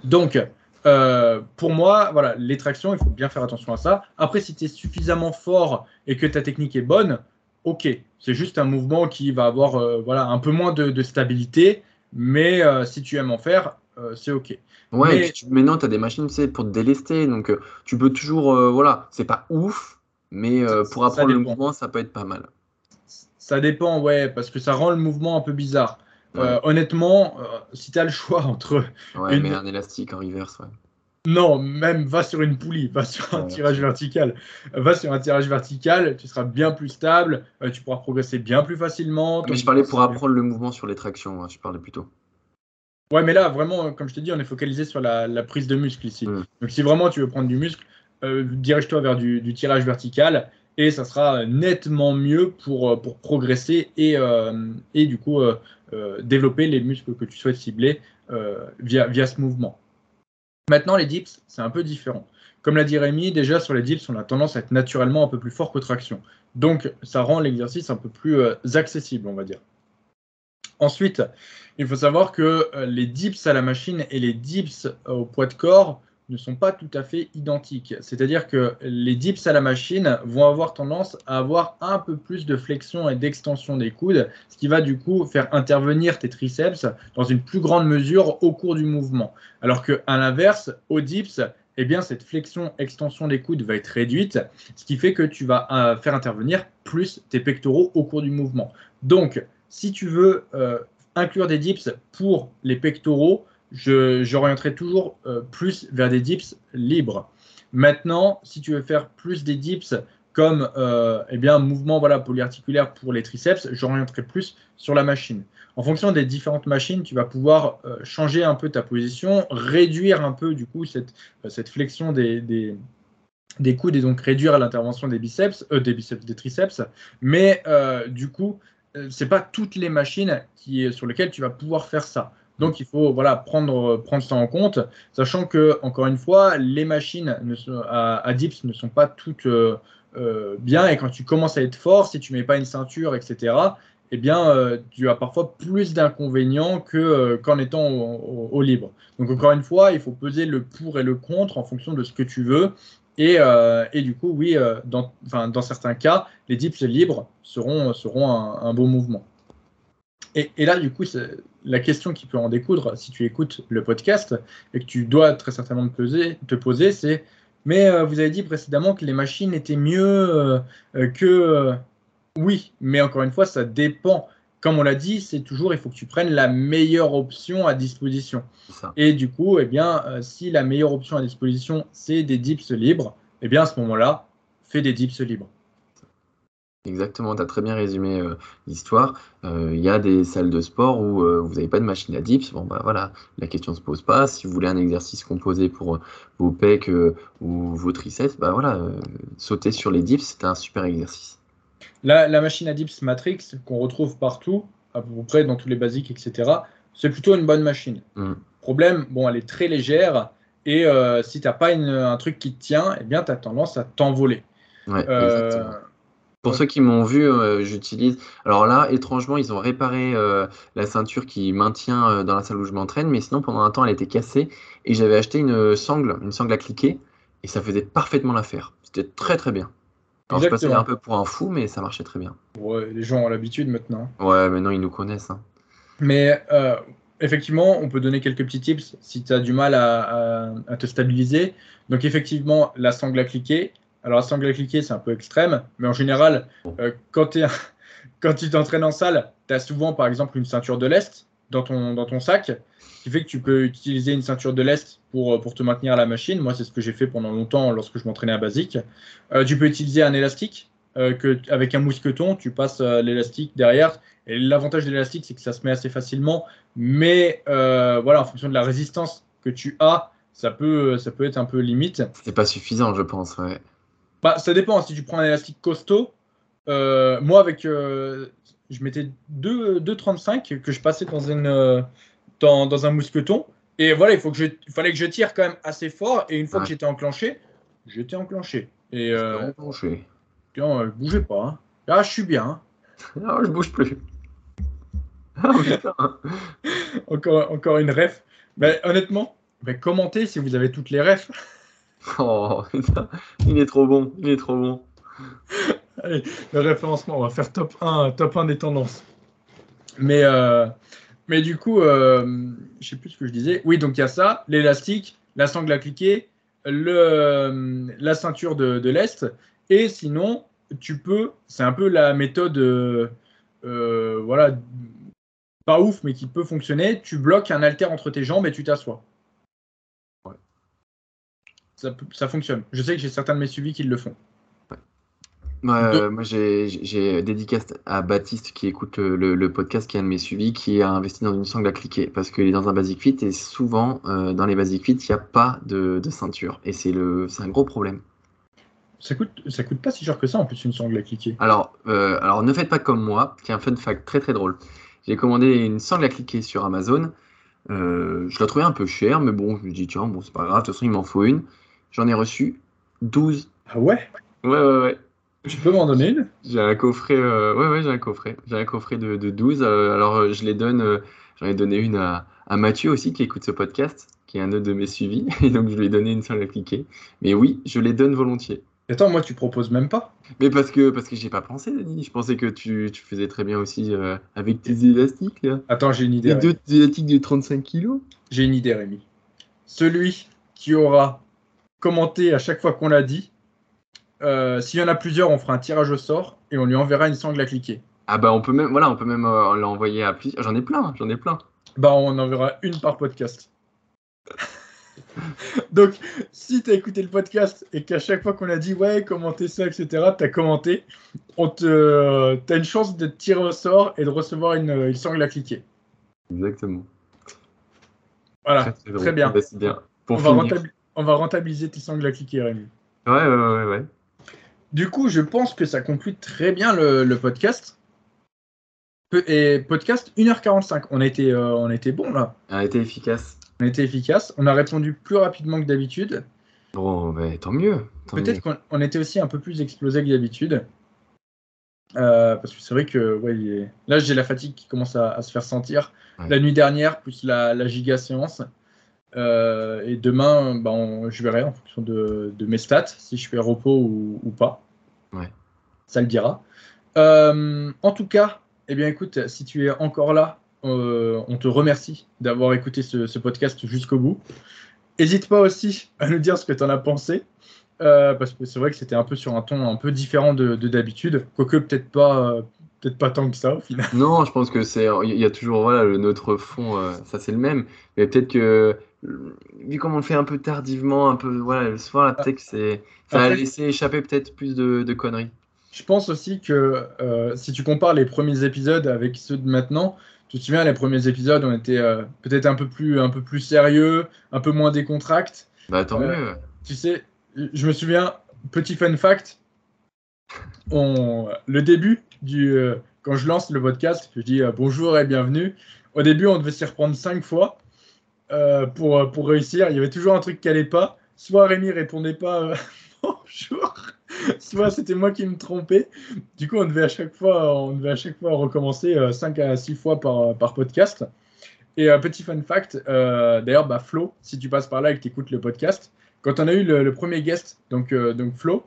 Donc, euh, pour moi, voilà, les tractions, il faut bien faire attention à ça. Après, si tu es suffisamment fort et que ta technique est bonne, ok, c'est juste un mouvement qui va avoir voilà, un peu moins de, de stabilité. Mais si tu aimes en faire, c'est ok.
Ouais, mais, tu, maintenant, tu as des machines pour te délester. Donc, euh, tu peux toujours. Euh, voilà, c'est pas ouf, mais euh, pour apprendre le mouvement, ça peut être pas mal.
Ça dépend, ouais, parce que ça rend le mouvement un peu bizarre. honnêtement, si tu as le choix entre.
Ouais, mais un élastique en reverse, ouais.
Non, même va sur une poulie, va sur un tirage vertical. Va sur un tirage vertical, tu seras bien plus stable, tu pourras progresser bien plus facilement.
Mais je parlais pour apprendre le mouvement sur les tractions, hein, je parlais plutôt.
Ouais, mais là, vraiment, comme je t'ai dit, on est focalisé sur la, prise de muscle ici. Mm. Donc, si vraiment tu veux prendre du muscle, euh, dirige-toi vers du, tirage vertical et ça sera nettement mieux pour, euh, pour progresser et, euh, et du coup développer les muscles que tu souhaites cibler via, via ce mouvement. Maintenant, les dips, c'est un peu différent. Comme l'a dit Rémi, déjà sur les dips, on a tendance à être naturellement un peu plus fort qu'aux tractions. Donc, ça rend l'exercice un peu plus accessible, on va dire. Ensuite, il faut savoir que euh, les dips à la machine et les dips au poids de corps ne sont pas tout à fait identiques. C'est-à-dire que les dips à la machine vont avoir tendance à avoir un peu plus de flexion et d'extension des coudes, ce qui va du coup faire intervenir tes triceps dans une plus grande mesure au cours du mouvement. Alors qu'à l'inverse, au dips, eh bien, cette flexion-extension des coudes va être réduite, ce qui fait que tu vas euh, faire intervenir plus tes pectoraux au cours du mouvement. Donc, si tu veux euh, inclure des dips pour les pectoraux, j'orienterai toujours euh, plus vers des dips libres. Maintenant, si tu veux faire plus des dips comme euh, eh bien, mouvement voilà, polyarticulaire pour les triceps, j'orienterai plus sur la machine. En fonction des différentes machines, tu vas pouvoir changer un peu ta position, réduire un peu du coup cette, flexion des, des, coudes et donc réduire l'intervention des biceps, des biceps, des triceps. Mais du coup, c'est pas toutes les machines qui, sur lesquelles tu vas pouvoir faire ça. Donc il faut voilà, prendre, prendre ça en compte, sachant que, encore une fois, les machines ne à, dips ne sont pas toutes euh, euh, bien. Et quand tu commences à être fort, si tu mets pas une ceinture, etc., eh bien, euh, tu as parfois plus d'inconvénients que, euh, qu'en étant au, libre. Donc, encore une fois, il faut peser le pour et le contre en fonction de ce que tu veux. Et, euh, et du coup, oui, euh, dans, certains cas, les dips libres seront, un, un beau mouvement. Et, là, du coup, la question qui peut en découdre si tu écoutes le podcast et que tu dois très certainement te poser, c'est mais euh, vous avez dit précédemment que les machines étaient mieux que. oui, mais encore une fois, ça dépend. Comme on l'a dit, c'est toujours, il faut que tu prennes la meilleure option à disposition. Et du coup, eh bien, si la meilleure option à disposition, c'est des dips libres, eh bien, à ce moment-là, fais des dips libres.
Exactement, tu as très bien résumé euh, l'histoire. Il euh, y a des salles de sport où euh, vous n'avez pas de machine à dips. Bon, bah voilà, la question ne se pose pas. Si vous voulez un exercice composé pour vos pecs ou vos triceps, bah voilà, sauter sur les dips, c'est un super exercice.
La, la, machine à dips Matrix qu'on retrouve partout, à peu près dans tous les basiques, etc., c'est plutôt une bonne machine. Mm. Problème, bon, elle est très légère et si tu n'as pas une, un truc qui te tient, eh bien, tu as tendance à t'envoler.
Ouais, pour ceux qui m'ont vu, euh, j'utilise. Alors là, étrangement, ils ont réparé euh, la ceinture qui maintient euh, dans la salle où je m'entraîne, mais sinon, pendant un temps, elle était cassée et j'avais acheté une sangle, une sangle à cliquer, et ça faisait parfaitement l'affaire. C'était très très bien. Alors, je passais un peu pour un fou, mais ça marchait très bien.
Ouais, les gens ont l'habitude maintenant.
Ouais, maintenant ils nous connaissent. Hein.
Mais effectivement, on peut donner quelques petits tips si tu as du mal à, à, te stabiliser. Donc, effectivement, la sangle à cliquer, alors, la sangle à cliquer, c'est un peu extrême, mais en général, euh, quand, quand, tu t'entraînes en salle, tu as souvent, par exemple, une ceinture de lest dans ton, dans ton sac, qui fait que tu peux utiliser une ceinture de lest pour, euh, pour te maintenir à la machine. Moi, c'est ce que j'ai fait pendant longtemps lorsque je m'entraînais à basique. Euh, tu peux utiliser un élastique. que, avec un mousqueton, tu passes l'élastique derrière. Et l'avantage de l'élastique, c'est que ça se met assez facilement. Mais voilà, en fonction de la résistance que tu as, ça peut, ça peut être un peu limite.
C'est pas suffisant, je pense. Ouais.
Bah, ça dépend. Si tu prends un élastique costaud, euh, moi, avec, euh, je mettais 2,35 que je passais dans, une, euh, dans, dans, un mousqueton. Et voilà, il, faut que je, fallait que je tire quand même assez fort. Et une fois que j'étais enclenché, j'étais enclenché. Et, euh,
enclenché.
Tiens, bougez pas. Hein. Là, je suis bien. Hein.
Non, je bouge plus.
Ah, encore, encore une ref. Mais honnêtement, mais commentez si vous avez toutes les refs.
Oh, il est trop bon, il est trop bon.
Allez, le référencement, on va faire top 1, top 1 des tendances. Mais, euh, mais du coup, euh, je sais plus ce que je disais. Oui, donc il y a ça, l'élastique, la sangle à cliquer, le, la ceinture de, l'Est. Et sinon, tu peux, c'est un peu la méthode, euh, voilà, pas ouf, mais qui peut fonctionner. Tu bloques un haltère entre tes jambes et tu t'assois ça, fonctionne. Je sais que j'ai certains de mes suivis qui le font.
Moi, j'ai dédicace à Baptiste qui écoute le, podcast, qui est un de mes suivis, qui a investi dans une sangle à cliquer parce qu'il est dans un Basic Fit et souvent euh, dans les Basic Fit, il n'y a pas de, ceinture et c'est un gros problème.
Ça coûte, ça coûte pas si cher que ça en plus une sangle à cliquer.
Alors, euh, alors ne faites pas comme moi, qui est un fun fact très très drôle. J'ai commandé une sangle à cliquer sur Amazon. Euh, je la trouvais un peu chère, mais bon, je me dis tiens, bon, c'est pas grave, de toute façon, il m'en faut une. J'en ai reçu 12.
Ah ouais?
Ouais, ouais, ouais.
Tu peux m'en donner une?
J'ai un coffret, euh, ouais, ouais, j'ai un coffret. J'ai un coffret de, de 12. Euh, alors, euh, je les donne, j'en ai donné une à, à, Mathieu aussi, qui écoute ce podcast, qui est un autre de mes suivis. Et donc, je lui ai donné une seule appliquée. Mais oui, je les donne volontiers.
Attends, moi, tu proposes même pas?
Mais parce que parce que j'ai pas pensé, Denis. Je pensais que tu, tu faisais très bien aussi avec tes élastiques, là.
Attends, j'ai une idée.
Les deux élastiques de 35 kilos
J'ai une idée, Rémi. Celui qui aura commenter à chaque fois qu'on l'a dit. Euh, s'il y en a plusieurs, on fera un tirage au sort et on lui enverra une sangle à cliquer.
Ah bah on peut même, voilà, on peut même euh, l'envoyer à plusieurs. J'en ai plein, j'en ai plein.
Bah on enverra une par podcast. Donc, si tu as écouté le podcast et qu'à chaque fois qu'on a dit ouais, commentez ça, etc., tu as commenté, on te, as une chance d'être tiré au sort et de recevoir une, une sangle à cliquer.
Exactement.
Voilà, très, bien.
Bah, bien.
Pour on, va on va rentabiliser tes sangles à cliquer, Rémi.
Ouais, ouais, ouais, ouais.
Du coup, je pense que ça conclut très bien le, podcast. Et podcast 1h45. On a été, euh, on a été bon là.
On a été efficace.
On a été efficace. On a répondu plus rapidement que d'habitude.
Bon, bah, tant mieux.
Peut-être qu'on était aussi un peu plus explosé que d'habitude. parce que c'est vrai que ouais, là, j'ai la fatigue qui commence à, se faire sentir. La nuit dernière, plus la, giga séance. Et demain, ben, je verrai en fonction de, mes stats, si je fais repos ou, pas. Ça le dira. en tout cas, eh bien, écoute, si tu es encore là, on te remercie d'avoir écouté ce podcast jusqu'au bout. N'hésite pas aussi à nous dire ce que tu en as pensé. Euh, parce que c'est vrai que c'était un peu sur un ton un peu différent de d'habitude, quoique peut-être pas, euh, peut-être pas tant que ça au final.
Non, je pense que c'est, il y a toujours voilà le notre fond, euh, ça c'est le même, mais peut-être que vu comme on le fait un peu tardivement, un peu voilà le soir, peut-être c'est, ça a laissé échapper peut-être plus de, de, conneries.
Je pense aussi que si tu compares les premiers épisodes avec ceux de maintenant, tu te souviens, les premiers épisodes, on était peut-être un peu plus, un peu plus sérieux, un peu moins décontracté.
Bah tant mieux.
Tu sais, je me souviens, petit fun fact, on, le début du, euh, quand je lance le podcast, je dis euh, bonjour et bienvenue. Au début, on devait s'y reprendre cinq fois euh, pour, pour réussir. Il y avait toujours un truc qui n'allait pas. Soit Rémi répondait pas bonjour, soit c'était moi qui me trompais. Du coup, on devait à chaque fois, on devait à chaque fois recommencer 5 à 6 fois par, par podcast. Et un petit fun fact, d'ailleurs, bah, Flo, si tu passes par là et que tu écoutes le podcast, quand on a eu le, premier guest, donc, euh, donc Flo,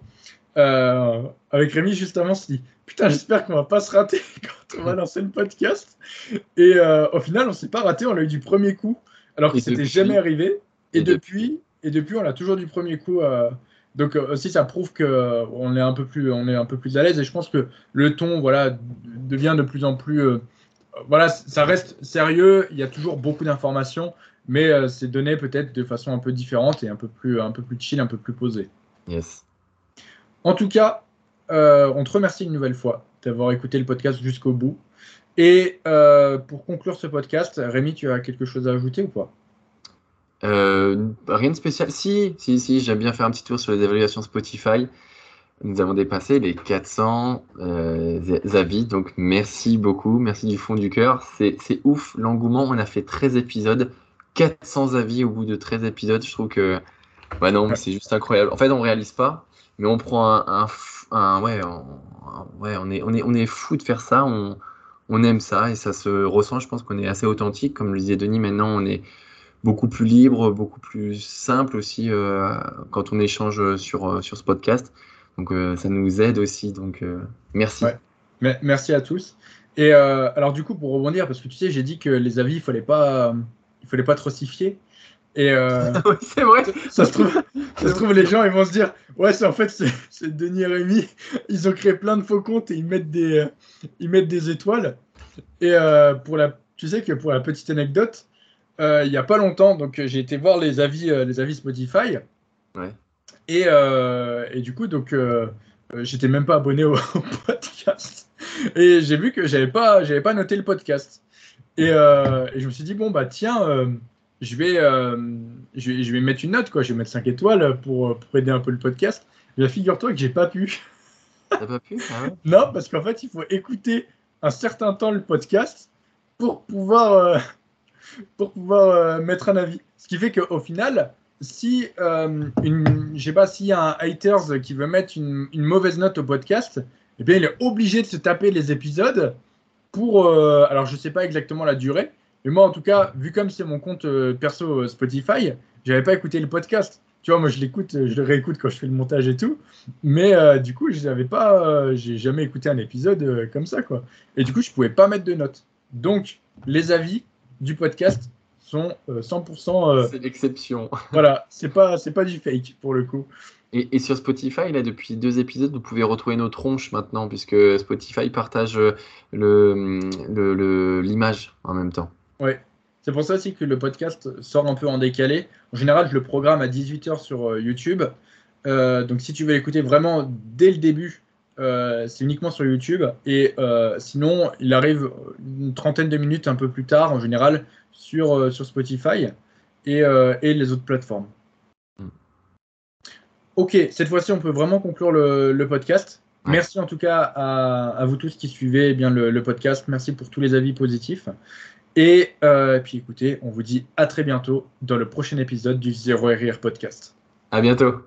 euh, avec Rémi, justement, on s'est dit Putain, j'espère qu'on va pas se rater quand on va lancer le podcast. Et euh, au final, on s'est pas raté, on l'a eu du premier coup, alors que c'était jamais arrivé. Et, depuis, et depuis, on l'a toujours du premier coup. donc aussi, ça prouve qu'on est un peu plus, on est un peu plus à l'aise. Et je pense que le ton, voilà, devient de plus en plus, voilà, ça reste sérieux. Il y a toujours beaucoup d'informations, mais euh, c'est donné peut-être de façon un peu différente et un peu plus, un peu plus chill, un peu plus posé.
Yes.
En tout cas, euh, on te remercie une nouvelle fois d'avoir écouté le podcast jusqu'au bout. Et euh, pour conclure ce podcast, Rémi, tu as quelque chose à ajouter ou pas?
Rien de spécial. Si, si, si, j'aime bien faire un petit tour sur les évaluations Spotify. Nous avons dépassé les 400 avis, donc merci beaucoup, merci du fond du cœur. C'est ouf l'engouement, on a fait 13 épisodes, 400 avis au bout de 13 épisodes. Je trouve que. Ouais, non, c'est juste incroyable. En fait, on réalise pas, mais on prend un. ouais, ouais on, est, on, est, on est fou de faire ça. On, on aime ça et ça se ressent. Je pense qu'on est assez authentique. Comme le disait Denis, maintenant, on est beaucoup plus libre, beaucoup plus simple aussi euh, quand on échange sur, euh, sur ce podcast. Donc, euh, ça nous aide aussi. Donc, merci.
Merci à tous. Et alors, du coup, pour rebondir, parce que tu sais, j'ai dit que les avis, il fallait pas fallait pas trop. Et euh,
c'est vrai.
Ça se, trouve, ça se trouve, les gens ils vont se dire ouais, c'est en fait c'est Denis et Rémi. Ils ont créé plein de faux comptes et ils mettent des euh, ils mettent des étoiles. Et euh, pour la tu sais que pour la petite anecdote, il y a pas longtemps, donc j'ai été voir les avis les avis Spotify.
Ouais.
Et, et du coup donc j'étais même pas abonné au, podcast et j'ai vu que j'avais pas j'avais pas noté le podcast. Euh, et, je me suis dit, bon, bah tiens, euh, je, vais, euh, je, vais, je vais mettre une note, quoi. Je vais mettre 5 étoiles pour, pour aider un peu le podcast. Figure-toi que j'ai pas pu.
T'as pas pu ah
Non, parce qu'en fait, il faut écouter un certain temps le podcast pour pouvoir, pour pouvoir mettre un avis. Ce qui fait qu'au final, si une, je sais pas, y a un haters qui veut mettre une, une, mauvaise note au podcast, eh bien, il est obligé de se taper les épisodes pour. Euh, alors, je sais pas exactement la durée, mais moi, en tout cas, vu comme c'est mon compte euh, perso euh, Spotify, j'avais pas écouté le podcast. Tu vois, moi, je l'écoute, je le réécoute quand je fais le montage et tout. Mais du coup, je n'avais pas, j'ai jamais écouté un épisode comme ça, quoi. Et du coup, je pouvais pas mettre de notes. Donc, les avis du podcast sont 100%.
c'est l'exception.
voilà, c'est pas, c'est pas du fake pour le coup.
Et, sur Spotify, là, depuis deux épisodes, vous pouvez retrouver nos tronches maintenant, puisque Spotify partage l'image le, en même temps.
Oui, c'est pour ça aussi que le podcast sort un peu en décalé. En général, je le programme à 18h sur euh, YouTube. Euh, donc, si tu veux l'écouter vraiment dès le début, euh, c'est uniquement sur YouTube. Et sinon, il arrive une trentaine de minutes un peu plus tard, en général, sur, sur Spotify et, et les autres plateformes. Ok, cette fois-ci, on peut vraiment conclure le, podcast. Merci en tout cas à, vous tous qui suivez eh bien le, podcast. Merci pour tous les avis positifs. Et euh, puis écoutez, on vous dit à très bientôt dans le prochain épisode du Zero RR Podcast.
À bientôt.